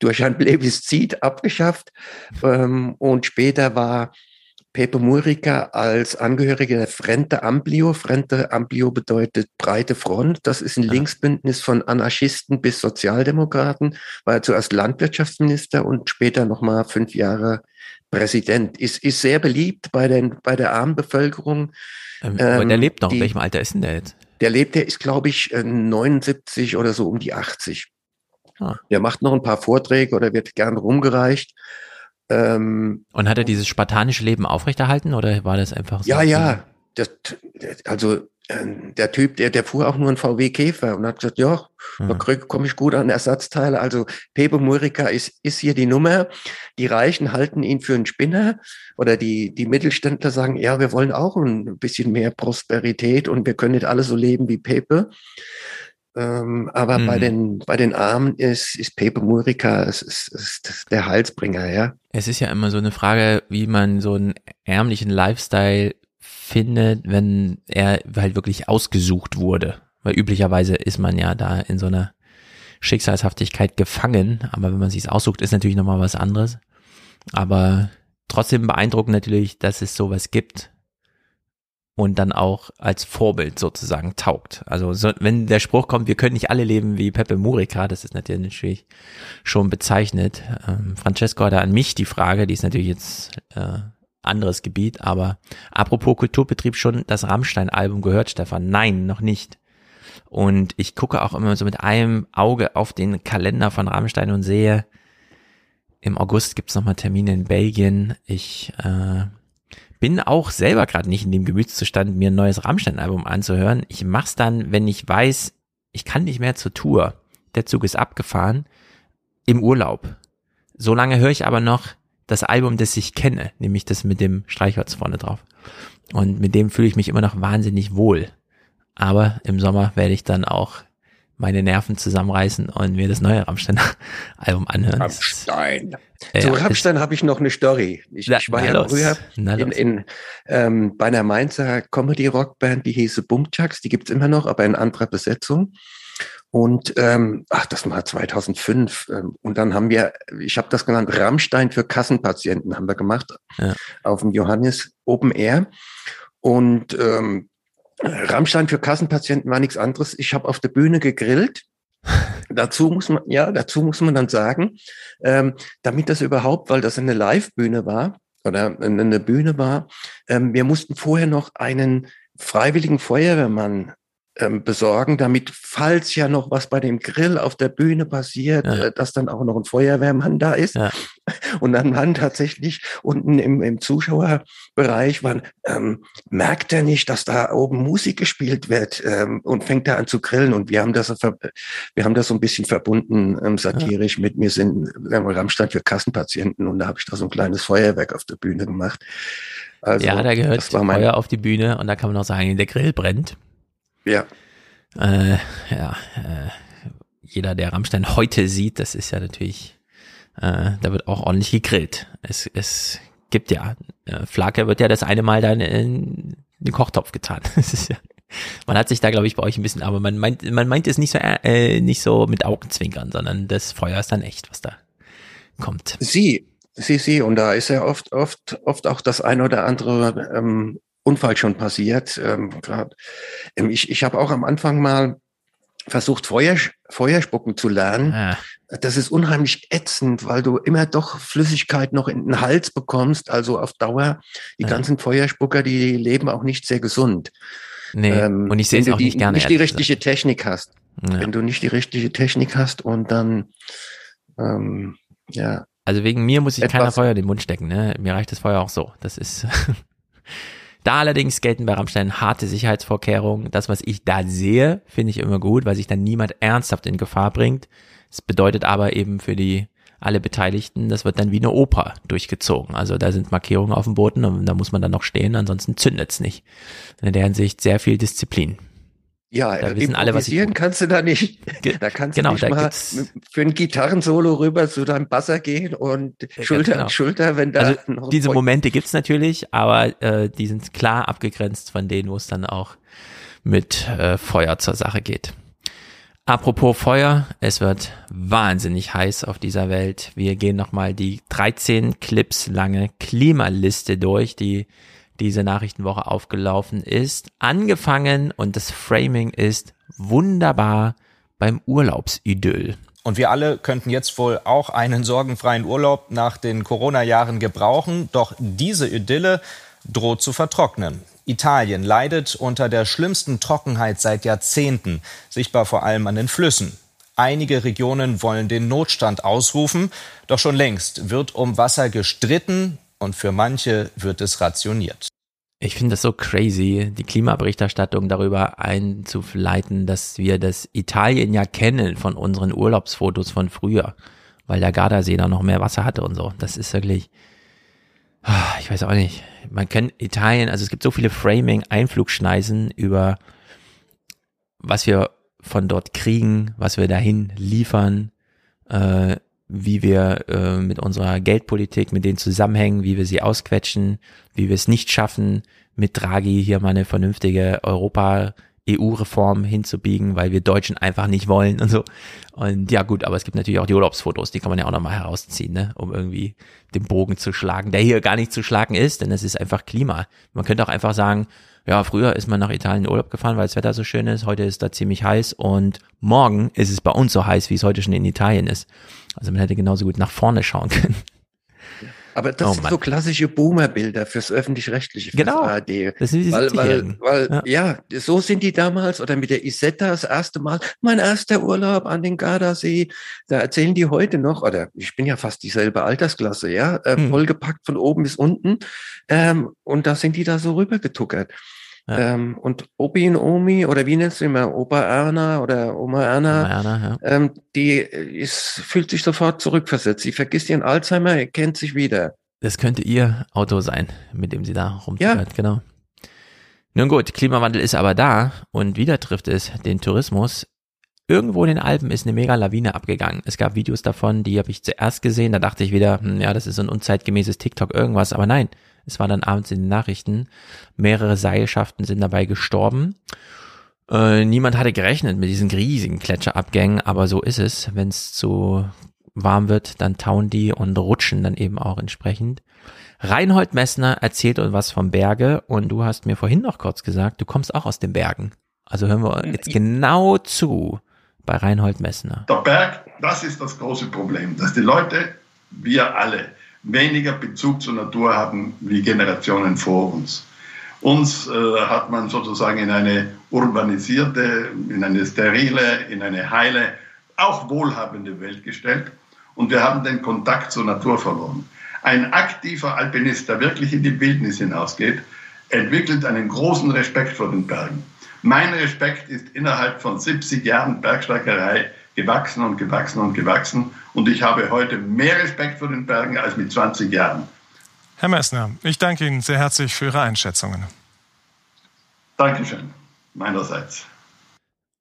Speaker 8: durch ein Plebiszit abgeschafft. Ähm, und später war Pepe Murica als Angehöriger der Frente Amplio. Frente Amplio bedeutet breite Front. Das ist ein Linksbündnis von Anarchisten bis Sozialdemokraten. War er zuerst Landwirtschaftsminister und später nochmal fünf Jahre Präsident. Ist, ist sehr beliebt bei, den, bei der armen Bevölkerung.
Speaker 1: Ähm, aber der ähm, lebt noch. Die, In welchem Alter ist denn der jetzt?
Speaker 8: Der lebt, der ist, glaube ich, 79 äh, oder so um die 80. Ah. Der macht noch ein paar Vorträge oder wird gern rumgereicht.
Speaker 1: Ähm, Und hat er dieses spartanische Leben aufrechterhalten oder war das einfach so?
Speaker 8: Ja, ja. Das, also ähm, der Typ, der, der fuhr auch nur einen VW Käfer und hat gesagt, ja, mhm. da komme ich gut an Ersatzteile. Also Pepe Murica ist, ist hier die Nummer. Die Reichen halten ihn für einen Spinner oder die, die Mittelständler sagen, ja, wir wollen auch ein bisschen mehr Prosperität und wir können nicht alle so leben wie Pepe. Ähm, aber mhm. bei den bei den Armen ist ist Pepe Murica es ist, ist der Halsbringer, ja.
Speaker 1: Es ist ja immer so eine Frage, wie man so einen ärmlichen Lifestyle finde, wenn er halt wirklich ausgesucht wurde. Weil üblicherweise ist man ja da in so einer Schicksalshaftigkeit gefangen, aber wenn man sich aussucht, ist natürlich nochmal was anderes. Aber trotzdem beeindruckend natürlich, dass es sowas gibt und dann auch als Vorbild sozusagen taugt. Also so, wenn der Spruch kommt, wir können nicht alle leben wie Pepe Murica, das ist natürlich schon bezeichnet. Ähm, Francesco hatte an mich die Frage, die ist natürlich jetzt äh, anderes Gebiet, aber apropos Kulturbetrieb schon das Rammstein-Album gehört, Stefan? Nein, noch nicht. Und ich gucke auch immer so mit einem Auge auf den Kalender von Rammstein und sehe, im August gibt's nochmal Termine in Belgien. Ich äh, bin auch selber gerade nicht in dem Gemütszustand, mir ein neues Rammstein-Album anzuhören. Ich mach's dann, wenn ich weiß, ich kann nicht mehr zur Tour. Der Zug ist abgefahren. Im Urlaub. Solange höre ich aber noch das Album, das ich kenne, nämlich das mit dem Streichholz vorne drauf. Und mit dem fühle ich mich immer noch wahnsinnig wohl. Aber im Sommer werde ich dann auch meine Nerven zusammenreißen und mir das neue Rammstein-Album anhören.
Speaker 8: Rammstein. Äh, Zu Rammstein habe ich noch eine Story. Ich, na, ich war ja los. früher in, in, ähm, bei einer Mainzer Comedy-Rockband, die hieße Bumchucks, die gibt's immer noch, aber in anderer Besetzung. Und ähm, ach, das war 2005. Ähm, und dann haben wir, ich habe das genannt, Rammstein für Kassenpatienten haben wir gemacht ja. auf dem Johannes Open Air. Und ähm, Rammstein für Kassenpatienten war nichts anderes. Ich habe auf der Bühne gegrillt. dazu muss man, ja, dazu muss man dann sagen, ähm, damit das überhaupt, weil das eine Live-Bühne war oder eine Bühne war, ähm, wir mussten vorher noch einen freiwilligen Feuerwehrmann ähm, besorgen, damit, falls ja noch was bei dem Grill auf der Bühne passiert, ja. äh, dass dann auch noch ein Feuerwehrmann da ist. Ja. Und dann waren tatsächlich unten im, im Zuschauerbereich, waren, ähm, merkt er nicht, dass da oben Musik gespielt wird ähm, und fängt da an zu grillen. Und wir haben das, wir haben das so ein bisschen verbunden, ähm, satirisch ja. mit mir sind Rammstein für Kassenpatienten und da habe ich da so ein kleines Feuerwerk auf der Bühne gemacht.
Speaker 1: Also, ja, da gehört Feuer auf die Bühne und da kann man auch sagen, der Grill brennt.
Speaker 8: Ja.
Speaker 1: Äh, ja, äh, jeder, der Rammstein heute sieht, das ist ja natürlich, äh, da wird auch ordentlich gegrillt. Es, es gibt ja, äh, Flake wird ja das eine Mal dann in den Kochtopf getan. Das ist ja, man hat sich da, glaube ich, bei euch ein bisschen, aber man meint, man meint es nicht so, äh, nicht so mit Augenzwinkern, sondern das Feuer ist dann echt, was da kommt.
Speaker 8: Sie, sie, sie, und da ist ja oft, oft, oft auch das eine oder andere ähm, Unfall schon passiert. Ähm, grad, ähm, ich ich habe auch am Anfang mal versucht, Feuer, Feuerspucken zu lernen. Ah. Das ist unheimlich ätzend, weil du immer doch Flüssigkeit noch in den Hals bekommst. Also auf Dauer, die ah. ganzen Feuerspucker, die leben auch nicht sehr gesund.
Speaker 1: Nee, ähm, und ich sehe es auch nicht gerne.
Speaker 8: Wenn du nicht die richtige Technik hast. Ja. Wenn du nicht die richtige Technik hast und dann, ähm, ja.
Speaker 1: Also wegen mir muss ich keiner Feuer in den Mund stecken, ne? Mir reicht das Feuer auch so. Das ist, Da allerdings gelten bei Rammstein harte Sicherheitsvorkehrungen. Das, was ich da sehe, finde ich immer gut, weil sich dann niemand ernsthaft in Gefahr bringt. Es bedeutet aber eben für die alle Beteiligten, das wird dann wie eine Oper durchgezogen. Also da sind Markierungen auf dem Boden und da muss man dann noch stehen, ansonsten zündet's nicht. In der Hinsicht sehr viel Disziplin.
Speaker 8: Ja, da wissen alle, was ich kannst du da nicht. Da kannst genau, du nicht mal für ein Gitarrensolo rüber zu deinem Basser gehen und Schulter genau. an Schulter, wenn da
Speaker 1: also diese Momente gibt's natürlich, aber äh, die sind klar abgegrenzt von denen, wo es dann auch mit äh, Feuer zur Sache geht. Apropos Feuer, es wird wahnsinnig heiß auf dieser Welt. Wir gehen nochmal die 13 Clips lange Klimaliste durch, die diese Nachrichtenwoche aufgelaufen ist. Angefangen und das Framing ist wunderbar beim Urlaubsidyll.
Speaker 28: Und wir alle könnten jetzt wohl auch einen sorgenfreien Urlaub nach den Corona-Jahren gebrauchen. Doch diese Idylle droht zu vertrocknen. Italien leidet unter der schlimmsten Trockenheit seit Jahrzehnten, sichtbar vor allem an den Flüssen. Einige Regionen wollen den Notstand ausrufen, doch schon längst wird um Wasser gestritten, und für manche wird es rationiert.
Speaker 1: Ich finde das so crazy, die Klimaberichterstattung darüber einzuleiten, dass wir das Italien ja kennen von unseren Urlaubsfotos von früher, weil der Gardasee da noch mehr Wasser hatte und so. Das ist wirklich, ah, ich weiß auch nicht. Man kennt Italien, also es gibt so viele Framing, Einflugschneisen über was wir von dort kriegen, was wir dahin liefern, äh, wie wir äh, mit unserer Geldpolitik, mit den Zusammenhängen, wie wir sie ausquetschen, wie wir es nicht schaffen, mit Draghi hier mal eine vernünftige Europa EU-Reform hinzubiegen, weil wir Deutschen einfach nicht wollen und so. Und ja gut, aber es gibt natürlich auch die Urlaubsfotos, die kann man ja auch nochmal herausziehen, ne, um irgendwie den Bogen zu schlagen, der hier gar nicht zu schlagen ist, denn es ist einfach Klima. Man könnte auch einfach sagen, ja, früher ist man nach Italien in Urlaub gefahren, weil das Wetter so schön ist, heute ist da ziemlich heiß und morgen ist es bei uns so heiß, wie es heute schon in Italien ist. Also man hätte genauso gut nach vorne schauen können.
Speaker 8: Aber das
Speaker 1: Oh
Speaker 8: sind
Speaker 1: Mann.
Speaker 8: so klassische Boomer-Bilder fürs öffentlich-rechtliche, fürs
Speaker 1: Genau.
Speaker 8: ARD.
Speaker 1: Das sind die
Speaker 8: weil, weil,
Speaker 1: 70-Jährigen.
Speaker 8: weil ja. so sind die damals oder mit der Isetta das erste Mal, mein erster Urlaub an den Gardasee, da erzählen die heute noch, oder ich bin ja fast dieselbe Altersklasse, ja, äh,
Speaker 1: Hm.
Speaker 8: vollgepackt von oben bis unten ähm, und da sind die da so rübergetuckert. Ähm, und Opi und Omi, oder wie nennst du immer, Opa Erna oder Oma Erna,
Speaker 1: Oma Erna, ja.
Speaker 8: ähm, die ist, fühlt sich sofort zurückversetzt. Sie vergisst ihren Alzheimer, erkennt sich wieder.
Speaker 1: Das könnte ihr Auto sein, mit dem sie da rumfährt, genau. Nun gut, Klimawandel ist aber da und wieder trifft es den Tourismus. Irgendwo in den Alpen ist eine mega Lawine abgegangen. Es gab Videos davon, die habe ich zuerst gesehen. Da dachte ich wieder, hm, ja, das ist so ein unzeitgemäßes TikTok irgendwas. Aber nein, es war dann abends in den Nachrichten. Mehrere Seilschaften sind dabei gestorben. Äh, niemand hatte gerechnet mit diesen riesigen Gletscherabgängen, aber so ist es. Wenn es zu warm wird, dann tauen die und rutschen dann eben auch entsprechend. Reinhold Messner erzählt uns was vom Berge und du hast mir vorhin noch kurz gesagt, du kommst auch aus den Bergen. Also hören wir jetzt genau zu bei Reinhold Messner.
Speaker 29: Der Berg, das ist das große Problem, dass die Leute, wir alle, weniger Bezug zur Natur haben wie Generationen vor uns. Uns äh, hat man sozusagen in eine urbanisierte, in eine sterile, in eine heile, auch wohlhabende Welt gestellt und wir haben den Kontakt zur Natur verloren. Ein aktiver Alpinist, der wirklich in die Wildnis hinausgeht, entwickelt einen großen Respekt vor den Bergen. Mein Respekt ist innerhalb von 70 Jahren Bergsteigerei gewachsen und gewachsen und gewachsen. Und ich habe heute mehr Respekt vor den Bergen als mit 20 Jahren.
Speaker 3: Herr Messner, ich danke Ihnen sehr herzlich für Ihre Einschätzungen.
Speaker 29: Dankeschön, meinerseits.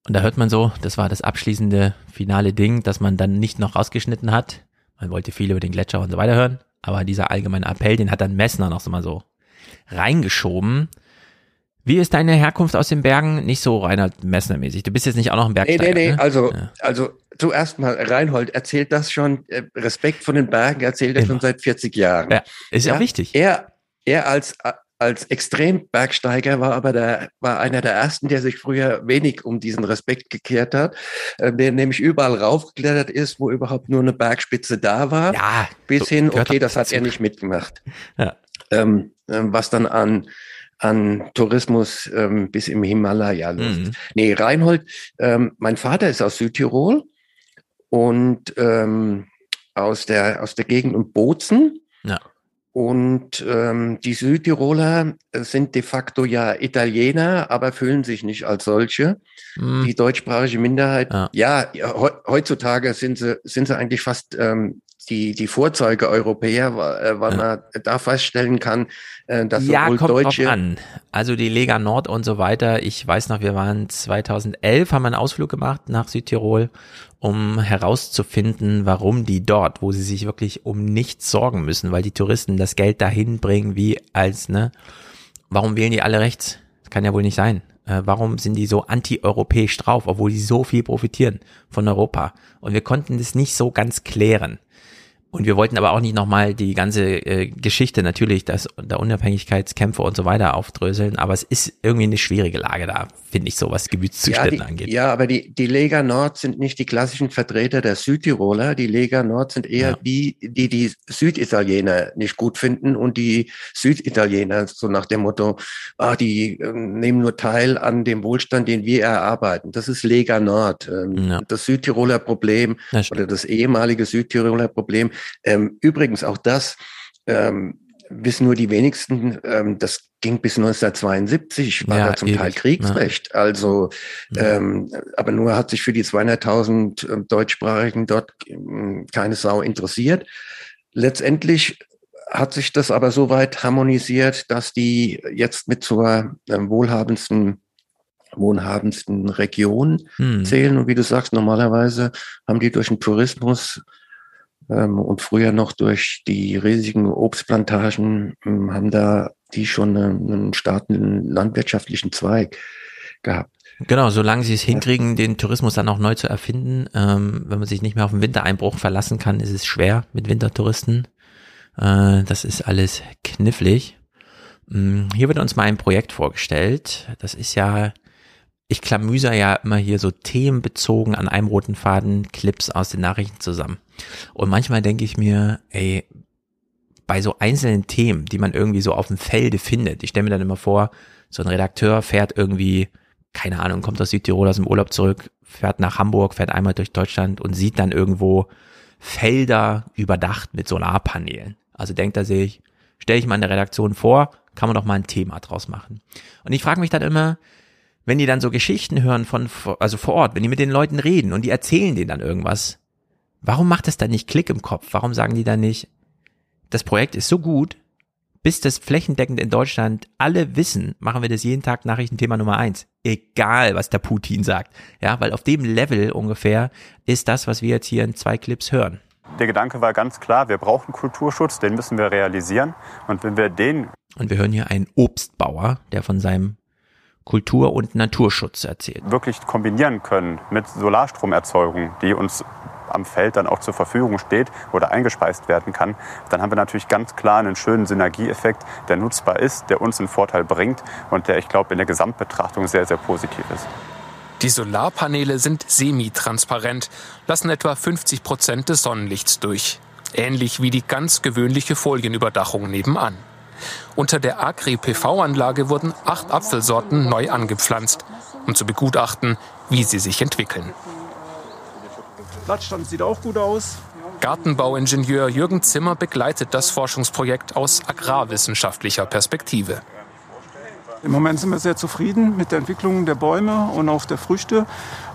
Speaker 1: Und da hört man so, das war das abschließende finale Ding, das man dann nicht noch rausgeschnitten hat. Man wollte viel über den Gletscher und so weiter hören, aber dieser allgemeine Appell, den hat dann Messner noch so mal so reingeschoben. Wie ist deine Herkunft aus den Bergen? Nicht so Reinhard Messner-mäßig. Du bist jetzt nicht auch noch ein
Speaker 8: Nee,
Speaker 1: Bergsteiger.
Speaker 8: nee, nee,
Speaker 1: ne?
Speaker 8: also,
Speaker 1: Ja.
Speaker 8: also zuerst mal, Reinhold erzählt das schon, äh, Respekt von den Bergen erzählt er schon seit 40 Jahren.
Speaker 1: Ja, ist ja auch wichtig.
Speaker 8: Er, er als, als Extrembergsteiger war aber der, war einer der ersten, der sich früher wenig um diesen Respekt gekehrt hat, äh, der nämlich überall raufgeklettert ist, wo überhaupt nur eine Bergspitze da war.
Speaker 1: Ja,
Speaker 8: bis
Speaker 1: so
Speaker 8: hin, okay, das hat er nicht mitgemacht.
Speaker 1: Ja.
Speaker 8: Ähm, ähm, was dann an, an Tourismus ähm, bis im Himalaya los
Speaker 1: Mhm.
Speaker 8: Nee, Reinhold, ähm, mein Vater ist aus Südtirol und ähm, aus der, aus der Gegend um Bozen.
Speaker 1: Ja.
Speaker 8: Und ähm, die Südtiroler sind de facto ja Italiener, aber fühlen sich nicht als solche.
Speaker 1: Hm.
Speaker 8: Die deutschsprachige Minderheit, ja, ja heu- heutzutage sind sie, sind sie eigentlich fast ähm, die, die Vorzeuge-Europäer, wa- äh, weil man da feststellen kann, äh, dass
Speaker 1: ja,
Speaker 8: sowohl
Speaker 1: kommt
Speaker 8: Deutsche
Speaker 1: drauf an. Also die Lega Nord und so weiter. Ich weiß noch, wir waren 2011, haben einen Ausflug gemacht nach Südtirol, um herauszufinden, warum die dort, wo sie sich wirklich um nichts sorgen müssen, weil die Touristen das Geld dahin bringen, wie als, ne, warum wählen die alle rechts? Das kann ja wohl nicht sein. Äh, warum sind die so anti-europäisch drauf, obwohl die so viel profitieren von Europa? Und wir konnten das nicht so ganz klären. Und wir wollten aber auch nicht nochmal die ganze äh, Geschichte natürlich, das der Unabhängigkeitskämpfe und so weiter aufdröseln, aber es ist irgendwie eine schwierige Lage da, finde ich, so was Gemütszustände
Speaker 8: ja,
Speaker 1: angeht.
Speaker 8: Ja, aber die, die Lega Nord sind nicht die klassischen Vertreter der Südtiroler. Die Lega Nord sind eher die, die die Süditaliener nicht gut finden und die Süditaliener so nach dem Motto, ah, die ähm, nehmen nur teil an dem Wohlstand, den wir erarbeiten. Das ist Lega Nord. Ähm, Das Südtiroler Problem oder das ehemalige Südtiroler Problem. Ähm, übrigens auch das, ähm, wissen nur die wenigsten, ähm, das ging bis 1972, war
Speaker 1: Ja,
Speaker 8: da zum
Speaker 1: ewig,
Speaker 8: Teil
Speaker 1: ne?
Speaker 8: Kriegsrecht. Also, ähm, aber nur hat sich für die 200.000 ähm, Deutschsprachigen dort ähm, keine Sau interessiert. Letztendlich hat sich das aber so weit harmonisiert, dass die jetzt mit zur ähm, wohlhabendsten wohlhabendsten Region
Speaker 1: Hm.
Speaker 8: zählen. Und wie du sagst, normalerweise haben die durch den Tourismus und früher noch durch die riesigen Obstplantagen ähm, haben da die schon einen, einen starken landwirtschaftlichen Zweig gehabt.
Speaker 1: Genau, solange sie es hinkriegen, den Tourismus dann auch neu zu erfinden, ähm, wenn man sich nicht mehr auf den Wintereinbruch verlassen kann, ist es schwer mit Wintertouristen. Äh, das ist alles knifflig. Ähm, hier wird uns mal ein Projekt vorgestellt. Das ist ja, ich klamüser ja immer hier so themenbezogen an einem roten Faden Clips aus den Nachrichten zusammen. Und manchmal denke ich mir, ey, bei so einzelnen Themen, die man irgendwie so auf dem Felde findet, ich stelle mir dann immer vor, so ein Redakteur fährt irgendwie keine Ahnung, kommt aus Südtirol aus dem Urlaub zurück, fährt nach Hamburg, fährt einmal durch Deutschland und sieht dann irgendwo Felder überdacht mit Solarpanelen. Also denkt er sich, stelle ich mal in der Redaktion vor, kann man doch mal ein Thema draus machen. Und ich frage mich dann immer, wenn die dann so Geschichten hören von, also vor Ort, wenn die mit den Leuten reden und die erzählen denen dann irgendwas, warum macht das dann nicht Klick im Kopf? Warum sagen die dann nicht, das Projekt ist so gut, bis das flächendeckend in Deutschland alle wissen, machen wir das jeden Tag Nachrichtenthema Nummer eins. Egal, was der Putin sagt. Ja, weil auf dem Level ungefähr ist das, was wir jetzt hier in zwei Clips hören.
Speaker 30: Der Gedanke war ganz klar, wir brauchen Kulturschutz, den müssen wir realisieren. Und wenn wir den.
Speaker 1: Und wir hören hier einen Obstbauer, der von seinem Kultur- und Naturschutz erzählt.
Speaker 30: Wirklich kombinieren können mit Solarstromerzeugung, die uns am Feld dann auch zur Verfügung steht oder eingespeist werden kann, dann haben wir natürlich ganz klar einen schönen Synergieeffekt, der nutzbar ist, der uns einen Vorteil bringt und der, ich glaube, in der Gesamtbetrachtung sehr, sehr positiv ist.
Speaker 31: Die Solarpaneele sind semitransparent, lassen etwa 50 Prozent des Sonnenlichts durch. Ähnlich wie die ganz gewöhnliche Folienüberdachung nebenan. Unter der Agri-PV-Anlage wurden acht Apfelsorten neu angepflanzt, um zu begutachten, wie sie sich entwickeln.
Speaker 32: Blattstand sieht auch gut aus.
Speaker 31: Gartenbauingenieur Jürgen Zimmer begleitet das Forschungsprojekt aus agrarwissenschaftlicher Perspektive.
Speaker 32: Im Moment sind wir sehr zufrieden mit der Entwicklung der Bäume und auch der Früchte.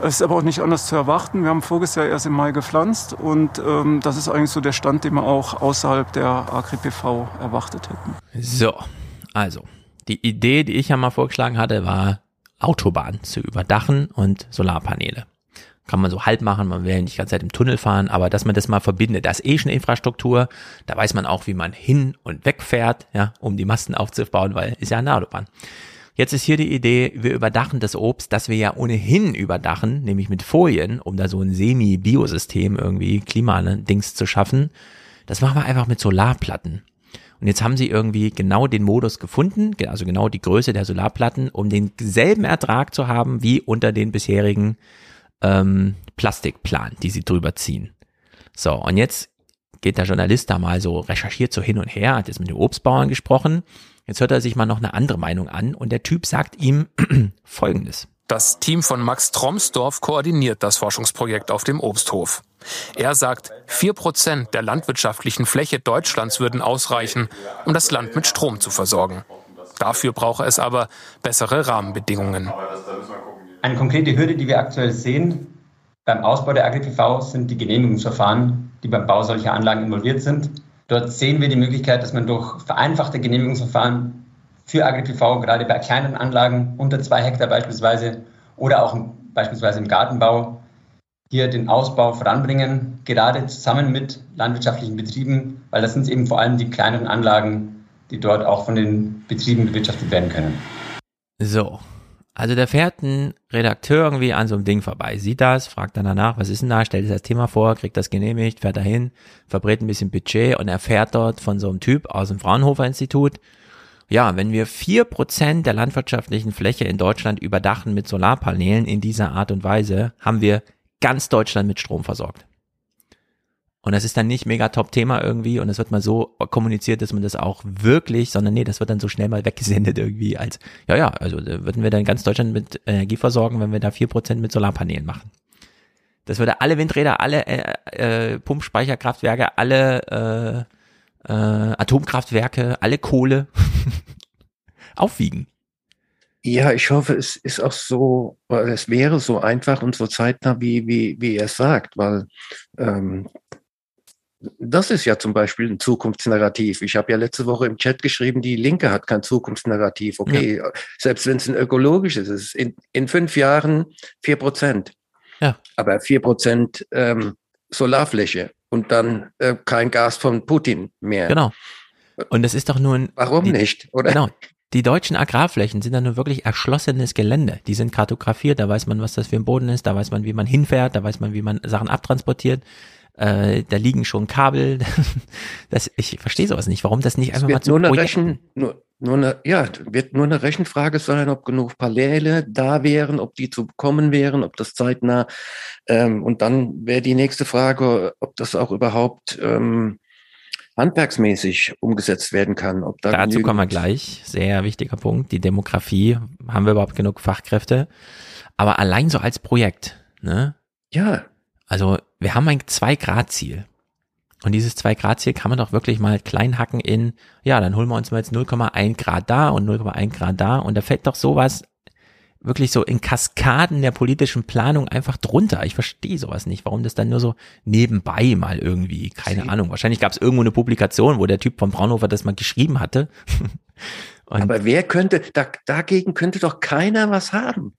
Speaker 32: Es ist aber auch nicht anders zu erwarten. Wir haben voriges Jahr erst im Mai gepflanzt und ähm, das ist eigentlich so der Stand, den wir auch außerhalb der Agri-PV erwartet hätten.
Speaker 1: So, also die Idee, die ich ja mal vorgeschlagen hatte, war Autobahn zu überdachen und Solarpaneele kann man so halb machen, man will ja nicht die ganze Zeit im Tunnel fahren, aber dass man das mal verbindet, da ist eh schon Infrastruktur, da weiß man auch, wie man hin und weg fährt, ja, um die Masten aufzubauen, weil ist ja eine Autobahn. Jetzt ist hier die Idee, wir überdachen das Obst, das wir ja ohnehin überdachen, nämlich mit Folien, um da so ein Semi-Biosystem irgendwie, Klimadings zu schaffen. Das machen wir einfach mit Solarplatten. Und jetzt haben sie irgendwie genau den Modus gefunden, also genau die Größe der Solarplatten, um denselben Ertrag zu haben wie unter den bisherigen ähm, Plastikplan, die sie drüber ziehen. So, und jetzt geht der Journalist da mal so, recherchiert so hin und her, hat jetzt mit den Obstbauern gesprochen. Jetzt hört er sich mal noch eine andere Meinung an und der Typ sagt ihm Folgendes.
Speaker 31: Das Team von Max Tromsdorf koordiniert das Forschungsprojekt auf dem Obsthof. Er sagt, vier Prozent der landwirtschaftlichen Fläche Deutschlands würden ausreichen, um das Land mit Strom zu versorgen. Dafür brauche es aber bessere Rahmenbedingungen.
Speaker 33: Eine konkrete Hürde, die wir aktuell sehen beim Ausbau der AgriPV, sind die Genehmigungsverfahren, die beim Bau solcher Anlagen involviert sind. Dort sehen wir die Möglichkeit, dass man durch vereinfachte Genehmigungsverfahren für AgriPV, gerade bei kleinen Anlagen unter zwei Hektar beispielsweise oder auch beispielsweise im Gartenbau, hier den Ausbau voranbringen, gerade zusammen mit landwirtschaftlichen Betrieben, weil das sind eben vor allem die kleineren Anlagen, die dort auch von den Betrieben bewirtschaftet werden können.
Speaker 1: So, also da fährt ein Redakteur irgendwie an so einem Ding vorbei, sieht das, fragt dann danach, was ist denn da, stellt sich das Thema vor, kriegt das genehmigt, fährt dahin, verbrät ein bisschen Budget und erfährt dort von so einem Typ aus dem Fraunhofer Institut, ja, wenn wir vier Prozent der landwirtschaftlichen Fläche in Deutschland überdachen mit Solarpanelen in dieser Art und Weise, haben wir ganz Deutschland mit Strom versorgt. Und das ist dann nicht mega Top-Thema irgendwie und es wird mal so kommuniziert, dass man das auch wirklich, sondern nee, das wird dann so schnell mal weggesendet irgendwie als, ja, ja, also würden wir dann ganz Deutschland mit Energie versorgen, wenn wir da vier Prozent mit Solarpanelen machen. Das würde alle Windräder, alle äh, äh, Pumpspeicherkraftwerke, alle äh, äh, Atomkraftwerke, alle Kohle aufwiegen.
Speaker 8: Ja, ich hoffe, es ist auch so, es wäre so einfach und so zeitnah, wie, wie, wie er sagt, weil ähm, das ist ja zum Beispiel ein Zukunftsnarrativ. Ich habe ja letzte Woche im Chat geschrieben, die Linke hat kein Zukunftsnarrativ. Okay, ja. selbst wenn es ein ökologisches ist, in, in fünf Jahren vier Prozent.
Speaker 1: Ja.
Speaker 8: Aber vier Prozent ähm, Solarfläche und dann äh, kein Gas von Putin mehr.
Speaker 1: Genau. Und das ist doch nur ein.
Speaker 8: Warum
Speaker 1: die,
Speaker 8: nicht, oder?
Speaker 1: Genau. Die deutschen Agrarflächen sind dann nur wirklich erschlossenes Gelände. Die sind kartografiert, da weiß man, was das für ein Boden ist, da weiß man, wie man hinfährt, da weiß man, wie man Sachen abtransportiert. Äh, da liegen schon Kabel. Das, ich verstehe sowas nicht. Warum das nicht einfach mal zu
Speaker 8: nur eine
Speaker 1: Projekten-
Speaker 8: Rechen, nur, nur eine, ja, wird nur eine Rechenfrage sein, ob genug Paneele da wären, ob die zu bekommen wären, ob das zeitnah. Ähm, und dann wäre die nächste Frage, ob das auch überhaupt ähm, handwerksmäßig umgesetzt werden kann. Ob da
Speaker 1: Dazu kommen wir gleich. Sehr wichtiger Punkt. Die Demografie. Haben wir überhaupt genug Fachkräfte? Aber allein so als Projekt, ne?
Speaker 8: Ja.
Speaker 1: Also, wir haben ein Zwei-Grad-Ziel. Und dieses Zwei-Grad-Ziel kann man doch wirklich mal klein hacken in, ja, dann holen wir uns mal jetzt 0,1 Grad da und 0,1 Grad da. Und da fällt doch sowas wirklich so in Kaskaden der politischen Planung einfach drunter. Ich verstehe sowas nicht, warum das dann nur so nebenbei mal irgendwie, keine Ahnung. Wahrscheinlich gab es irgendwo eine Publikation, wo der Typ von Braunhofer das mal geschrieben hatte.
Speaker 8: Aber wer könnte, da, dagegen könnte doch keiner was haben.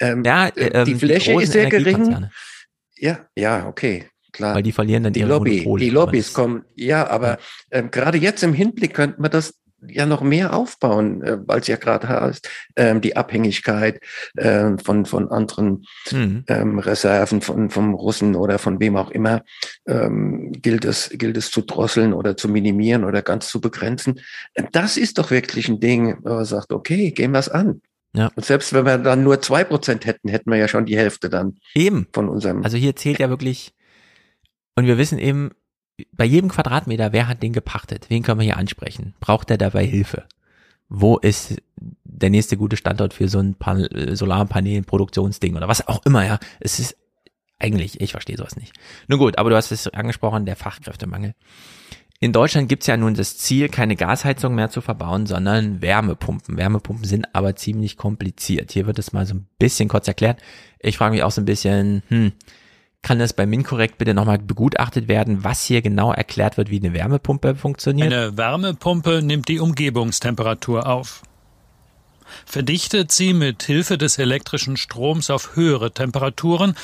Speaker 8: Ähm,
Speaker 1: Ja,
Speaker 8: äh,
Speaker 1: ähm,
Speaker 8: die
Speaker 1: die
Speaker 8: Fläche
Speaker 1: großen
Speaker 8: ist sehr gering. Ja, ja, okay, klar.
Speaker 1: Weil die verlieren dann
Speaker 8: die
Speaker 1: ihre
Speaker 8: Lobby,
Speaker 1: Monopole.
Speaker 8: die Lobbys kommen. Ja, aber ähm, gerade jetzt im Hinblick könnte man das ja noch mehr aufbauen, äh, weil es ja gerade heißt, ähm, die Abhängigkeit ähm, von von anderen
Speaker 1: Mhm.
Speaker 8: ähm, Reserven von vom Russen oder von wem auch immer ähm, gilt es gilt es zu drosseln oder zu minimieren oder ganz zu begrenzen. Ähm, Das ist doch wirklich ein Ding, wo man sagt, okay, gehen wir es an.
Speaker 1: Ja.
Speaker 8: Und selbst wenn wir dann nur zwei Prozent hätten, hätten wir ja schon die Hälfte dann
Speaker 1: Eben.
Speaker 8: von unserem.
Speaker 1: Also hier zählt ja wirklich, und wir wissen eben, bei jedem Quadratmeter, wer hat den gepachtet? Wen können wir hier ansprechen? Braucht er dabei Hilfe? Wo ist der nächste gute Standort für so ein Pan äh, Solarpanel-Produktionsding oder was auch immer, ja? Es ist eigentlich, ich verstehe sowas nicht. Nun gut, aber du hast es angesprochen, der Fachkräftemangel. In Deutschland gibt's ja nun das Ziel, keine Gasheizung mehr zu verbauen, sondern Wärmepumpen. Wärmepumpen sind aber ziemlich kompliziert. Hier wird es mal so ein bisschen kurz erklärt. Ich frage mich auch so ein bisschen, hm, kann das bei MinCorrect bitte nochmal begutachtet werden, was hier genau erklärt wird, wie eine Wärmepumpe funktioniert?
Speaker 34: Eine Wärmepumpe nimmt die Umgebungstemperatur auf. Verdichtet sie mit Hilfe des elektrischen Stroms auf höhere Temperaturen,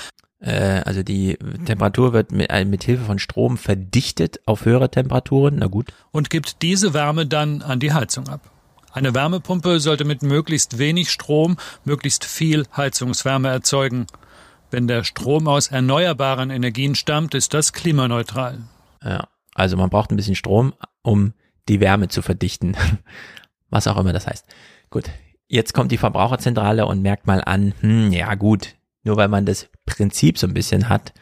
Speaker 1: also die Temperatur wird mit, äh, mit Hilfe von Strom verdichtet auf höhere Temperaturen. Na gut.
Speaker 34: und gibt diese Wärme dann an die Heizung ab. Eine Wärmepumpe sollte mit möglichst wenig Strom möglichst viel Heizungswärme erzeugen. Wenn der Strom aus erneuerbaren Energien stammt, ist das klimaneutral.
Speaker 1: Ja, also man braucht ein bisschen Strom, um die Wärme zu verdichten. Was auch immer das heißt. Gut, jetzt kommt die Verbraucherzentrale und merkt mal an, hm, ja gut, nur weil man das Prinzip so ein bisschen hat,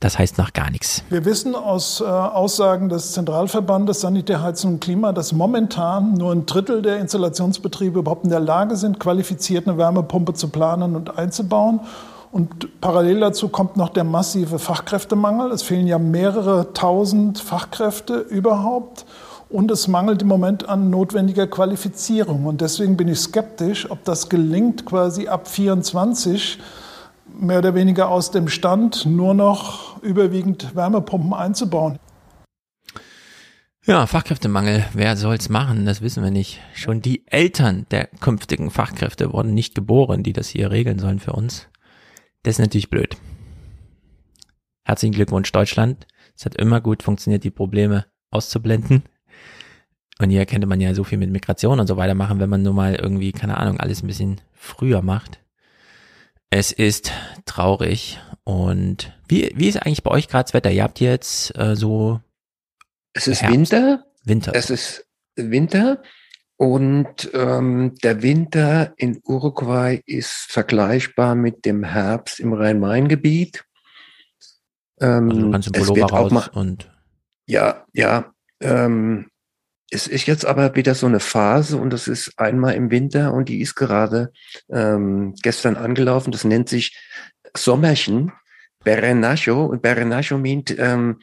Speaker 1: das heißt noch gar nichts.
Speaker 35: Wir wissen aus äh, Aussagen des Zentralverbandes Sanitär, Heizung und Klima, dass momentan nur ein Drittel der Installationsbetriebe überhaupt in der Lage sind, qualifiziert eine Wärmepumpe zu planen und einzubauen. Und parallel dazu kommt noch der massive Fachkräftemangel. Es fehlen ja mehrere tausend Fachkräfte überhaupt. Und es mangelt im Moment an notwendiger Qualifizierung. Und deswegen bin ich skeptisch, ob das gelingt, quasi ab 24 mehr oder weniger aus dem Stand nur noch überwiegend Wärmepumpen einzubauen.
Speaker 1: Ja, Fachkräftemangel, wer soll's machen? Das wissen wir nicht. Schon die Eltern der künftigen Fachkräfte wurden nicht geboren, die das hier regeln sollen für uns. Das ist natürlich blöd. Herzlichen Glückwunsch Deutschland. Es hat immer gut funktioniert, die Probleme auszublenden. Und hier könnte man ja so viel mit Migration und so weiter machen, wenn man nur mal irgendwie, keine Ahnung, alles ein bisschen früher macht. Es ist traurig. Und wie, wie ist eigentlich bei euch gerade das Wetter? Ihr habt jetzt äh, so
Speaker 8: Es ist
Speaker 1: Herbst.
Speaker 8: Winter.
Speaker 1: Winter.
Speaker 8: Es ist Winter. Und ähm, der Winter in Uruguay ist vergleichbar mit dem Herbst im Rhein-Main-Gebiet. Ähm,
Speaker 1: Also du kannst im Pullover raus
Speaker 8: mal,
Speaker 1: und
Speaker 8: ja, ja. Ähm, es ist jetzt aber wieder so eine Phase und das ist einmal im Winter und die ist gerade ähm, gestern angelaufen. Das nennt sich Sommerchen, Berenacho. Und Berenacho meint, ähm,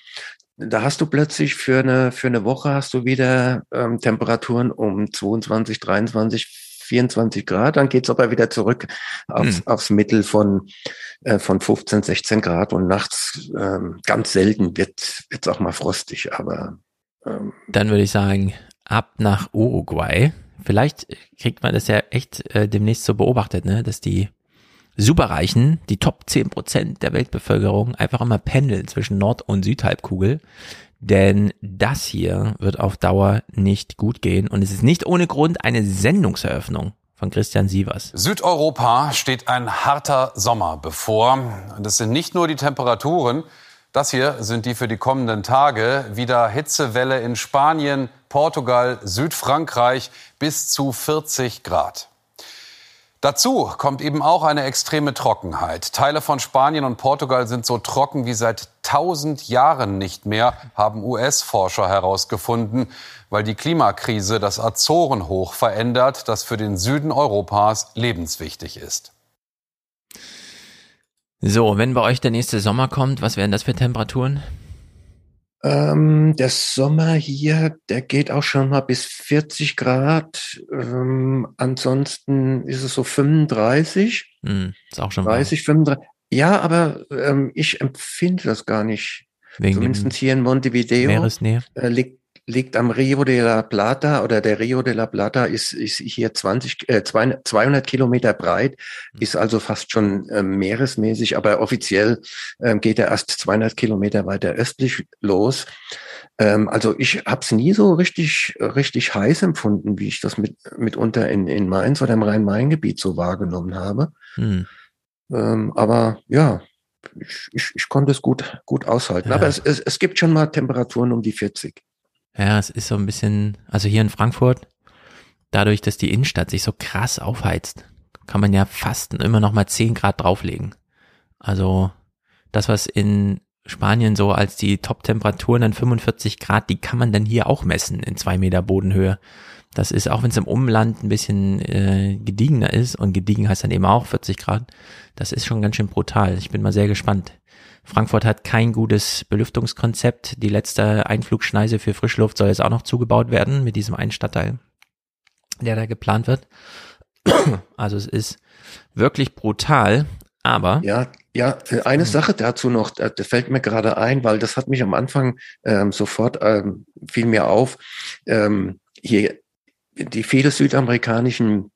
Speaker 8: da hast du plötzlich für eine, für eine Woche hast du wieder ähm, Temperaturen um 22, 23, 24 Grad. Dann geht's aber wieder zurück aufs,
Speaker 1: Hm.
Speaker 8: aufs Mittel von, äh, von 15, 16 Grad. Und nachts ähm, ganz selten wird es auch mal frostig. Aber ähm,
Speaker 1: dann würde ich sagen, ab nach Uruguay. Vielleicht kriegt man das ja echt äh, demnächst so beobachtet, ne, dass die Superreichen, die Top 10% der Weltbevölkerung, einfach immer pendeln zwischen Nord- und Südhalbkugel. Denn das hier wird auf Dauer nicht gut gehen. Und es ist nicht ohne Grund eine Sendungseröffnung von Christian Sievers.
Speaker 36: Südeuropa steht ein harter Sommer bevor. Und es sind nicht nur die Temperaturen. Das hier sind die für die kommenden Tage. Wieder Hitzewelle in Spanien, Portugal, Südfrankreich bis zu 40 Grad. Dazu kommt eben auch eine extreme Trockenheit. Teile von Spanien und Portugal sind so trocken wie seit 1000 Jahren nicht mehr, haben US-Forscher herausgefunden, weil die Klimakrise das Azorenhoch verändert, das für den Süden Europas lebenswichtig ist.
Speaker 1: So, wenn bei euch der nächste Sommer kommt, was wären das für Temperaturen?
Speaker 8: Ähm, der Sommer hier, der geht auch schon mal bis 40 Grad. Ähm, ansonsten ist es so 35.
Speaker 1: Hm, ist auch schon
Speaker 8: 30, 35. Ja, aber ähm, ich empfinde das gar nicht.
Speaker 1: Wegen
Speaker 8: Zumindest hier in Montevideo.
Speaker 1: Meeresnähe?
Speaker 8: Äh, liegt, liegt am Rio de la Plata oder der Rio de la Plata ist, ist hier 20, äh, 200, 200 Kilometer breit, ist also fast schon äh, meeresmäßig, aber offiziell ähm, geht er erst 200 Kilometer weiter östlich los. Ähm, also ich habe es nie so richtig, richtig heiß empfunden, wie ich das mit, mitunter in, in Mainz oder im Rhein-Main-Gebiet so wahrgenommen habe.
Speaker 1: Hm.
Speaker 8: Ähm, aber ja, ich, ich, ich konnte es gut, gut aushalten.
Speaker 1: Ja.
Speaker 8: Aber es, es, es gibt schon mal Temperaturen um die 40.
Speaker 1: Ja, es ist so ein bisschen, also hier in Frankfurt, dadurch, dass die Innenstadt sich so krass aufheizt, kann man ja fast immer noch mal 10 Grad drauflegen. Also das, was in Spanien so als die Top-Temperaturen dann 45 Grad, die kann man dann hier auch messen in zwei Meter Bodenhöhe. Das ist, auch wenn es im Umland ein bisschen äh, gediegener ist, und gediegen heißt dann eben auch 40 Grad, das ist schon ganz schön brutal. Ich bin mal sehr gespannt. Frankfurt hat kein gutes Belüftungskonzept. Die letzte Einflugschneise für Frischluft soll jetzt auch noch zugebaut werden mit diesem einen Stadtteil, der da geplant wird. Also es ist wirklich brutal, aber
Speaker 8: Ja, ja, äh, eine Sache dazu noch, da- das fällt mir gerade ein, weil das hat mich am Anfang ähm, sofort ähm, fiel mir auf. Ähm, hier die viele südamerikanischen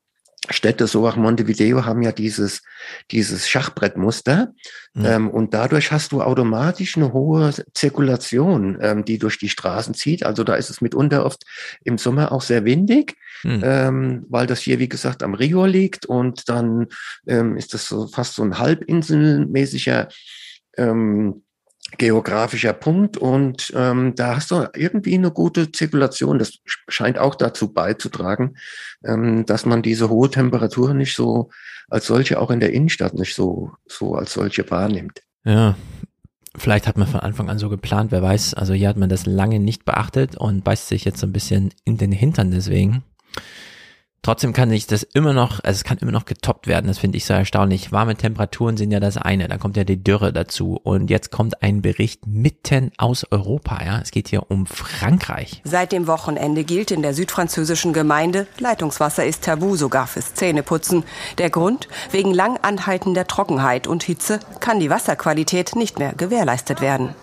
Speaker 8: Städte, so auch Montevideo, haben ja dieses, dieses Schachbrettmuster. Ähm, und dadurch hast du automatisch eine hohe Zirkulation, ähm, die durch die Straßen zieht. Also da ist es mitunter oft im Sommer auch sehr windig,
Speaker 1: Hm.
Speaker 8: ähm, weil das hier, wie gesagt, am Rio liegt. Und dann ähm, ist das so fast so ein halbinselmäßiger ähm, geografischer Punkt und ähm, da hast du irgendwie eine gute Zirkulation. Das scheint auch dazu beizutragen, dass man diese hohe Temperatur nicht so als solche auch in der Innenstadt nicht so so als solche wahrnimmt.
Speaker 1: Ja, vielleicht hat man von Anfang an so geplant, wer weiß. Also hier hat man das lange nicht beachtet und beißt sich jetzt so ein bisschen in den Hintern deswegen. Trotzdem kann sich das immer noch, also es kann immer noch getoppt werden, das finde ich so erstaunlich. Warme Temperaturen sind ja das eine, dann kommt ja die Dürre dazu und jetzt kommt ein Bericht mitten aus Europa, ja. Es geht hier um Frankreich.
Speaker 37: Seit dem Wochenende gilt in der südfranzösischen Gemeinde, Leitungswasser ist tabu, sogar fürs Zähneputzen. Der Grund? Wegen lang anhaltender Trockenheit und Hitze kann die Wasserqualität nicht mehr gewährleistet werden.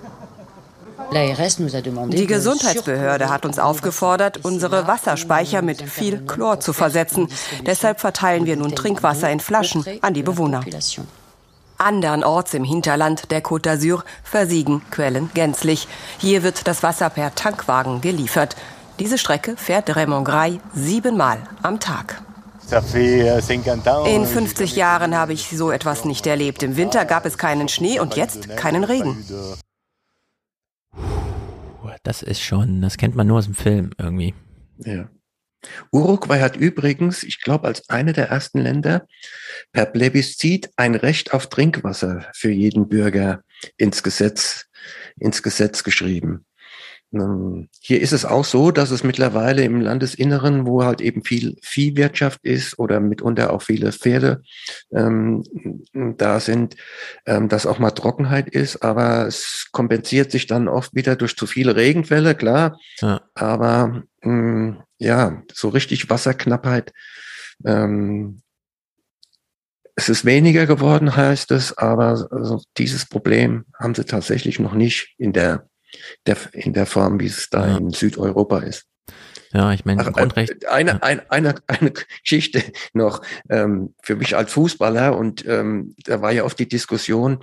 Speaker 37: Die Gesundheitsbehörde hat uns aufgefordert, unsere Wasserspeicher mit viel Chlor zu versetzen. Deshalb verteilen wir nun Trinkwasser in Flaschen an die Bewohner. Andernorts im Hinterland der Côte d'Azur versiegen Quellen gänzlich. Hier wird das Wasser per Tankwagen geliefert. Diese Strecke fährt Raymond Gray siebenmal am Tag. In 50 Jahren habe ich so etwas nicht erlebt. Im Winter gab es keinen Schnee und jetzt keinen Regen.
Speaker 1: Das ist schon, das kennt man nur aus dem Film irgendwie.
Speaker 8: Ja. Uruguay hat übrigens, ich glaube, als eine der ersten Länder per Plebiszit ein Recht auf Trinkwasser für jeden Bürger ins Gesetz, ins Gesetz geschrieben. Ähm, Hier ist es auch so, dass es mittlerweile im Landesinneren, wo halt eben viel Viehwirtschaft ist oder mitunter auch viele Pferde ähm, da sind, ähm, dass auch mal Trockenheit ist, aber es kompensiert sich dann oft wieder durch zu viele Regenfälle, klar.
Speaker 1: Ja.
Speaker 8: Aber mh, ja, so richtig Wasserknappheit. Ähm, es ist weniger geworden, heißt es, aber also dieses Problem haben sie tatsächlich noch nicht in der, der in der Form, wie es da in Südeuropa ist.
Speaker 1: Ja, ich meine,
Speaker 8: Ach,
Speaker 1: Grundrecht.
Speaker 8: äh, Eine, ein, eine, eine Geschichte noch ähm, für mich als Fußballer und ähm, da war ja oft die Diskussion,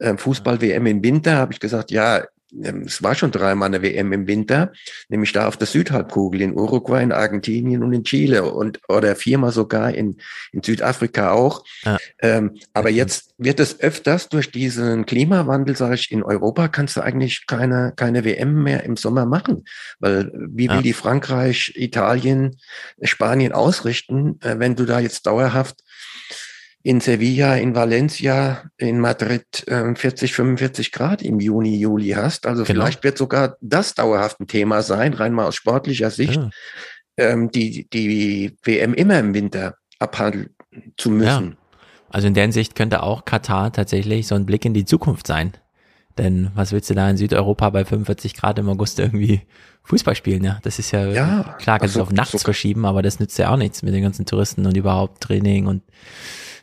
Speaker 8: ähm, Fußball-WM im Winter, habe ich gesagt, ja, es war schon dreimal eine WM im Winter, nämlich da auf der Südhalbkugel in Uruguay, in Argentinien und in Chile und oder viermal sogar in, in Südafrika auch.
Speaker 1: Ja.
Speaker 8: Ähm, aber jetzt wird es öfters durch diesen Klimawandel, sage ich, in Europa kannst du eigentlich keine, keine WM mehr im Sommer machen. Weil wie will
Speaker 1: Ja.
Speaker 8: die Frankreich, Italien, Spanien ausrichten, äh, wenn du da jetzt dauerhaft in Sevilla, in Valencia, in Madrid äh, 40, 45 Grad im Juni, Juli hast. Also
Speaker 1: Genau.
Speaker 8: vielleicht wird sogar das dauerhaft ein Thema sein, rein mal aus sportlicher Sicht,
Speaker 1: Ja.
Speaker 8: ähm, die, die WM immer im Winter abhandeln zu müssen.
Speaker 1: Ja. Also in der Hinsicht könnte auch Katar tatsächlich so ein Blick in die Zukunft sein. Denn was willst du da in Südeuropa bei 45 Grad im August irgendwie Fußball spielen? Ja, das ist ja,
Speaker 8: Ja,
Speaker 1: klar, kannst du
Speaker 8: also
Speaker 1: auf nachts
Speaker 8: so-
Speaker 1: verschieben, aber das nützt ja auch nichts mit den ganzen Touristen und überhaupt Training und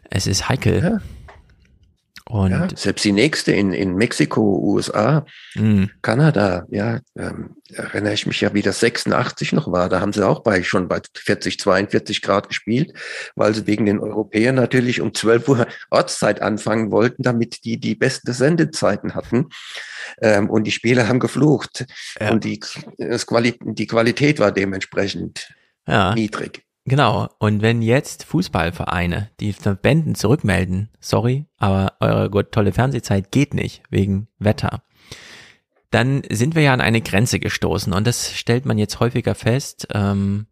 Speaker 1: es ist heikel.
Speaker 8: Ja.
Speaker 1: Und
Speaker 8: Ja, selbst die nächste in, in Mexiko, USA,
Speaker 1: mh,
Speaker 8: Kanada, ja, ähm, erinnere ich mich ja, wie das 86 noch war. Da haben sie auch bei schon bei 40, 42 Grad gespielt, weil sie wegen den Europäern natürlich um 12 Uhr Ortszeit anfangen wollten, damit die die besten Sendezeiten hatten. Ähm, und die Spieler haben geflucht.
Speaker 1: Ja.
Speaker 8: Und die, Quali die Qualität war dementsprechend
Speaker 1: ja.
Speaker 8: niedrig.
Speaker 1: Genau. Und wenn jetzt Fußballvereine die Verbänden zurückmelden, sorry, aber eure tolle Fernsehzeit geht nicht wegen Wetter, dann sind wir ja an eine Grenze gestoßen und das stellt man jetzt häufiger fest. Ähm,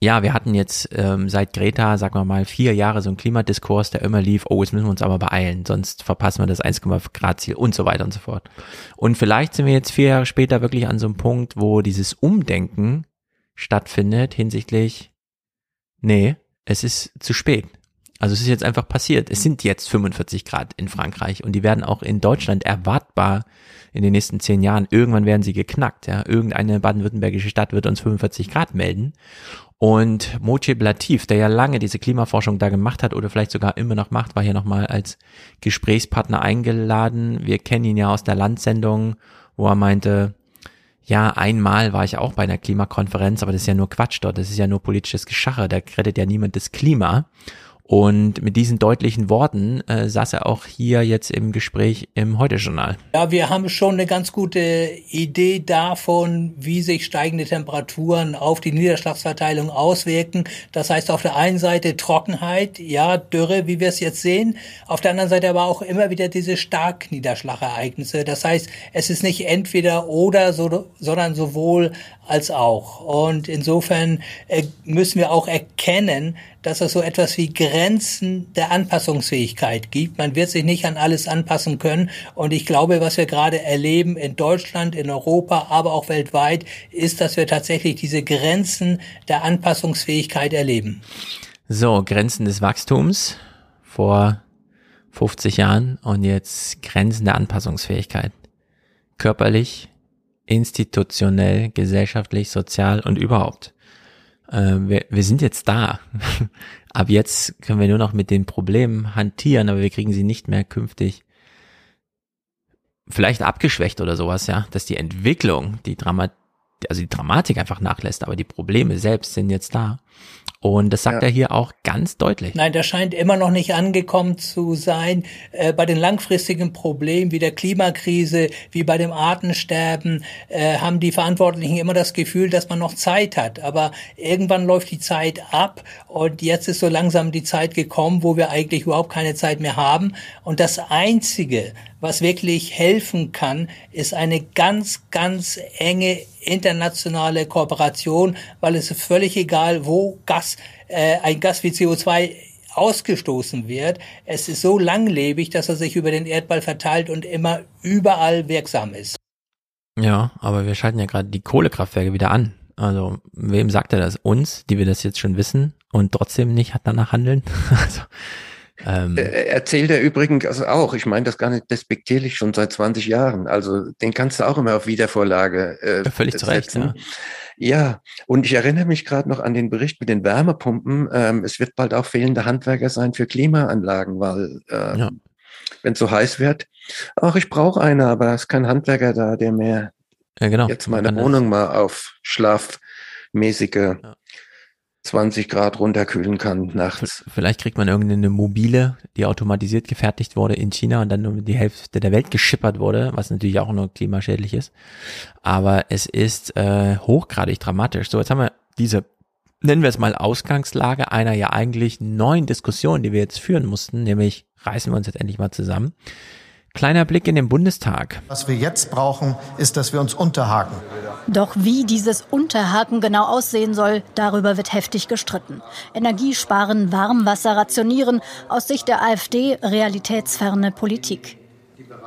Speaker 1: ja, wir hatten jetzt ähm, seit Greta, sagen wir mal, vier Jahre so einen Klimadiskurs, der immer lief, oh, jetzt müssen wir uns aber beeilen, sonst verpassen wir das 1,5 Grad Ziel und so weiter und so fort. Und vielleicht sind wir jetzt vier Jahre später wirklich an so einem Punkt, wo dieses Umdenken stattfindet hinsichtlich, nee, es ist zu spät. Also es ist jetzt einfach passiert. Es sind jetzt 45 Grad in Frankreich und die werden auch in Deutschland erwartbar in den nächsten zehn Jahren. Irgendwann werden sie geknackt. Ja, irgendeine baden-württembergische Stadt wird uns 45 Grad melden. Und Mojib Latif, der ja lange diese Klimaforschung da gemacht hat oder vielleicht sogar immer noch macht, war hier nochmal als Gesprächspartner eingeladen. Wir kennen ihn ja aus der Landsendung, wo er meinte, ja, einmal war ich auch bei einer Klimakonferenz, aber das ist ja nur Quatsch dort, das ist ja nur politisches Geschache, da rettet ja niemand das Klima. Und mit diesen deutlichen Worten äh, saß er auch hier jetzt im Gespräch im Heute-Journal.
Speaker 38: Ja, wir haben schon eine ganz gute Idee davon, wie sich steigende Temperaturen auf die Niederschlagsverteilung auswirken. Das heißt auf der einen Seite Trockenheit, ja, Dürre, wie wir es jetzt sehen. Auf der anderen Seite aber auch immer wieder diese Starkniederschlagereignisse. Das heißt, es ist nicht entweder oder, so, sondern sowohl als auch. Und insofern äh, müssen wir auch erkennen, dass es so etwas wie Grenzen der Anpassungsfähigkeit gibt. Man wird sich nicht an alles anpassen können. Und ich glaube, was wir gerade erleben in Deutschland, in Europa, aber auch weltweit, ist, dass wir tatsächlich diese Grenzen der Anpassungsfähigkeit erleben.
Speaker 1: So, Grenzen des Wachstums vor 50 Jahren und jetzt Grenzen der Anpassungsfähigkeit. Körperlich, institutionell, gesellschaftlich, sozial und überhaupt. Äh, wir, wir sind jetzt da. Ab jetzt können wir nur noch mit den Problemen hantieren, aber wir kriegen sie nicht mehr künftig vielleicht abgeschwächt oder sowas, ja, dass die Entwicklung, die Dramat, also die Dramatik einfach nachlässt, aber die Probleme selbst sind jetzt da. Und das sagt
Speaker 38: Ja.
Speaker 1: er hier auch ganz deutlich.
Speaker 38: Nein, das scheint immer noch nicht angekommen zu sein. Äh, bei den langfristigen Problemen wie der Klimakrise, wie bei dem Artensterben, äh, haben die Verantwortlichen immer das Gefühl, dass man noch Zeit hat. Aber irgendwann läuft die Zeit ab und jetzt ist so langsam die Zeit gekommen, wo wir eigentlich überhaupt keine Zeit mehr haben. Und das Einzige, was wirklich helfen kann, ist eine ganz, ganz enge internationale Kooperation, weil es ist völlig egal, wo Gas, äh, ein Gas wie CO2 ausgestoßen wird. Es ist so langlebig, dass er sich über den Erdball verteilt und immer überall wirksam ist.
Speaker 1: Ja, aber wir schalten ja gerade die Kohlekraftwerke wieder an. Also, wem sagt er das? Uns, die wir das jetzt schon wissen und trotzdem nicht danach handeln? also, ähm,
Speaker 8: Äh, Erzählt er übrigens also auch, ich meine das gar nicht despektierlich, schon seit 20 Jahren. Also den kannst du auch immer auf Wiedervorlage äh,
Speaker 1: völlig zu Recht,
Speaker 8: setzen. Ja, und ich erinnere mich gerade noch an den Bericht mit den Wärmepumpen. Ähm, es wird bald auch fehlende Handwerker sein für Klimaanlagen, weil äh,
Speaker 1: Ja.
Speaker 8: wenn es so heiß wird, ach, ich brauche eine, aber es ist kein Handwerker da, der mir
Speaker 1: ja, genau.
Speaker 8: jetzt meine Wohnung mal auf Schlaf mäßige 20 Grad runterkühlen kann nachts.
Speaker 1: Vielleicht kriegt man irgendeine mobile, die automatisiert gefertigt wurde in China und dann um die Hälfte der Welt geschippert wurde, was natürlich auch nur klimaschädlich ist. Aber es ist äh, hochgradig dramatisch. So, jetzt haben wir diese, nennen wir es mal Ausgangslage einer ja eigentlich neuen Diskussion, die wir jetzt führen mussten, nämlich reißen wir uns jetzt endlich mal zusammen. Kleiner Blick in den Bundestag.
Speaker 39: Was wir jetzt brauchen, ist, dass wir uns unterhaken.
Speaker 40: Doch wie dieses Unterhaken genau aussehen soll, darüber wird heftig gestritten. Energiesparen, Warmwasser rationieren, aus Sicht der AfD realitätsferne Politik.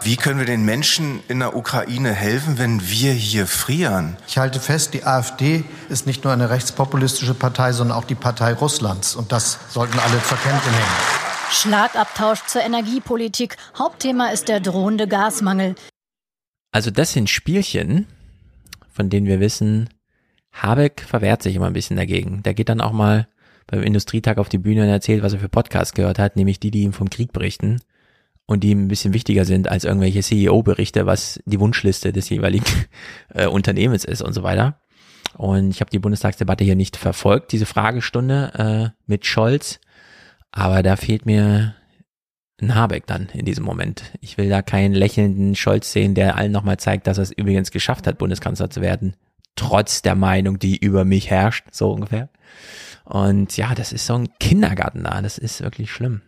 Speaker 41: Wie können wir den Menschen in der Ukraine helfen, wenn wir hier frieren?
Speaker 39: Ich halte fest, die AfD ist nicht nur eine rechtspopulistische Partei, sondern auch die Partei Russlands. Und das sollten alle zur Kenntnis nehmen.
Speaker 40: Schlagabtausch zur Energiepolitik. Hauptthema ist der drohende Gasmangel.
Speaker 1: Also das sind Spielchen, von denen wir wissen, Habeck verwehrt sich immer ein bisschen dagegen. Der geht dann auch mal beim Industrietag auf die Bühne und erzählt, was er für Podcasts gehört hat, nämlich die, die ihm vom Krieg berichten und die ihm ein bisschen wichtiger sind als irgendwelche CEO-Berichte, was die Wunschliste des jeweiligen äh, Unternehmens ist und so weiter. Und ich habe die Bundestagsdebatte hier nicht verfolgt, diese Fragestunde äh, mit Scholz. Aber da fehlt mir ein Habeck dann in diesem Moment. Ich will da keinen lächelnden Scholz sehen, der allen nochmal zeigt, dass er es übrigens geschafft hat, Bundeskanzler zu werden. Trotz der Meinung, die über mich herrscht, so ungefähr. Und ja, das ist so ein Kindergarten da. Das ist wirklich schlimm.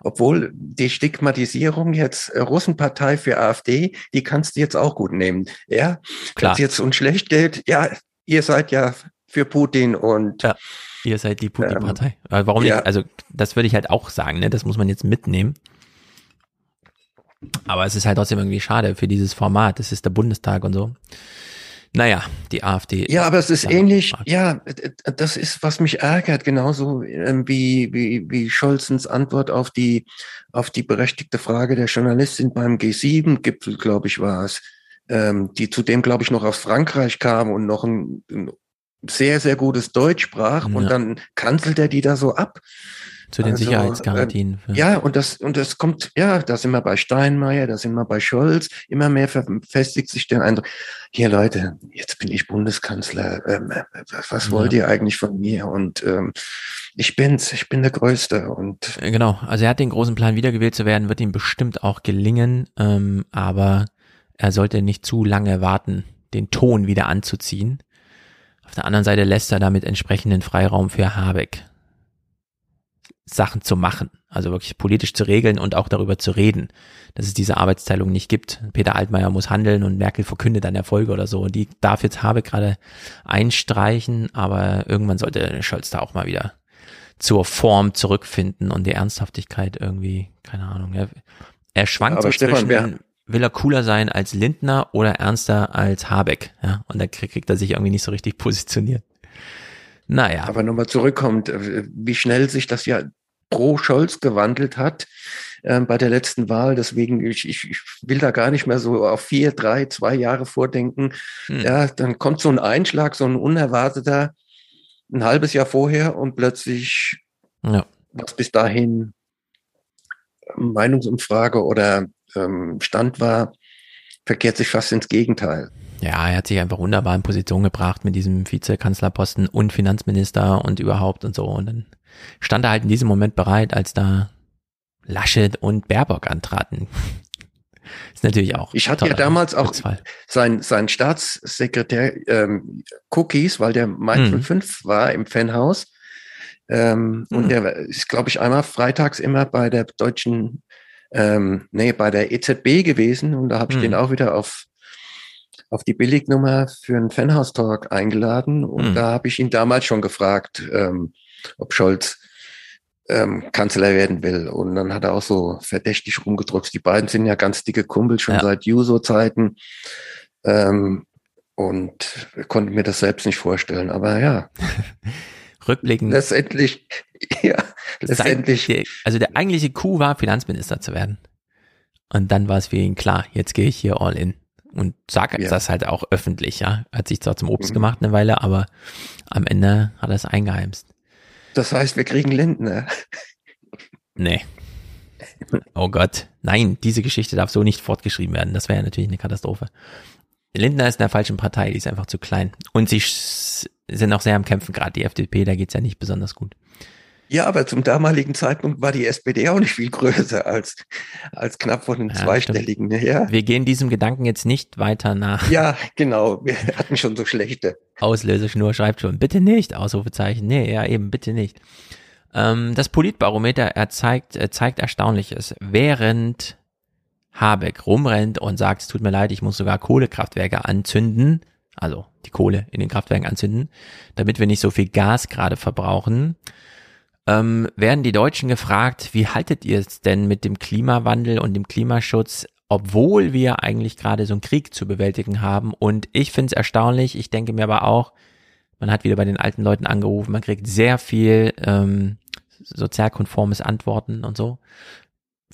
Speaker 8: Obwohl die Stigmatisierung jetzt äh, Russenpartei für AfD, die kannst du jetzt auch gut nehmen. Ja,
Speaker 1: Klar.
Speaker 8: jetzt uns schlecht Geld. Ja, ihr seid ja für Putin und
Speaker 1: ja. Ihr seid die Putin-Partei. Ähm, Warum ja. nicht? Also, das würde ich halt auch sagen, ne? Das muss man jetzt mitnehmen. Aber es ist halt trotzdem irgendwie schade für dieses Format. Das ist der Bundestag und so. Naja, die AfD.
Speaker 8: Ja, aber es ist ähnlich, ja, das ist, was mich ärgert, genauso ähm, wie, wie, wie Scholzens Antwort auf die, auf die berechtigte Frage der Journalistin beim G7-Gipfel, glaube ich, war es, ähm, die zudem, glaube ich, noch aus Frankreich kam und noch ein, ein sehr, sehr gutes Deutsch sprach ja. und dann kanzelt er die da so ab.
Speaker 1: Zu den also, Sicherheitsgarantien.
Speaker 8: Äh, ja, und das, und das kommt, ja, da sind wir bei Steinmeier, da sind wir bei Scholz, immer mehr verfestigt sich der Eindruck, hier Leute, jetzt bin ich Bundeskanzler, ähm, was wollt ja. ihr eigentlich von mir? Und ähm, ich bin's, ich bin der Größte und
Speaker 1: äh, genau, also er hat den großen Plan, wiedergewählt zu werden, wird ihm bestimmt auch gelingen, ähm, aber er sollte nicht zu lange warten, den Ton wieder anzuziehen. Auf der anderen Seite lässt er damit entsprechenden Freiraum für Habeck, Sachen zu machen, also wirklich politisch zu regeln und auch darüber zu reden, dass es diese Arbeitsteilung nicht gibt. Peter Altmaier muss handeln und Merkel verkündet dann Erfolge oder so. Die darf jetzt Habeck gerade einstreichen, aber irgendwann sollte Scholz da auch mal wieder zur Form zurückfinden und die Ernsthaftigkeit irgendwie, keine Ahnung. Er, er schwankt aber so Stefan, zwischen, will er cooler sein als Lindner oder ernster als Habeck. Ja, und da kriegt er sich irgendwie nicht so richtig positioniert. Naja.
Speaker 8: Aber nochmal zurückkommt, äh, wie schnell sich das ja pro Scholz gewandelt hat äh, bei der letzten Wahl. Deswegen, ich, ich, ich will da gar nicht mehr so auf vier, drei, zwei Jahre vordenken. Hm. Ja, dann kommt so ein Einschlag, so ein unerwarteter, ein halbes Jahr vorher und plötzlich, ja. was bis dahin Meinungsumfrage oder ähm, Stand war, verkehrt sich fast ins Gegenteil.
Speaker 1: Ja, er hat sich einfach wunderbar in Position gebracht mit diesem Vizekanzlerposten und Finanzminister und überhaupt und so. Und dann stand er halt in diesem Moment bereit, als da Laschet und Baerbock antraten. Ist natürlich auch.
Speaker 8: Ich hatte ja damals auch sein, sein Staatssekretär ähm, Cookies, weil der Michael mhm. 5 war im Fanhaus. Ähm, mhm. Und der ist, glaube ich, einmal freitags immer bei der deutschen ähm, nee, bei der EZB gewesen und da habe ich hm. den auch wieder auf, auf die Billignummer für einen Fanhouse-Talk eingeladen und hm. da habe ich ihn damals schon gefragt, ähm, ob Scholz ähm, Kanzler werden will. Und dann hat er auch so verdächtig rumgedruckt. Die beiden sind ja ganz dicke Kumpel schon ja. seit Juso-Zeiten. Ähm, und konnte mir das selbst nicht vorstellen. Aber ja.
Speaker 1: Rückblickend.
Speaker 8: Letztendlich, ja, letztendlich.
Speaker 1: Der, also der eigentliche Coup war, Finanzminister zu werden. Und dann war es für ihn klar, jetzt gehe ich hier all in. Und sagt ja. das halt auch öffentlich, ja. Hat sich zwar zum Obst mhm. gemacht eine Weile, aber am Ende hat er es eingeheimst.
Speaker 8: Das heißt, wir kriegen Lindner.
Speaker 1: Nee. Oh Gott. Nein, diese Geschichte darf so nicht fortgeschrieben werden. Das wäre ja natürlich eine Katastrophe. Lindner ist in der falschen Partei, die ist einfach zu klein. Und sie sind auch sehr am Kämpfen, gerade die FDP, da geht's ja nicht besonders gut.
Speaker 8: Ja, aber zum damaligen Zeitpunkt war die SPD auch nicht viel größer als, als knapp von den ja, zweistelligen. Ja.
Speaker 1: Wir gehen diesem Gedanken jetzt nicht weiter nach.
Speaker 8: Ja, genau. Wir hatten schon so schlechte.
Speaker 1: Auslöseschnur schreibt schon, bitte nicht, Ausrufezeichen. Nee, ja, eben, bitte nicht. Ähm, das Politbarometer er zeigt, er zeigt Erstaunliches. Während Habeck rumrennt und sagt, es tut mir leid, ich muss sogar Kohlekraftwerke anzünden, also die Kohle in den Kraftwerken anzünden, damit wir nicht so viel Gas gerade verbrauchen, ähm, werden die Deutschen gefragt, wie haltet ihr es denn mit dem Klimawandel und dem Klimaschutz, obwohl wir eigentlich gerade so einen Krieg zu bewältigen haben. Und ich finde es erstaunlich, ich denke mir aber auch, man hat wieder bei den alten Leuten angerufen, man kriegt sehr viel ähm, sozialkonformes Antworten und so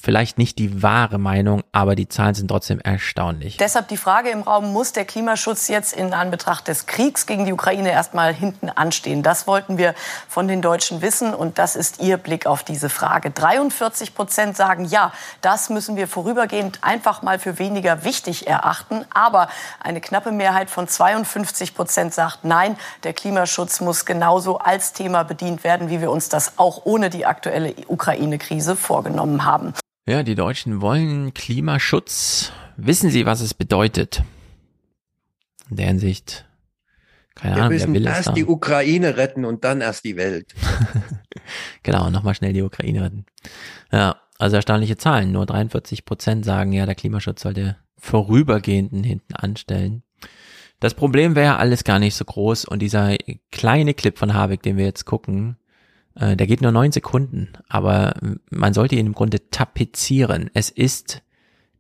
Speaker 1: vielleicht nicht die wahre Meinung, aber die Zahlen sind trotzdem erstaunlich.
Speaker 42: Deshalb die Frage im Raum, muss der Klimaschutz jetzt in Anbetracht des Kriegs gegen die Ukraine erstmal hinten anstehen? Das wollten wir von den Deutschen wissen und das ist Ihr Blick auf diese Frage. 43 Prozent sagen, ja, das müssen wir vorübergehend einfach mal für weniger wichtig erachten. Aber eine knappe Mehrheit von 52 Prozent sagt, nein, der Klimaschutz muss genauso als Thema bedient werden, wie wir uns das auch ohne die aktuelle Ukraine-Krise vorgenommen haben.
Speaker 1: Ja, die Deutschen wollen Klimaschutz. Wissen Sie, was es bedeutet? In der Hinsicht, keine
Speaker 8: Wir
Speaker 1: Ahnung,
Speaker 8: müssen
Speaker 1: wer will
Speaker 8: erst die Ukraine retten und dann erst die Welt.
Speaker 1: genau, nochmal schnell die Ukraine retten. Ja, also erstaunliche Zahlen. Nur 43 Prozent sagen, ja, der Klimaschutz sollte vorübergehenden hinten anstellen. Das Problem wäre alles gar nicht so groß und dieser kleine Clip von Habeck, den wir jetzt gucken, äh, der geht nur neun Sekunden, aber man sollte ihn im Grunde tapezieren. Es ist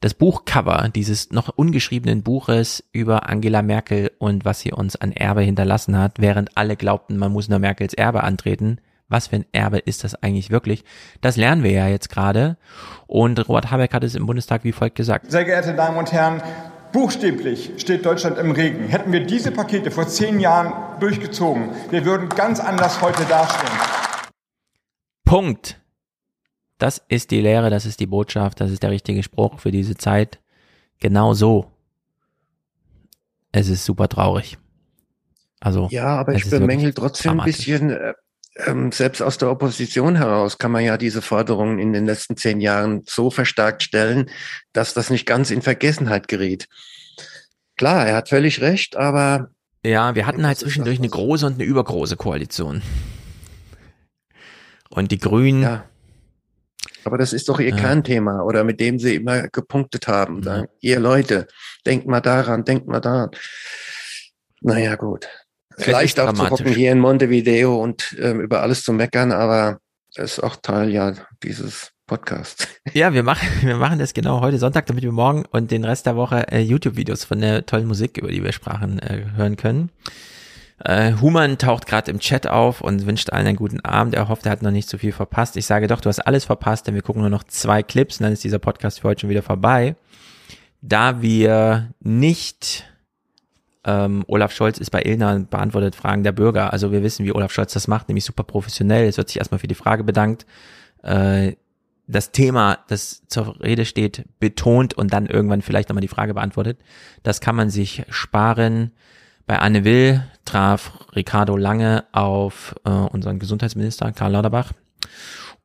Speaker 1: das Buchcover dieses noch ungeschriebenen Buches über Angela Merkel und was sie uns an Erbe hinterlassen hat, während alle glaubten, man muss nur Merkels Erbe antreten. Was für ein Erbe ist das eigentlich wirklich? Das lernen wir ja jetzt gerade. Und Robert Habeck hat es im Bundestag wie folgt gesagt.
Speaker 43: Sehr geehrte Damen und Herren, Buchstäblich steht Deutschland im Regen. Hätten wir diese Pakete vor zehn Jahren durchgezogen, wir würden ganz anders heute dastehen.
Speaker 1: Punkt. Das ist die Lehre, das ist die Botschaft, das ist der richtige Spruch für diese Zeit. Genau so. Es ist super traurig. Also.
Speaker 8: Ja, aber ich bemängel trotzdem ein bisschen, äh, ähm, selbst aus der Opposition heraus kann man ja diese Forderungen in den letzten zehn Jahren so verstärkt stellen, dass das nicht ganz in Vergessenheit geriet. Klar, er hat völlig recht, aber.
Speaker 1: Ja, wir hatten halt zwischendurch eine große und eine übergroße Koalition. Und die Grünen. Ja.
Speaker 8: Aber das ist doch ihr ja. Kernthema oder mit dem sie immer gepunktet haben. Sagen, ihr Leute, denkt mal daran, denkt mal daran. Naja, gut. Vielleicht auch zu hocken hier in Montevideo und ähm, über alles zu meckern, aber das ist auch Teil ja dieses Podcasts.
Speaker 1: Ja, wir machen, wir machen das genau heute Sonntag, damit wir morgen und den Rest der Woche äh, YouTube-Videos von der tollen Musik, über die wir sprachen, äh, hören können. Äh, Human taucht gerade im Chat auf und wünscht allen einen guten Abend. Er hofft, er hat noch nicht so viel verpasst. Ich sage doch, du hast alles verpasst, denn wir gucken nur noch zwei Clips und dann ist dieser Podcast für heute schon wieder vorbei. Da wir nicht ähm, Olaf Scholz ist bei Ilna und beantwortet Fragen der Bürger. Also wir wissen, wie Olaf Scholz das macht, nämlich super professionell. Es wird sich erstmal für die Frage bedankt. Äh, das Thema, das zur Rede steht, betont und dann irgendwann vielleicht nochmal die Frage beantwortet. Das kann man sich sparen. Bei Anne Will traf Ricardo Lange auf äh, unseren Gesundheitsminister Karl Lauterbach.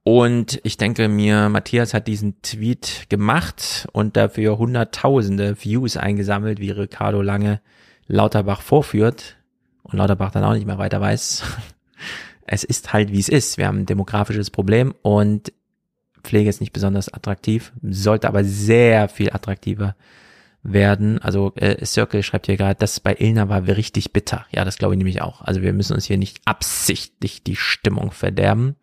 Speaker 1: Und ich denke mir, Matthias hat diesen Tweet gemacht und dafür hunderttausende Views eingesammelt, wie Ricardo Lange Lauterbach vorführt und Lauterbach dann auch nicht mehr weiter weiß. Es ist halt, wie es ist. Wir haben ein demografisches Problem und Pflege ist nicht besonders attraktiv, sollte aber sehr viel attraktiver werden. Also äh, Circle schreibt hier gerade, das bei Ilna war richtig bitter. Ja, das glaube ich nämlich auch. Also wir müssen uns hier nicht absichtlich die Stimmung verderben.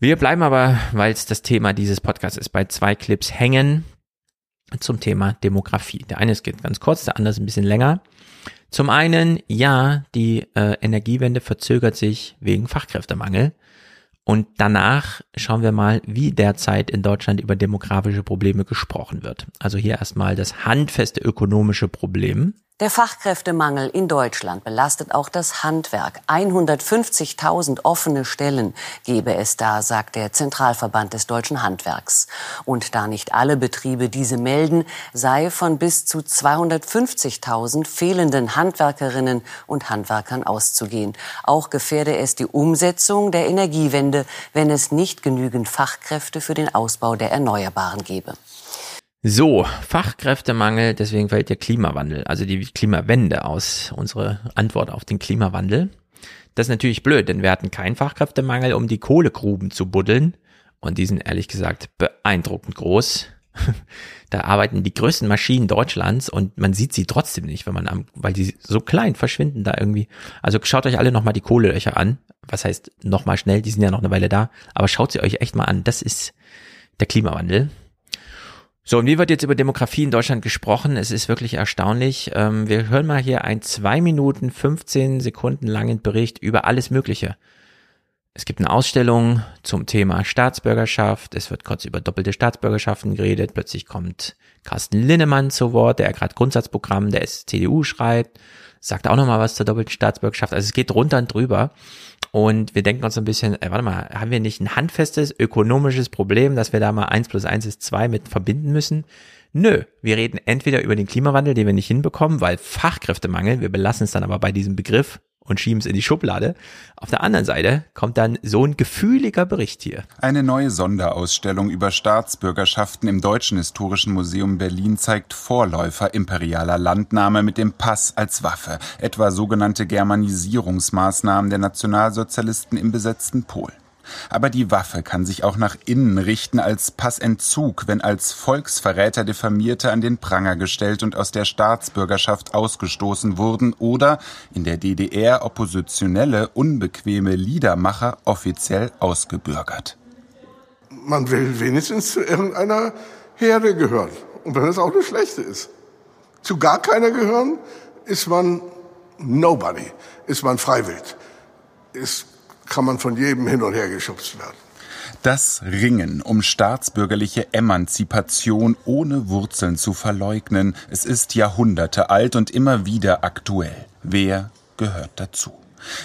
Speaker 1: Wir bleiben aber, weil es das Thema dieses Podcasts ist, bei zwei Clips hängen zum Thema Demografie. Der eine geht ganz kurz, der andere ist ein bisschen länger. Zum einen, ja, die äh, Energiewende verzögert sich wegen Fachkräftemangel. Und danach schauen wir mal, wie derzeit in Deutschland über demografische Probleme gesprochen wird. Also hier erstmal das handfeste ökonomische Problem.
Speaker 44: Der Fachkräftemangel in Deutschland belastet auch das Handwerk. 150.000 offene Stellen gebe es da, sagt der Zentralverband des deutschen Handwerks. Und da nicht alle Betriebe diese melden, sei von bis zu 250.000 fehlenden Handwerkerinnen und Handwerkern auszugehen. Auch gefährde es die Umsetzung der Energiewende, wenn es nicht genügend Fachkräfte für den Ausbau der Erneuerbaren gebe.
Speaker 1: So, Fachkräftemangel, deswegen fällt der Klimawandel, also die Klimawende aus, unsere Antwort auf den Klimawandel. Das ist natürlich blöd, denn wir hatten keinen Fachkräftemangel, um die Kohlegruben zu buddeln. Und die sind ehrlich gesagt beeindruckend groß. da arbeiten die größten Maschinen Deutschlands und man sieht sie trotzdem nicht, wenn man am, weil die so klein verschwinden da irgendwie. Also schaut euch alle nochmal die Kohlelöcher an. Was heißt nochmal schnell, die sind ja noch eine Weile da. Aber schaut sie euch echt mal an. Das ist der Klimawandel. So, und wie wird jetzt über Demografie in Deutschland gesprochen? Es ist wirklich erstaunlich. Ähm, wir hören mal hier einen zwei Minuten 15 Sekunden langen Bericht über alles Mögliche. Es gibt eine Ausstellung zum Thema Staatsbürgerschaft. Es wird kurz über doppelte Staatsbürgerschaften geredet. Plötzlich kommt Carsten Linnemann zu Wort, der gerade Grundsatzprogramm der CDU schreibt sagt auch nochmal was zur doppelten Staatsbürgerschaft. Also es geht runter und drüber. Und wir denken uns ein bisschen, äh, warte mal, haben wir nicht ein handfestes ökonomisches Problem, dass wir da mal eins plus eins ist zwei mit verbinden müssen? Nö, wir reden entweder über den Klimawandel, den wir nicht hinbekommen, weil Fachkräftemangel, wir belassen es dann aber bei diesem Begriff, und schieben es in die Schublade. Auf der anderen Seite kommt dann so ein gefühliger Bericht hier.
Speaker 45: Eine neue Sonderausstellung über Staatsbürgerschaften im Deutschen Historischen Museum Berlin zeigt Vorläufer imperialer Landnahme mit dem Pass als Waffe, etwa sogenannte Germanisierungsmaßnahmen der Nationalsozialisten im besetzten Polen. Aber die Waffe kann sich auch nach innen richten als Passentzug, wenn als Volksverräter Diffamierte an den Pranger gestellt und aus der Staatsbürgerschaft ausgestoßen wurden oder in der DDR oppositionelle, unbequeme Liedermacher offiziell ausgebürgert.
Speaker 46: Man will wenigstens zu irgendeiner Herde gehören. Und wenn es auch eine schlechte ist. Zu gar keiner gehören, ist man nobody, ist man freiwillig. Ist kann man von jedem hin und her geschubst werden.
Speaker 45: Das Ringen um staatsbürgerliche Emanzipation ohne Wurzeln zu verleugnen, es ist Jahrhunderte alt und immer wieder aktuell. Wer gehört dazu?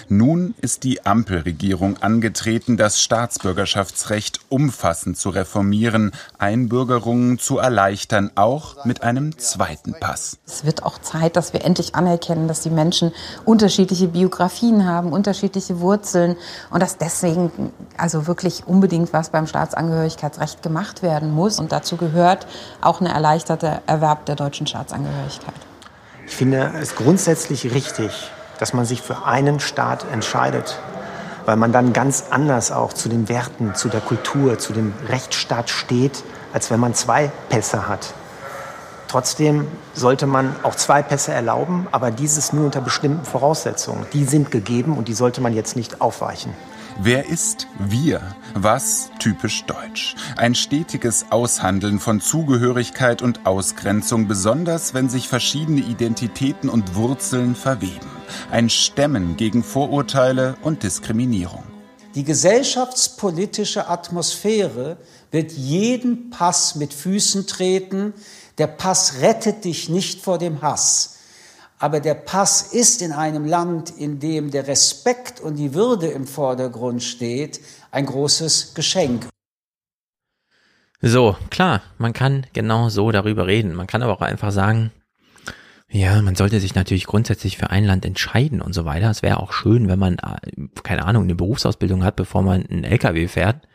Speaker 45: Nun ist die Ampelregierung angetreten, das Staatsbürgerschaftsrecht umfassend zu reformieren, Einbürgerungen zu erleichtern, auch mit einem zweiten Pass.
Speaker 47: Es wird auch Zeit, dass wir endlich anerkennen, dass die Menschen unterschiedliche Biografien haben, unterschiedliche Wurzeln und dass deswegen also wirklich unbedingt was beim Staatsangehörigkeitsrecht gemacht werden muss. Und dazu gehört auch eine erleichterte Erwerb der deutschen Staatsangehörigkeit.
Speaker 48: Ich finde es grundsätzlich richtig, dass man sich für einen Staat entscheidet, weil man dann ganz anders auch zu den Werten, zu der Kultur, zu dem Rechtsstaat steht, als wenn man zwei Pässe hat. Trotzdem sollte man auch zwei Pässe erlauben, aber dieses nur unter bestimmten Voraussetzungen. Die sind gegeben und die sollte man jetzt nicht aufweichen.
Speaker 45: Wer ist wir? Was typisch deutsch? Ein stetiges Aushandeln von Zugehörigkeit und Ausgrenzung, besonders wenn sich verschiedene Identitäten und Wurzeln verweben. Ein Stemmen gegen Vorurteile und Diskriminierung.
Speaker 49: Die gesellschaftspolitische Atmosphäre wird jeden Pass mit Füßen treten. Der Pass rettet dich nicht vor dem Hass. Aber der Pass ist in einem Land, in dem der Respekt und die Würde im Vordergrund steht, ein großes Geschenk.
Speaker 1: So, klar, man kann genau so darüber reden. Man kann aber auch einfach sagen, ja, man sollte sich natürlich grundsätzlich für ein Land entscheiden und so weiter. Es wäre auch schön, wenn man, äh, keine Ahnung, eine Berufsausbildung hat, bevor man einen LKW fährt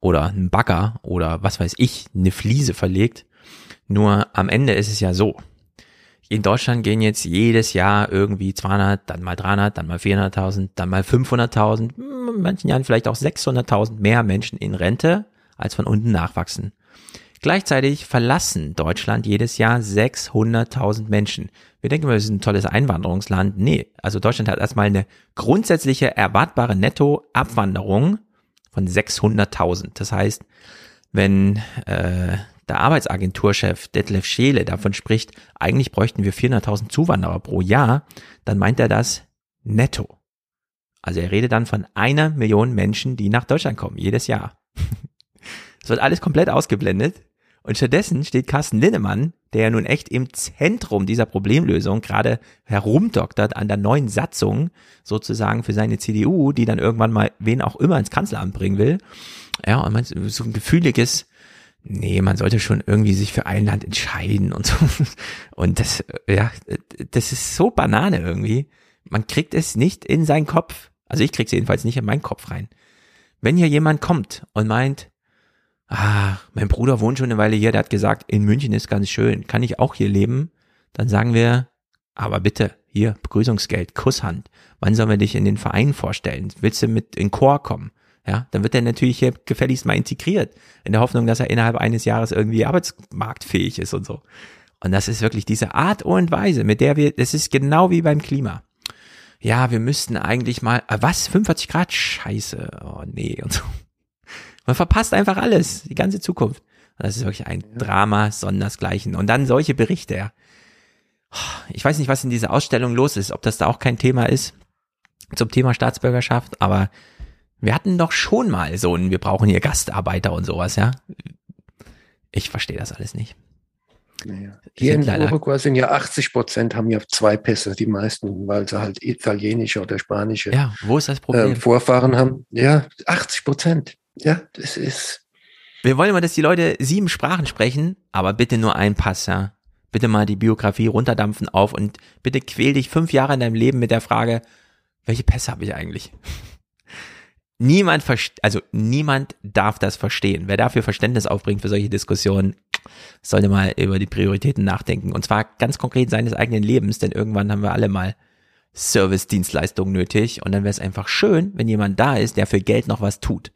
Speaker 1: oder einen Bagger oder was weiß ich, eine Fliese verlegt. Nur am Ende ist es ja so in Deutschland gehen jetzt jedes Jahr irgendwie 200, dann mal 300, dann mal 400.000, dann mal 500.000, in manchen Jahren vielleicht auch 600.000 mehr Menschen in Rente, als von unten nachwachsen. Gleichzeitig verlassen Deutschland jedes Jahr 600.000 Menschen. Wir denken, wir sind ein tolles Einwanderungsland. Nee, also Deutschland hat erstmal eine grundsätzliche erwartbare Nettoabwanderung von 600.000. Das heißt, wenn äh, der Arbeitsagenturchef Detlef Scheele davon spricht, eigentlich bräuchten wir 400.000 Zuwanderer pro Jahr, dann meint er das netto. Also er redet dann von einer Million Menschen, die nach Deutschland kommen, jedes Jahr. Es wird alles komplett ausgeblendet Und stattdessen steht Carsten Linnemann, der ja nun echt im Zentrum dieser Problemlösung gerade herumdoktert an der neuen Satzung sozusagen für seine CDU, die dann irgendwann mal wen auch immer ins Kanzleramt bringen will. Ja, und man so ein gefühliges, nee, man sollte schon irgendwie sich für ein Land entscheiden und so. Und das, ja, das ist so Banane irgendwie. Man kriegt es nicht in seinen Kopf. Also ich krieg's jedenfalls nicht in meinen Kopf rein. Wenn hier jemand kommt und meint, ah, mein Bruder wohnt schon eine Weile hier, der hat gesagt, in München ist ganz schön, kann ich auch hier leben? Dann sagen wir, aber bitte, hier, Begrüßungsgeld, Kusshand. Wann sollen wir dich in den Verein vorstellen? Willst du mit in Chor kommen? Ja, dann wird er natürlich hier gefälligst mal integriert, in der Hoffnung, dass er innerhalb eines Jahres irgendwie arbeitsmarktfähig ist und so. Und das ist wirklich diese Art und Weise, mit der wir, das ist genau wie beim Klima. Ja, wir müssten eigentlich mal, ah, was, 45 Grad? Scheiße, oh nee, und so. Man verpasst einfach alles, die ganze Zukunft. Und das ist wirklich ein. Drama, sondersgleichen. Und dann solche Berichte, ja. Ich weiß nicht, was in dieser Ausstellung los ist, ob das da auch kein Thema ist zum Thema Staatsbürgerschaft, aber wir hatten doch schon mal so ein, wir brauchen hier Gastarbeiter und sowas, ja. Ich verstehe das alles nicht.
Speaker 8: Naja. Hier in Uruguay sind ja 80 Prozent haben ja zwei Pässe, die meisten, weil sie halt italienische oder spanische
Speaker 1: ja, wo ist das Problem?
Speaker 8: Äh, Vorfahren haben. Ja, 80 Prozent. Ja, das ist.
Speaker 1: Wir wollen immer, dass die Leute sieben Sprachen sprechen, aber bitte nur ein Pass, ja. Bitte mal die Biografie runterdampfen auf und bitte quäl dich fünf Jahre in deinem Leben mit der Frage, welche Pässe habe ich eigentlich? Niemand, also niemand darf das verstehen. Wer dafür Verständnis aufbringt für solche Diskussionen, sollte mal über die Prioritäten nachdenken. Und zwar ganz konkret seines eigenen Lebens, denn irgendwann haben wir alle mal Service-Dienstleistungen nötig und dann wäre es einfach schön, wenn jemand da ist, der für Geld noch was tut.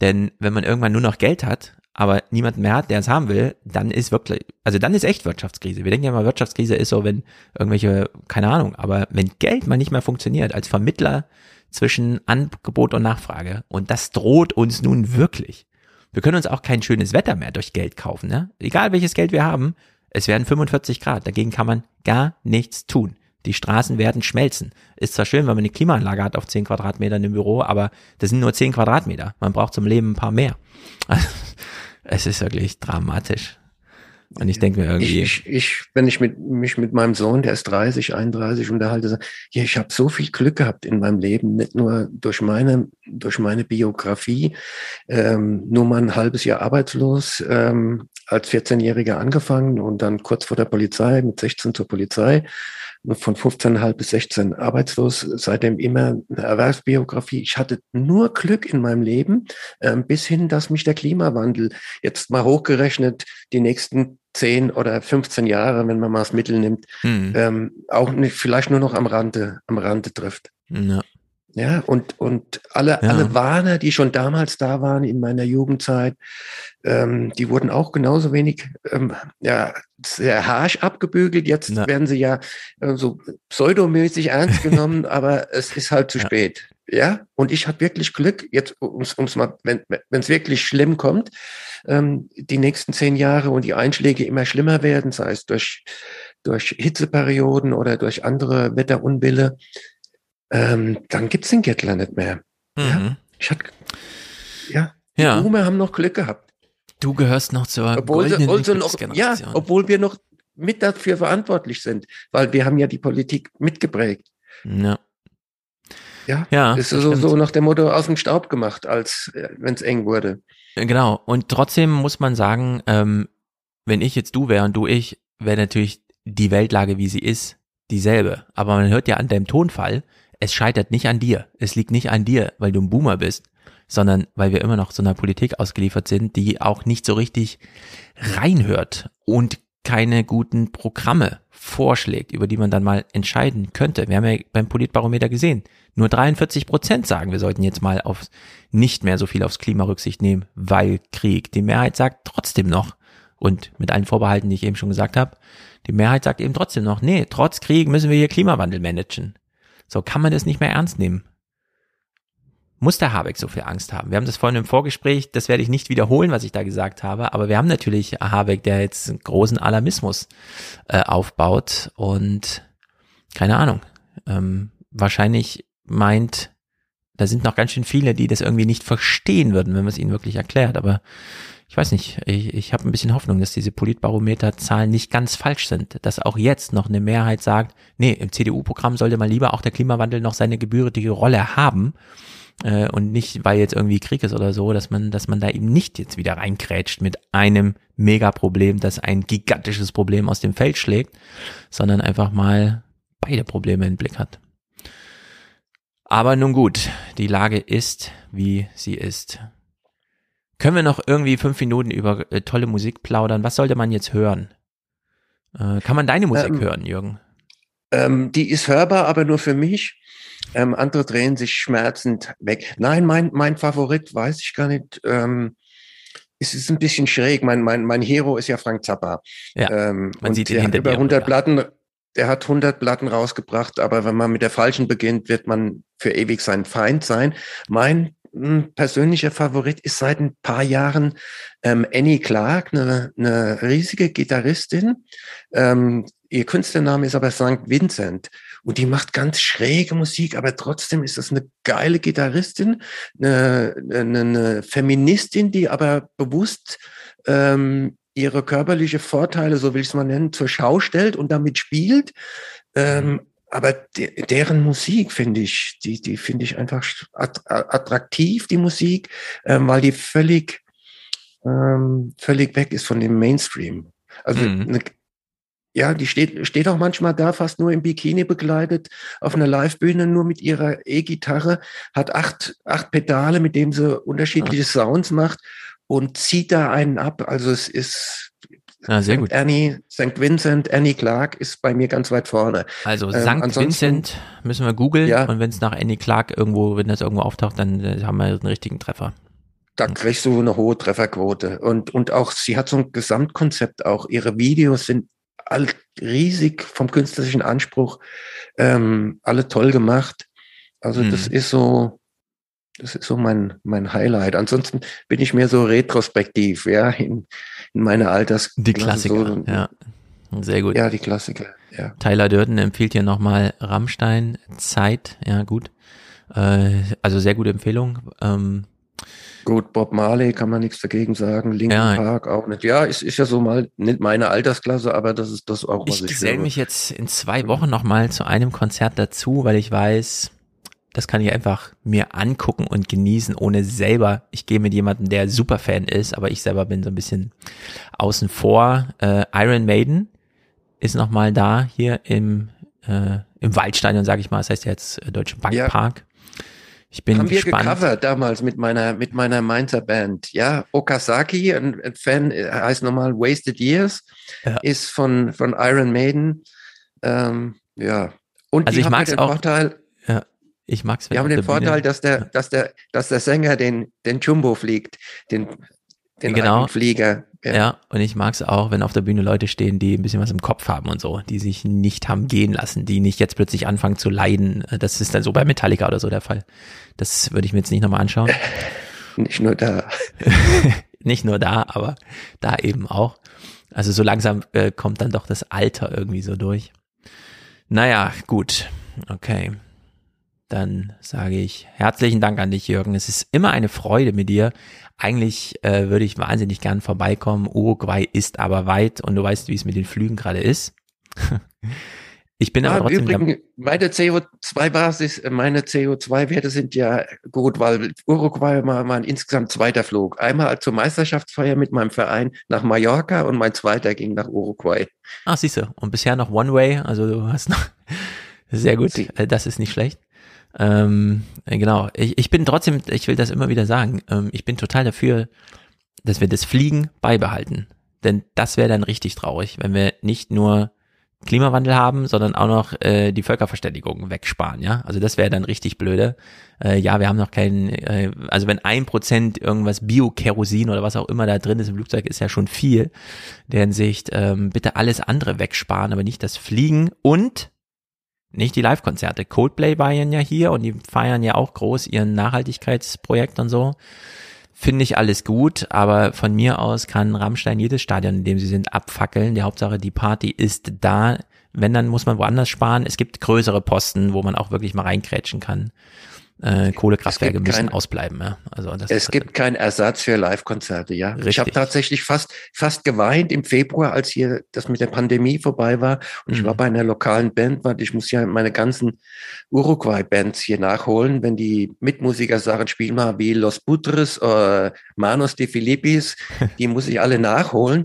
Speaker 1: Denn wenn man irgendwann nur noch Geld hat, aber niemand mehr hat, der es haben will, dann ist wirklich, also dann ist echt Wirtschaftskrise. Wir denken ja immer, Wirtschaftskrise ist so, wenn irgendwelche, keine Ahnung, aber wenn Geld mal nicht mehr funktioniert als Vermittler zwischen Angebot und Nachfrage und das droht uns nun wirklich. Wir können uns auch kein schönes Wetter mehr durch Geld kaufen, ne? Egal welches Geld wir haben, es werden 45 Grad, dagegen kann man gar nichts tun. Die Straßen werden schmelzen. Ist zwar schön, wenn man eine Klimaanlage hat auf 10 Quadratmetern im Büro, aber das sind nur 10 Quadratmeter. Man braucht zum Leben ein paar mehr. es ist wirklich dramatisch. Und ich denke mir irgendwie.
Speaker 8: Ich, ich, ich, wenn ich mit, mich mit meinem Sohn, der ist 30, 31, unterhalte, ja, ich habe so viel Glück gehabt in meinem Leben, nicht nur durch meine, durch meine Biografie, ähm, nur mal ein halbes Jahr arbeitslos, ähm, als 14-Jähriger angefangen und dann kurz vor der Polizei, mit 16 zur Polizei von 15,5 bis 16 arbeitslos, seitdem immer eine Erwerbsbiografie. Ich hatte nur Glück in meinem Leben, ähm, bis hin, dass mich der Klimawandel jetzt mal hochgerechnet die nächsten 10 oder 15 Jahre, wenn man mal das Mittel nimmt, hm. ähm, auch nicht, vielleicht nur noch am Rande, am Rande trifft. Ja. Ja, und, und alle, ja. alle Warner, die schon damals da waren in meiner Jugendzeit, ähm, die wurden auch genauso wenig, ähm, ja, sehr harsch abgebügelt. Jetzt ja. werden sie ja äh, so pseudomäßig ernst genommen, aber es ist halt zu ja. spät. Ja, und ich habe wirklich Glück, jetzt ums, ums mal, wenn es wirklich schlimm kommt, ähm, die nächsten zehn Jahre und die Einschläge immer schlimmer werden, sei es durch, durch Hitzeperioden oder durch andere Wetterunwille, ähm, dann gibt's den Gettler nicht mehr. Mhm. Ja, ich hatte, ja, die ja. Boomer haben noch Glück gehabt.
Speaker 1: Du gehörst noch zur
Speaker 8: obwohl goldenen also noch, Ja, obwohl wir noch mit dafür verantwortlich sind, weil wir haben ja die Politik mitgeprägt.
Speaker 1: Ja.
Speaker 8: Ja, ja ist so, so nach dem Motto aus dem Staub gemacht, als äh, wenn es eng wurde.
Speaker 1: Genau. Und trotzdem muss man sagen, ähm, wenn ich jetzt du wäre und du ich, wäre natürlich die Weltlage, wie sie ist, dieselbe. Aber man hört ja an deinem Tonfall, es scheitert nicht an dir. Es liegt nicht an dir, weil du ein Boomer bist, sondern weil wir immer noch so einer Politik ausgeliefert sind, die auch nicht so richtig reinhört und keine guten Programme vorschlägt, über die man dann mal entscheiden könnte. Wir haben ja beim Politbarometer gesehen, nur 43 Prozent sagen, wir sollten jetzt mal auf nicht mehr so viel aufs Klima Rücksicht nehmen, weil Krieg. Die Mehrheit sagt trotzdem noch, und mit allen Vorbehalten, die ich eben schon gesagt habe, die Mehrheit sagt eben trotzdem noch, nee, trotz Krieg müssen wir hier Klimawandel managen. So kann man das nicht mehr ernst nehmen. Muss der Habeck so viel Angst haben? Wir haben das vorhin im Vorgespräch, das werde ich nicht wiederholen, was ich da gesagt habe, aber wir haben natürlich Habeck, der jetzt einen großen Alarmismus äh, aufbaut und keine Ahnung, ähm, wahrscheinlich meint, da sind noch ganz schön viele, die das irgendwie nicht verstehen würden, wenn man es ihnen wirklich erklärt, aber ich weiß nicht, ich, ich habe ein bisschen Hoffnung, dass diese Politbarometer-Zahlen nicht ganz falsch sind, dass auch jetzt noch eine Mehrheit sagt, nee, im CDU-Programm sollte mal lieber auch der Klimawandel noch seine gebührende Rolle haben äh, und nicht, weil jetzt irgendwie Krieg ist oder so, dass man, dass man da eben nicht jetzt wieder reinkrätscht mit einem Megaproblem, das ein gigantisches Problem aus dem Feld schlägt, sondern einfach mal beide Probleme im Blick hat. Aber nun gut, die Lage ist, wie sie ist. Können wir noch irgendwie fünf Minuten über äh, tolle Musik plaudern? Was sollte man jetzt hören? Äh, kann man deine Musik
Speaker 8: Ähm,
Speaker 1: hören, Jürgen?
Speaker 8: Ähm, die ist hörbar, aber nur für mich. Ähm, andere drehen sich schmerzend weg. Nein, mein, mein Favorit, weiß ich gar nicht. Ähm, es ist ein bisschen schräg. Mein, mein, mein Hero ist ja Frank Zappa.
Speaker 1: Ja,
Speaker 8: ähm,
Speaker 1: man
Speaker 8: und
Speaker 1: sieht ihn hinter
Speaker 8: über
Speaker 1: dir,
Speaker 8: 100
Speaker 1: ja.
Speaker 8: Platten, der hat 100 Platten rausgebracht, aber wenn man mit der falschen beginnt, wird man für ewig sein Feind sein. Mein mh, persönlicher Favorit ist seit ein paar Jahren ähm, Annie Clark, eine, eine riesige Gitarristin. Ähm, ihr Künstlername ist aber St. Vincent. Und die macht ganz schräge Musik, aber trotzdem ist das eine geile Gitarristin, eine, eine, eine Feministin, die aber bewusst ähm, ihre körperliche Vorteile, so will ich es mal nennen, zur Schau stellt und damit spielt. Ähm, aber de deren Musik finde ich, die, die finde ich einfach att attraktiv, die Musik, ähm, weil die völlig, ähm, völlig weg ist von dem Mainstream. Also
Speaker 1: Mhm.
Speaker 8: eine, ja, die steht, steht auch manchmal da, fast nur im Bikini begleitet, auf einer Livebühne, nur mit ihrer E-Gitarre, hat acht, acht Pedale, mit denen sie unterschiedliche Sounds macht und zieht da einen ab. Also es ist
Speaker 1: Ja, sehr gut.
Speaker 8: Annie, St. Vincent, Annie Clark ist bei mir ganz weit vorne.
Speaker 1: Also
Speaker 8: Ähm,
Speaker 1: St.
Speaker 8: ansonsten-
Speaker 1: Vincent müssen wir googeln
Speaker 8: Ja.
Speaker 1: und wenn es nach Annie Clark irgendwo, wenn das irgendwo auftaucht, dann äh, haben wir einen richtigen Treffer.
Speaker 8: Da kriegst du eine hohe Trefferquote. Und, und auch, sie hat so ein Gesamtkonzept auch. Ihre Videos sind all, riesig vom künstlerischen Anspruch, ähm, alle toll gemacht. Also das
Speaker 1: Mhm.
Speaker 8: ist so, das ist so mein, mein Highlight. Ansonsten bin ich mehr so retrospektiv, ja, in, in meiner Alters.
Speaker 1: Die Klassiker,
Speaker 8: so,
Speaker 1: ja. Sehr gut.
Speaker 8: Ja, die Klassiker, ja.
Speaker 1: Tyler Durden empfiehlt hier nochmal Rammstein, Zeit, ja gut. Äh, also sehr gute Empfehlung. Ähm,
Speaker 8: Gut, Bob Marley kann man nichts dagegen sagen, Linkin
Speaker 1: Ja.
Speaker 8: Park auch nicht. Ja, es ist ja so mal nicht meine Altersklasse, aber das ist das auch, was
Speaker 1: ich
Speaker 8: ich, höre.
Speaker 1: mich jetzt in zwei Wochen nochmal zu einem Konzert dazu, weil ich weiß, das kann ich einfach mir angucken und genießen, ohne selber. Ich gehe mit jemandem, der super Fan ist, aber ich selber bin so ein bisschen außen vor. Äh, Iron Maiden ist nochmal da hier im, äh, im Waldstadion, sage ich mal. Das heißt ja jetzt äh, Deutsche Bankpark. Ich bin
Speaker 8: Haben wir
Speaker 1: gespannt.
Speaker 8: gecovert damals mit meiner, mit meiner Mainzer Band. Ja, Okazaki, ein, ein Fan, äh, heißt nochmal Wasted Years,
Speaker 1: Ja.
Speaker 8: ist von, von Iron Maiden. Ähm, ja. Und
Speaker 1: Also ich
Speaker 8: ja
Speaker 1: mag's
Speaker 8: den
Speaker 1: auch,
Speaker 8: Vorteil,
Speaker 1: Ja, ich mag's.
Speaker 8: die haben den Vorteil, dass der, dass der, dass der Sänger den, den Jumbo fliegt, den, den
Speaker 1: Genau.
Speaker 8: Flieger.
Speaker 1: Ja. und ich mag's auch, wenn auf der Bühne Leute stehen, die ein bisschen was im Kopf haben und so, die sich nicht haben gehen lassen, die nicht jetzt plötzlich anfangen zu leiden. Das ist dann so bei Metallica oder so der Fall. Das würde ich mir jetzt nicht nochmal anschauen.
Speaker 8: Nicht nur da.
Speaker 1: nicht nur da, aber da eben auch. Also so langsam äh, kommt dann doch das Alter irgendwie so durch. Naja, gut. Okay. Dann sage ich herzlichen Dank an dich, Jürgen. Es ist immer eine Freude mit dir. Eigentlich äh, würde ich wahnsinnig gern vorbeikommen. Uruguay ist aber weit und du weißt, wie es mit den Flügen gerade ist. ich bin aber
Speaker 8: Ah,
Speaker 1: trotzdem
Speaker 8: Übrigens, meine CO2-Basis, äh, meine CO2-Werte sind ja gut, weil Uruguay war, war ein insgesamt zweiter Flug. Einmal zur Meisterschaftsfeier mit meinem Verein nach Mallorca und mein zweiter ging nach Uruguay.
Speaker 1: Ah, siehst du. Und bisher noch One Way, also du hast noch sehr gut. Äh, Das ist nicht schlecht. Ähm, äh, genau. Ich, ich bin trotzdem, ich will das immer wieder sagen, ähm, ich bin total dafür, dass wir das Fliegen beibehalten. Denn das wäre dann richtig traurig, wenn wir nicht nur Klimawandel haben, sondern auch noch äh, die Völkerverständigung wegsparen, ja. Also das wäre dann richtig blöde. Äh, ja, wir haben noch keinen, äh, also wenn ein Prozent irgendwas Bio-Kerosin oder was auch immer da drin ist im Flugzeug, ist ja schon viel. Der Hinsicht, ähm, bitte alles andere wegsparen, aber nicht das Fliegen und nicht die Live-Konzerte. Coldplay feiern ja hier und die feiern ja auch groß ihren Nachhaltigkeitsprojekt und so. Finde ich alles gut, aber von mir aus kann Rammstein jedes Stadion, in dem sie sind, abfackeln. Die Hauptsache, die Party ist da. Wenn, dann muss man woanders sparen. Es gibt größere Posten, wo man auch wirklich mal reinkrätschen kann. Äh, Kohlekraftwerke müssen
Speaker 8: kein-
Speaker 1: ausbleiben. Ja? Also das
Speaker 8: Es gibt keinen Ersatz für Live-Konzerte, ja. Ich
Speaker 1: Richtig.
Speaker 8: habe tatsächlich fast, fast geweint im Februar, als hier das mit der Pandemie vorbei war. Und ich war
Speaker 1: Mhm.
Speaker 8: bei einer lokalen Band, weil ich muss ja meine ganzen Uruguay-Bands hier nachholen, wenn die Mitmusiker sagen, spiel mal wie Los Putres oder Manos de Filippis, die muss ich alle nachholen.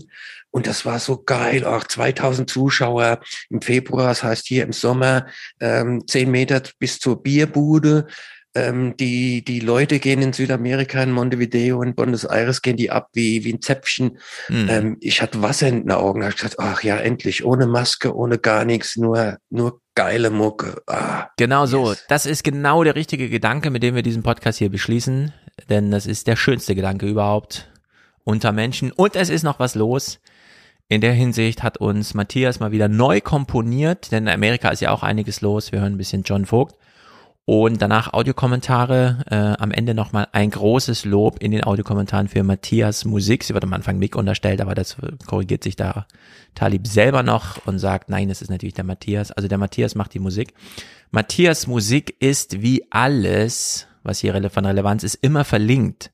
Speaker 8: Und das war so geil, auch 2000 Zuschauer im Februar, das heißt hier im Sommer, ähm, 10 Meter bis zur Bierbude. Ähm, die, die Leute gehen in Südamerika, in Montevideo, in Buenos Aires, gehen die ab wie, wie ein Zäpfchen.
Speaker 1: Mhm.
Speaker 8: Ähm, ich hatte Wasser in den Augen. Ich gesagt, ach ja, endlich, ohne Maske, ohne gar nichts, nur, nur geile Mucke. Ah,
Speaker 1: Genau so. Das ist genau der richtige Gedanke, mit dem wir diesen Podcast hier beschließen. Denn das ist der schönste Gedanke überhaupt unter Menschen. Und es ist noch was los. In der Hinsicht hat uns Matthias mal wieder neu komponiert, denn in Amerika ist ja auch einiges los. Wir hören ein bisschen John Vogt. Und danach Audiokommentare. Äh, am Ende nochmal ein großes Lob in den Audiokommentaren für Matthias Musik. Sie wird am Anfang Mick unterstellt, aber das korrigiert sich da Talib selber noch und sagt, nein, es ist natürlich der Matthias. Also der Matthias macht die Musik. Matthias Musik ist wie alles, was hier von Relevanz ist, immer verlinkt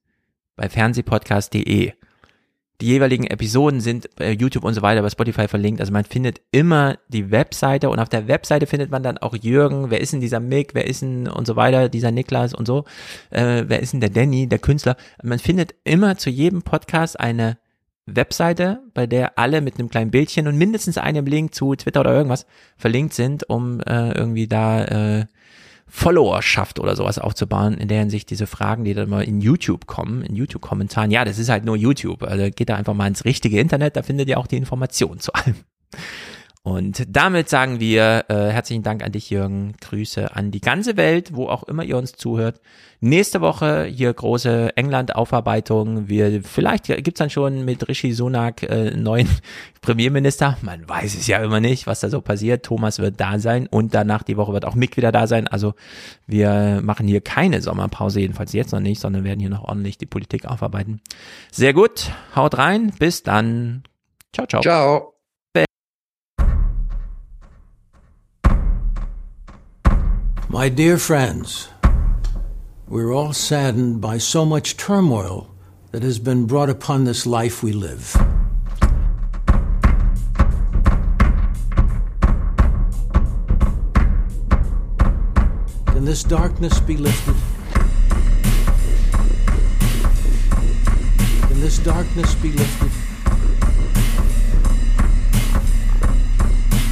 Speaker 1: bei fernsehpodcast.de. Die jeweiligen Episoden sind bei YouTube und so weiter bei Spotify verlinkt. Also man findet immer die Webseite und auf der Webseite findet man dann auch Jürgen, wer ist denn dieser Mick, wer ist denn und so weiter, dieser Niklas und so, äh, wer ist denn der Danny, der Künstler. Man findet immer zu jedem Podcast eine Webseite, bei der alle mit einem kleinen Bildchen und mindestens einem Link zu Twitter oder irgendwas verlinkt sind, um äh, irgendwie da äh, Followerschaft oder sowas aufzubauen, in der Hinsicht diese Fragen, die dann mal in YouTube kommen, in YouTube-Kommentaren. Ja, das ist halt nur YouTube. Also geht da einfach mal ins richtige Internet, da findet ihr auch die Informationen zu allem. Und damit sagen wir äh, herzlichen Dank an dich, Jürgen. Grüße an die ganze Welt, wo auch immer ihr uns zuhört. Nächste Woche hier große England-Aufarbeitung. Wir vielleicht gibt's dann schon mit Rishi Sunak äh, neuen Premierminister. Man weiß es ja immer nicht, was da so passiert. Thomas wird da sein und danach die Woche wird auch Mick wieder da sein. Also wir machen hier keine Sommerpause, jedenfalls jetzt noch nicht, sondern werden hier noch ordentlich die Politik aufarbeiten. Sehr gut, haut rein, bis dann. Ciao, ciao.
Speaker 8: Ciao.
Speaker 50: My dear friends, we're all saddened by so much turmoil that has been brought upon this life we live. Can this darkness be lifted? Can this darkness be lifted?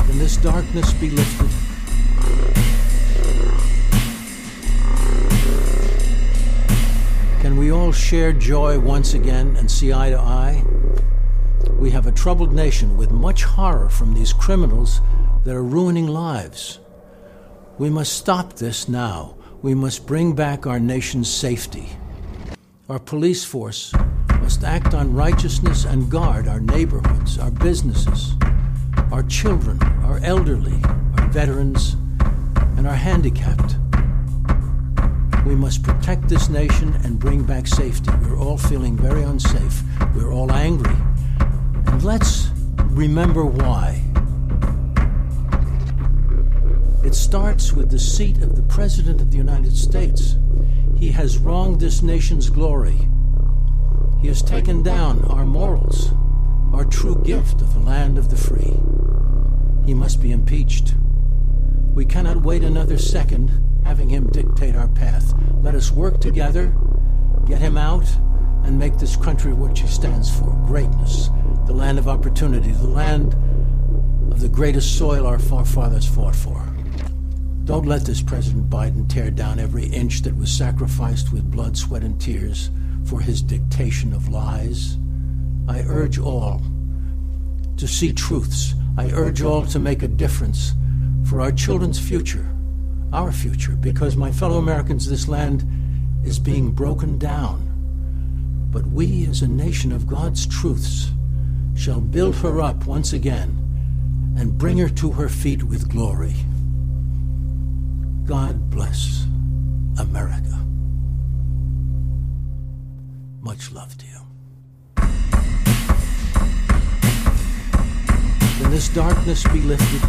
Speaker 50: Can this darkness be lifted? Can we all share joy once again and see eye to eye? We have a troubled nation with much horror from these criminals that are ruining lives. We must stop this now. We must bring back our nation's safety. Our police force must act on righteousness and guard our neighborhoods, our businesses, our children, our elderly, our veterans, and our handicapped. We must protect this nation and bring back safety. We're all feeling very unsafe. We're all angry. And let's remember why. It starts with the seat of the President of the United States. He has wronged this nation's glory. He has taken down our morals, our true gift of the land of the free. He must be impeached. We cannot wait another second having him dictate our path. Let us work together, get him out, and make this country what she stands for greatness, the land of opportunity, the land of the greatest soil our forefathers fought for. Don't let this President Biden tear down every inch that was sacrificed with blood, sweat, and tears for his dictation of lies. I urge all to see truths. I urge all to make a difference for our children's future, our future, because, my fellow Americans, this land is being broken down. But we, as a nation of God's truths, shall build her up once again and bring her to her feet with glory. God bless America. Much love to you. Can this darkness be lifted?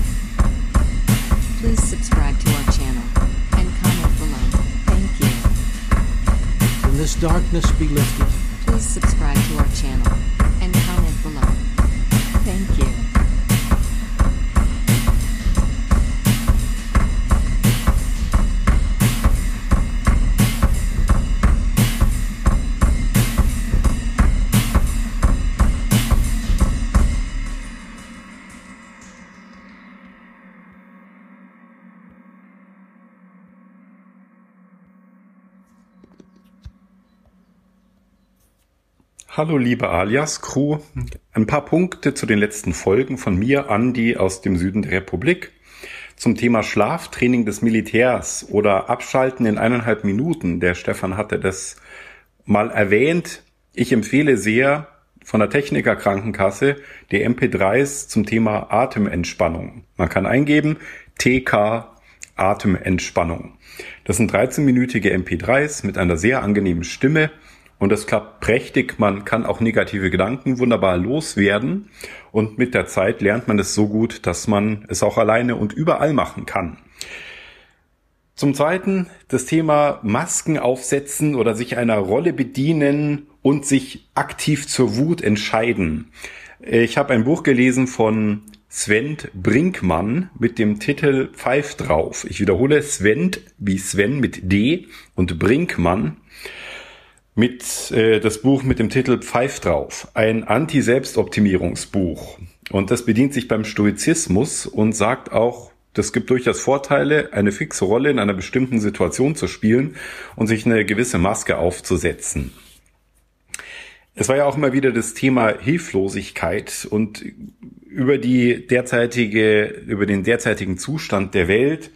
Speaker 51: Please subscribe to our channel
Speaker 50: this darkness be lifted.
Speaker 51: Please subscribe to our channel
Speaker 52: Hallo liebe Alias-Crew, ein paar Punkte zu den letzten Folgen von mir, Andi aus dem Süden der Republik, zum Thema Schlaftraining des Militärs oder Abschalten in eineinhalb Minuten. Der Stefan hatte das mal erwähnt. Ich empfehle sehr von der Techniker Krankenkasse die MP3s zum Thema Atementspannung. Man kann eingeben TK Atementspannung. Das sind 13-minütige MP3s mit einer sehr angenehmen Stimme und das klappt prächtig. Man kann auch negative Gedanken wunderbar loswerden. Und mit der Zeit lernt man es so gut, dass man es auch alleine und überall machen kann. Zum Zweiten das Thema Masken aufsetzen oder sich einer Rolle bedienen und sich aktiv zur Wut entscheiden. Ich habe ein Buch gelesen von Sven Brinkmann mit dem Titel Pfeif drauf. Ich wiederhole Sven wie Sven mit D und Brinkmann mit äh, das Buch mit dem Titel Pfeif drauf, ein Anti-Selbstoptimierungsbuch. Und das bedient sich beim Stoizismus und sagt auch, das gibt durchaus Vorteile, eine fixe Rolle in einer bestimmten Situation zu spielen und sich eine gewisse Maske aufzusetzen. Es war ja auch immer wieder das Thema Hilflosigkeit und über die derzeitige, über den derzeitigen Zustand der Welt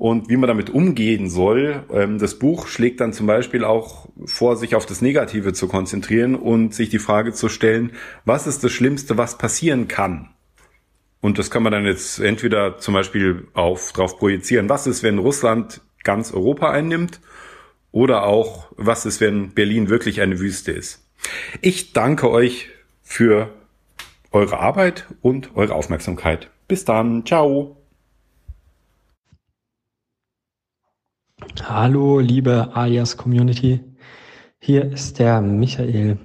Speaker 52: und wie man damit umgehen soll. Ähm, das Buch schlägt dann zum Beispiel auch vor, sich auf das Negative zu konzentrieren und sich die Frage zu stellen, was ist das Schlimmste, was passieren kann? Und das kann man dann jetzt entweder zum Beispiel auf, drauf projizieren, was ist, wenn Russland ganz Europa einnimmt? Oder auch, was ist, wenn Berlin wirklich eine Wüste ist? Ich danke euch für eure Arbeit und eure Aufmerksamkeit. Bis dann. Ciao.
Speaker 53: Hallo, liebe Alias Community. Hier ist der Michael.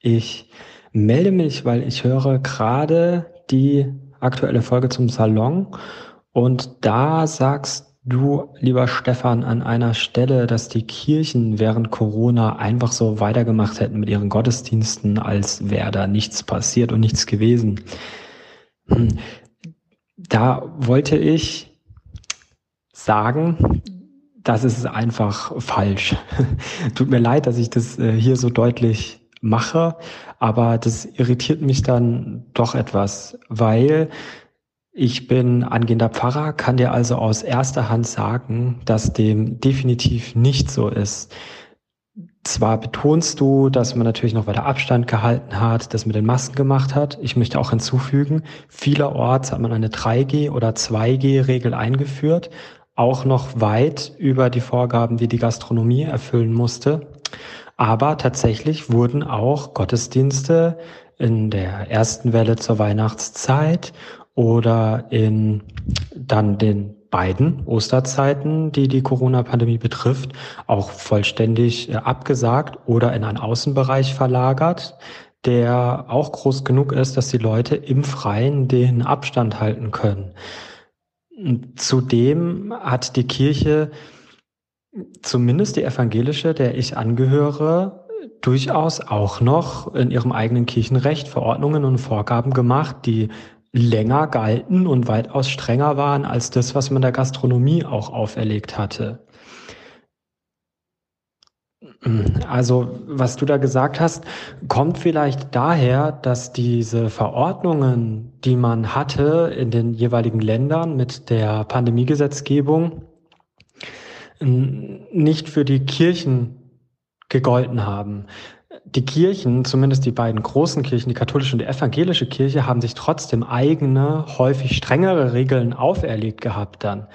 Speaker 53: Ich melde mich, weil ich höre gerade die aktuelle Folge zum Salon und da sagst du, lieber Stefan, an einer Stelle, dass die Kirchen während Corona einfach so weitergemacht hätten mit ihren Gottesdiensten, als wäre da nichts passiert und nichts gewesen. Hm. Da wollte ich sagen, das ist einfach falsch. Tut mir leid, dass ich das äh, hier so deutlich mache, aber das irritiert mich dann doch etwas, weil ich bin angehender Pfarrer, kann dir also aus erster Hand sagen, dass dem definitiv nicht so ist. Zwar betonst du, dass man natürlich noch weiter Abstand gehalten hat, das mit den Masken gemacht hat. Ich möchte auch hinzufügen, vielerorts hat man eine 3G oder 2G-Regel eingeführt auch noch weit über die Vorgaben, die die Gastronomie erfüllen musste. Aber tatsächlich wurden auch Gottesdienste in der ersten Welle zur Weihnachtszeit oder in dann den beiden Osterzeiten, die die Corona-Pandemie betrifft, auch vollständig äh, abgesagt oder in einen Außenbereich verlagert, der auch groß genug ist, dass die Leute im Freien den Abstand halten können. Zudem hat die Kirche, zumindest die evangelische, der ich angehöre, durchaus auch noch in ihrem eigenen Kirchenrecht Verordnungen und Vorgaben gemacht, die länger galten und weitaus strenger waren als das, was man der Gastronomie auch auferlegt hatte. Also, was du da gesagt hast, kommt vielleicht daher, dass diese Verordnungen, die man hatte in den jeweiligen Ländern mit der Pandemiegesetzgebung, nicht für die Kirchen gegolten haben. Die Kirchen, zumindest die beiden großen Kirchen, die katholische und die evangelische Kirche, haben sich trotzdem eigene, häufig strengere Regeln auferlegt gehabt dann.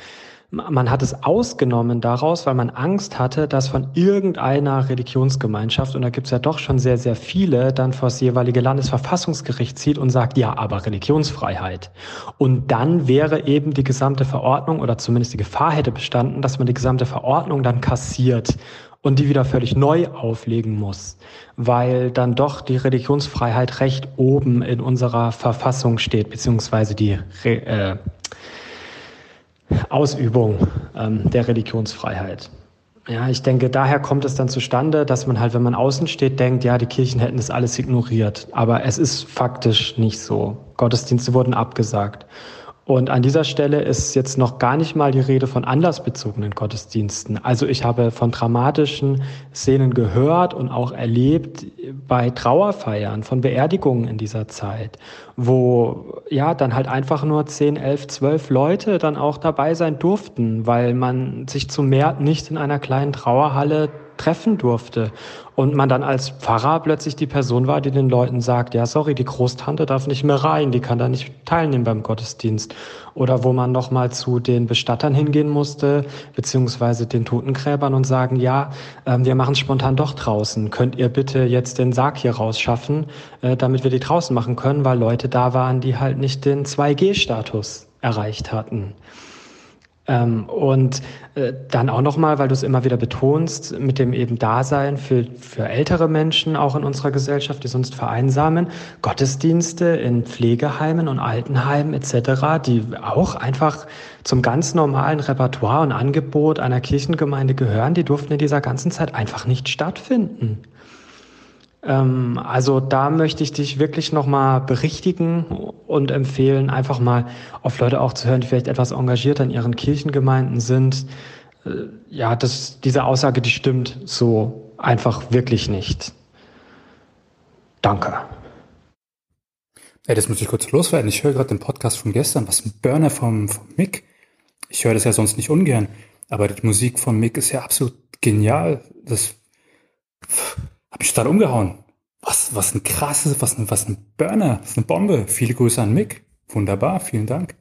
Speaker 53: Man hat es ausgenommen daraus, weil man Angst hatte, dass von irgendeiner Religionsgemeinschaft, und da gibt es ja doch schon sehr, sehr viele, dann vor das jeweilige Landesverfassungsgericht zieht und sagt, ja, aber Religionsfreiheit. Und dann wäre eben die gesamte Verordnung oder zumindest die Gefahr hätte bestanden, dass man die gesamte Verordnung dann kassiert und die wieder völlig neu auflegen muss, weil dann doch die Religionsfreiheit recht oben in unserer Verfassung steht, beziehungsweise die äh, Ausübung ähm, der Religionsfreiheit. Ja, ich denke, daher kommt es dann zustande, dass man halt, wenn man außen steht, denkt, ja, die Kirchen hätten das alles ignoriert. Aber es ist faktisch nicht so. Gottesdienste wurden abgesagt. Und an dieser Stelle ist jetzt noch gar nicht mal die Rede von anlassbezogenen Gottesdiensten. Also ich habe von dramatischen Szenen gehört und auch erlebt bei Trauerfeiern, von Beerdigungen in dieser Zeit, wo ja dann halt einfach nur 10, 11, 12 Leute dann auch dabei sein durften, weil man sich zu mehr nicht in einer kleinen Trauerhalle treffen durfte. Und man dann als Pfarrer plötzlich die Person war, die den Leuten sagt, ja, sorry, die Großtante darf nicht mehr rein, die kann da nicht teilnehmen beim Gottesdienst. Oder wo man nochmal zu den Bestattern hingehen musste, beziehungsweise den Totengräbern und sagen, ja, äh, wir machen es spontan doch draußen. Könnt ihr bitte jetzt den Sarg hier rausschaffen, äh, damit wir die draußen machen können, weil Leute da waren, die halt nicht den 2G-Status erreicht hatten. Ähm, und äh, dann auch nochmal, weil du es immer wieder betonst, mit dem eben Dasein für, für ältere Menschen auch in unserer Gesellschaft, die sonst vereinsamen, Gottesdienste in Pflegeheimen und Altenheimen etc., die auch einfach zum ganz normalen Repertoire und Angebot einer Kirchengemeinde gehören, die durften in dieser ganzen Zeit einfach nicht stattfinden. Ähm, also da möchte ich dich wirklich nochmal berichtigen und empfehlen, einfach mal auf Leute auch zu hören, die vielleicht etwas engagierter in ihren Kirchengemeinden sind. Äh, ja, das, diese Aussage, die stimmt so einfach wirklich nicht. Danke.
Speaker 54: Ey, das muss ich kurz loswerden. Ich höre gerade den Podcast von gestern. Was ein Burner vom, vom Mick. Ich höre das ja sonst nicht ungern. Aber die Musik von Mick ist ja absolut genial. Das hab ich total umgehauen. Was, was ein krasses, was ein, was ein Burner, was eine Bombe. Viele Grüße an Mick. Wunderbar, vielen Dank.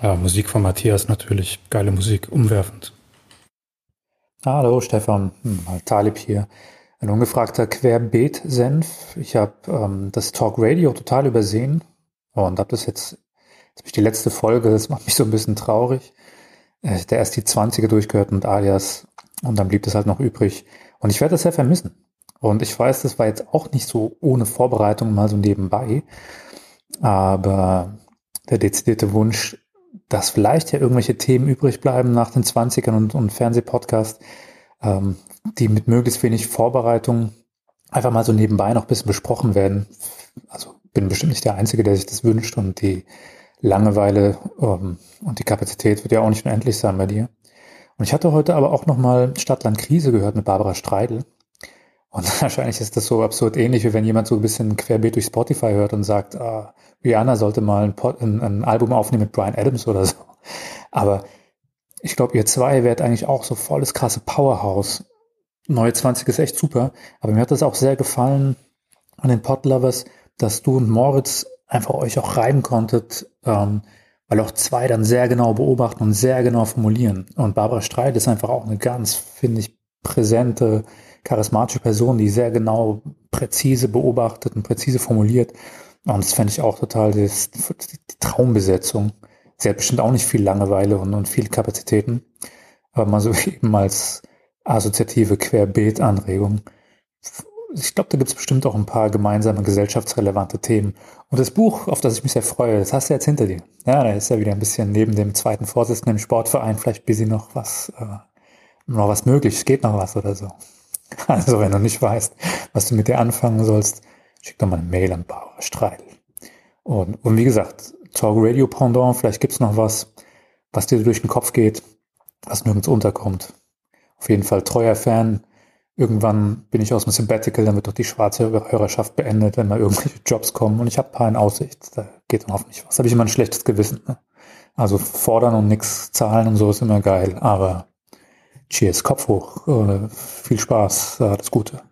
Speaker 54: Ja, Musik von Matthias natürlich. Geile Musik, umwerfend.
Speaker 55: Hallo Stefan, hm, Talib hier. Ein ungefragter Querbeet-Senf. Ich habe ähm, das Talk Radio total übersehen und habe das jetzt, jetzt habe ich die letzte Folge, das macht mich so ein bisschen traurig. Äh, der erst die 20er durchgehört mit Alias und dann blieb das halt noch übrig. Und ich werde das sehr vermissen. Und ich weiß, das war jetzt auch nicht so ohne Vorbereitung mal so nebenbei. Aber der dezidierte Wunsch, dass vielleicht ja irgendwelche Themen übrig bleiben nach den 20ern und, und Fernsehpodcast, ähm, die mit möglichst wenig Vorbereitung einfach mal so nebenbei noch ein bisschen besprochen werden. Also bin bestimmt nicht der Einzige, der sich das wünscht und die Langeweile ähm, und die Kapazität wird ja auch nicht unendlich sein bei dir. Und ich hatte heute aber auch nochmal Stadtland Krise gehört mit Barbara Streidel. Und wahrscheinlich ist das so absurd ähnlich, wie wenn jemand so ein bisschen querbeet durch Spotify hört und sagt, ah, Rihanna sollte mal ein, Pod, ein, ein Album aufnehmen mit Brian Adams oder so. Aber ich glaube, ihr zwei werdet eigentlich auch so volles krasse Powerhouse. Neue 20 ist echt super. Aber mir hat das auch sehr gefallen an den Podlovers, dass du und Moritz einfach euch auch reiben konntet, ähm, weil auch zwei dann sehr genau beobachten und sehr genau formulieren. Und Barbara Streit ist einfach auch eine ganz, finde ich, präsente, charismatische Person, die sehr genau, präzise beobachtet und präzise formuliert. Und das fände ich auch total das, die Traumbesetzung. Sie hat bestimmt auch nicht viel Langeweile und, und viele Kapazitäten. Aber mal so eben als assoziative Querbeet-Anregung. Ich glaube, da gibt es bestimmt auch ein paar gemeinsame gesellschaftsrelevante Themen. Und das Buch, auf das ich mich sehr freue, das hast du jetzt hinter dir. Ja, da ist ja wieder ein bisschen neben dem zweiten Vorsitzenden im Sportverein vielleicht busy noch was, äh, noch was möglich. Es geht noch was oder so. Also wenn du nicht weißt, was du mit dir anfangen sollst, schick doch mal eine Mail an Barbara Streidel. Und, und wie gesagt, Talk Radio Pendant, vielleicht gibt's noch was, was dir durch den Kopf geht, was nirgends unterkommt. Auf jeden Fall treuer Fan. Irgendwann bin ich aus dem Sabbatical, dann wird doch die schwarze Hörerschaft beendet, wenn mal irgendwelche Jobs kommen und ich habe paar in Aussicht. Da geht dann hoffentlich was. Habe ich immer ein schlechtes Gewissen. Ne? Also fordern und nichts zahlen und so ist immer geil, aber Cheers, Kopf hoch, äh, viel Spaß, alles Gute.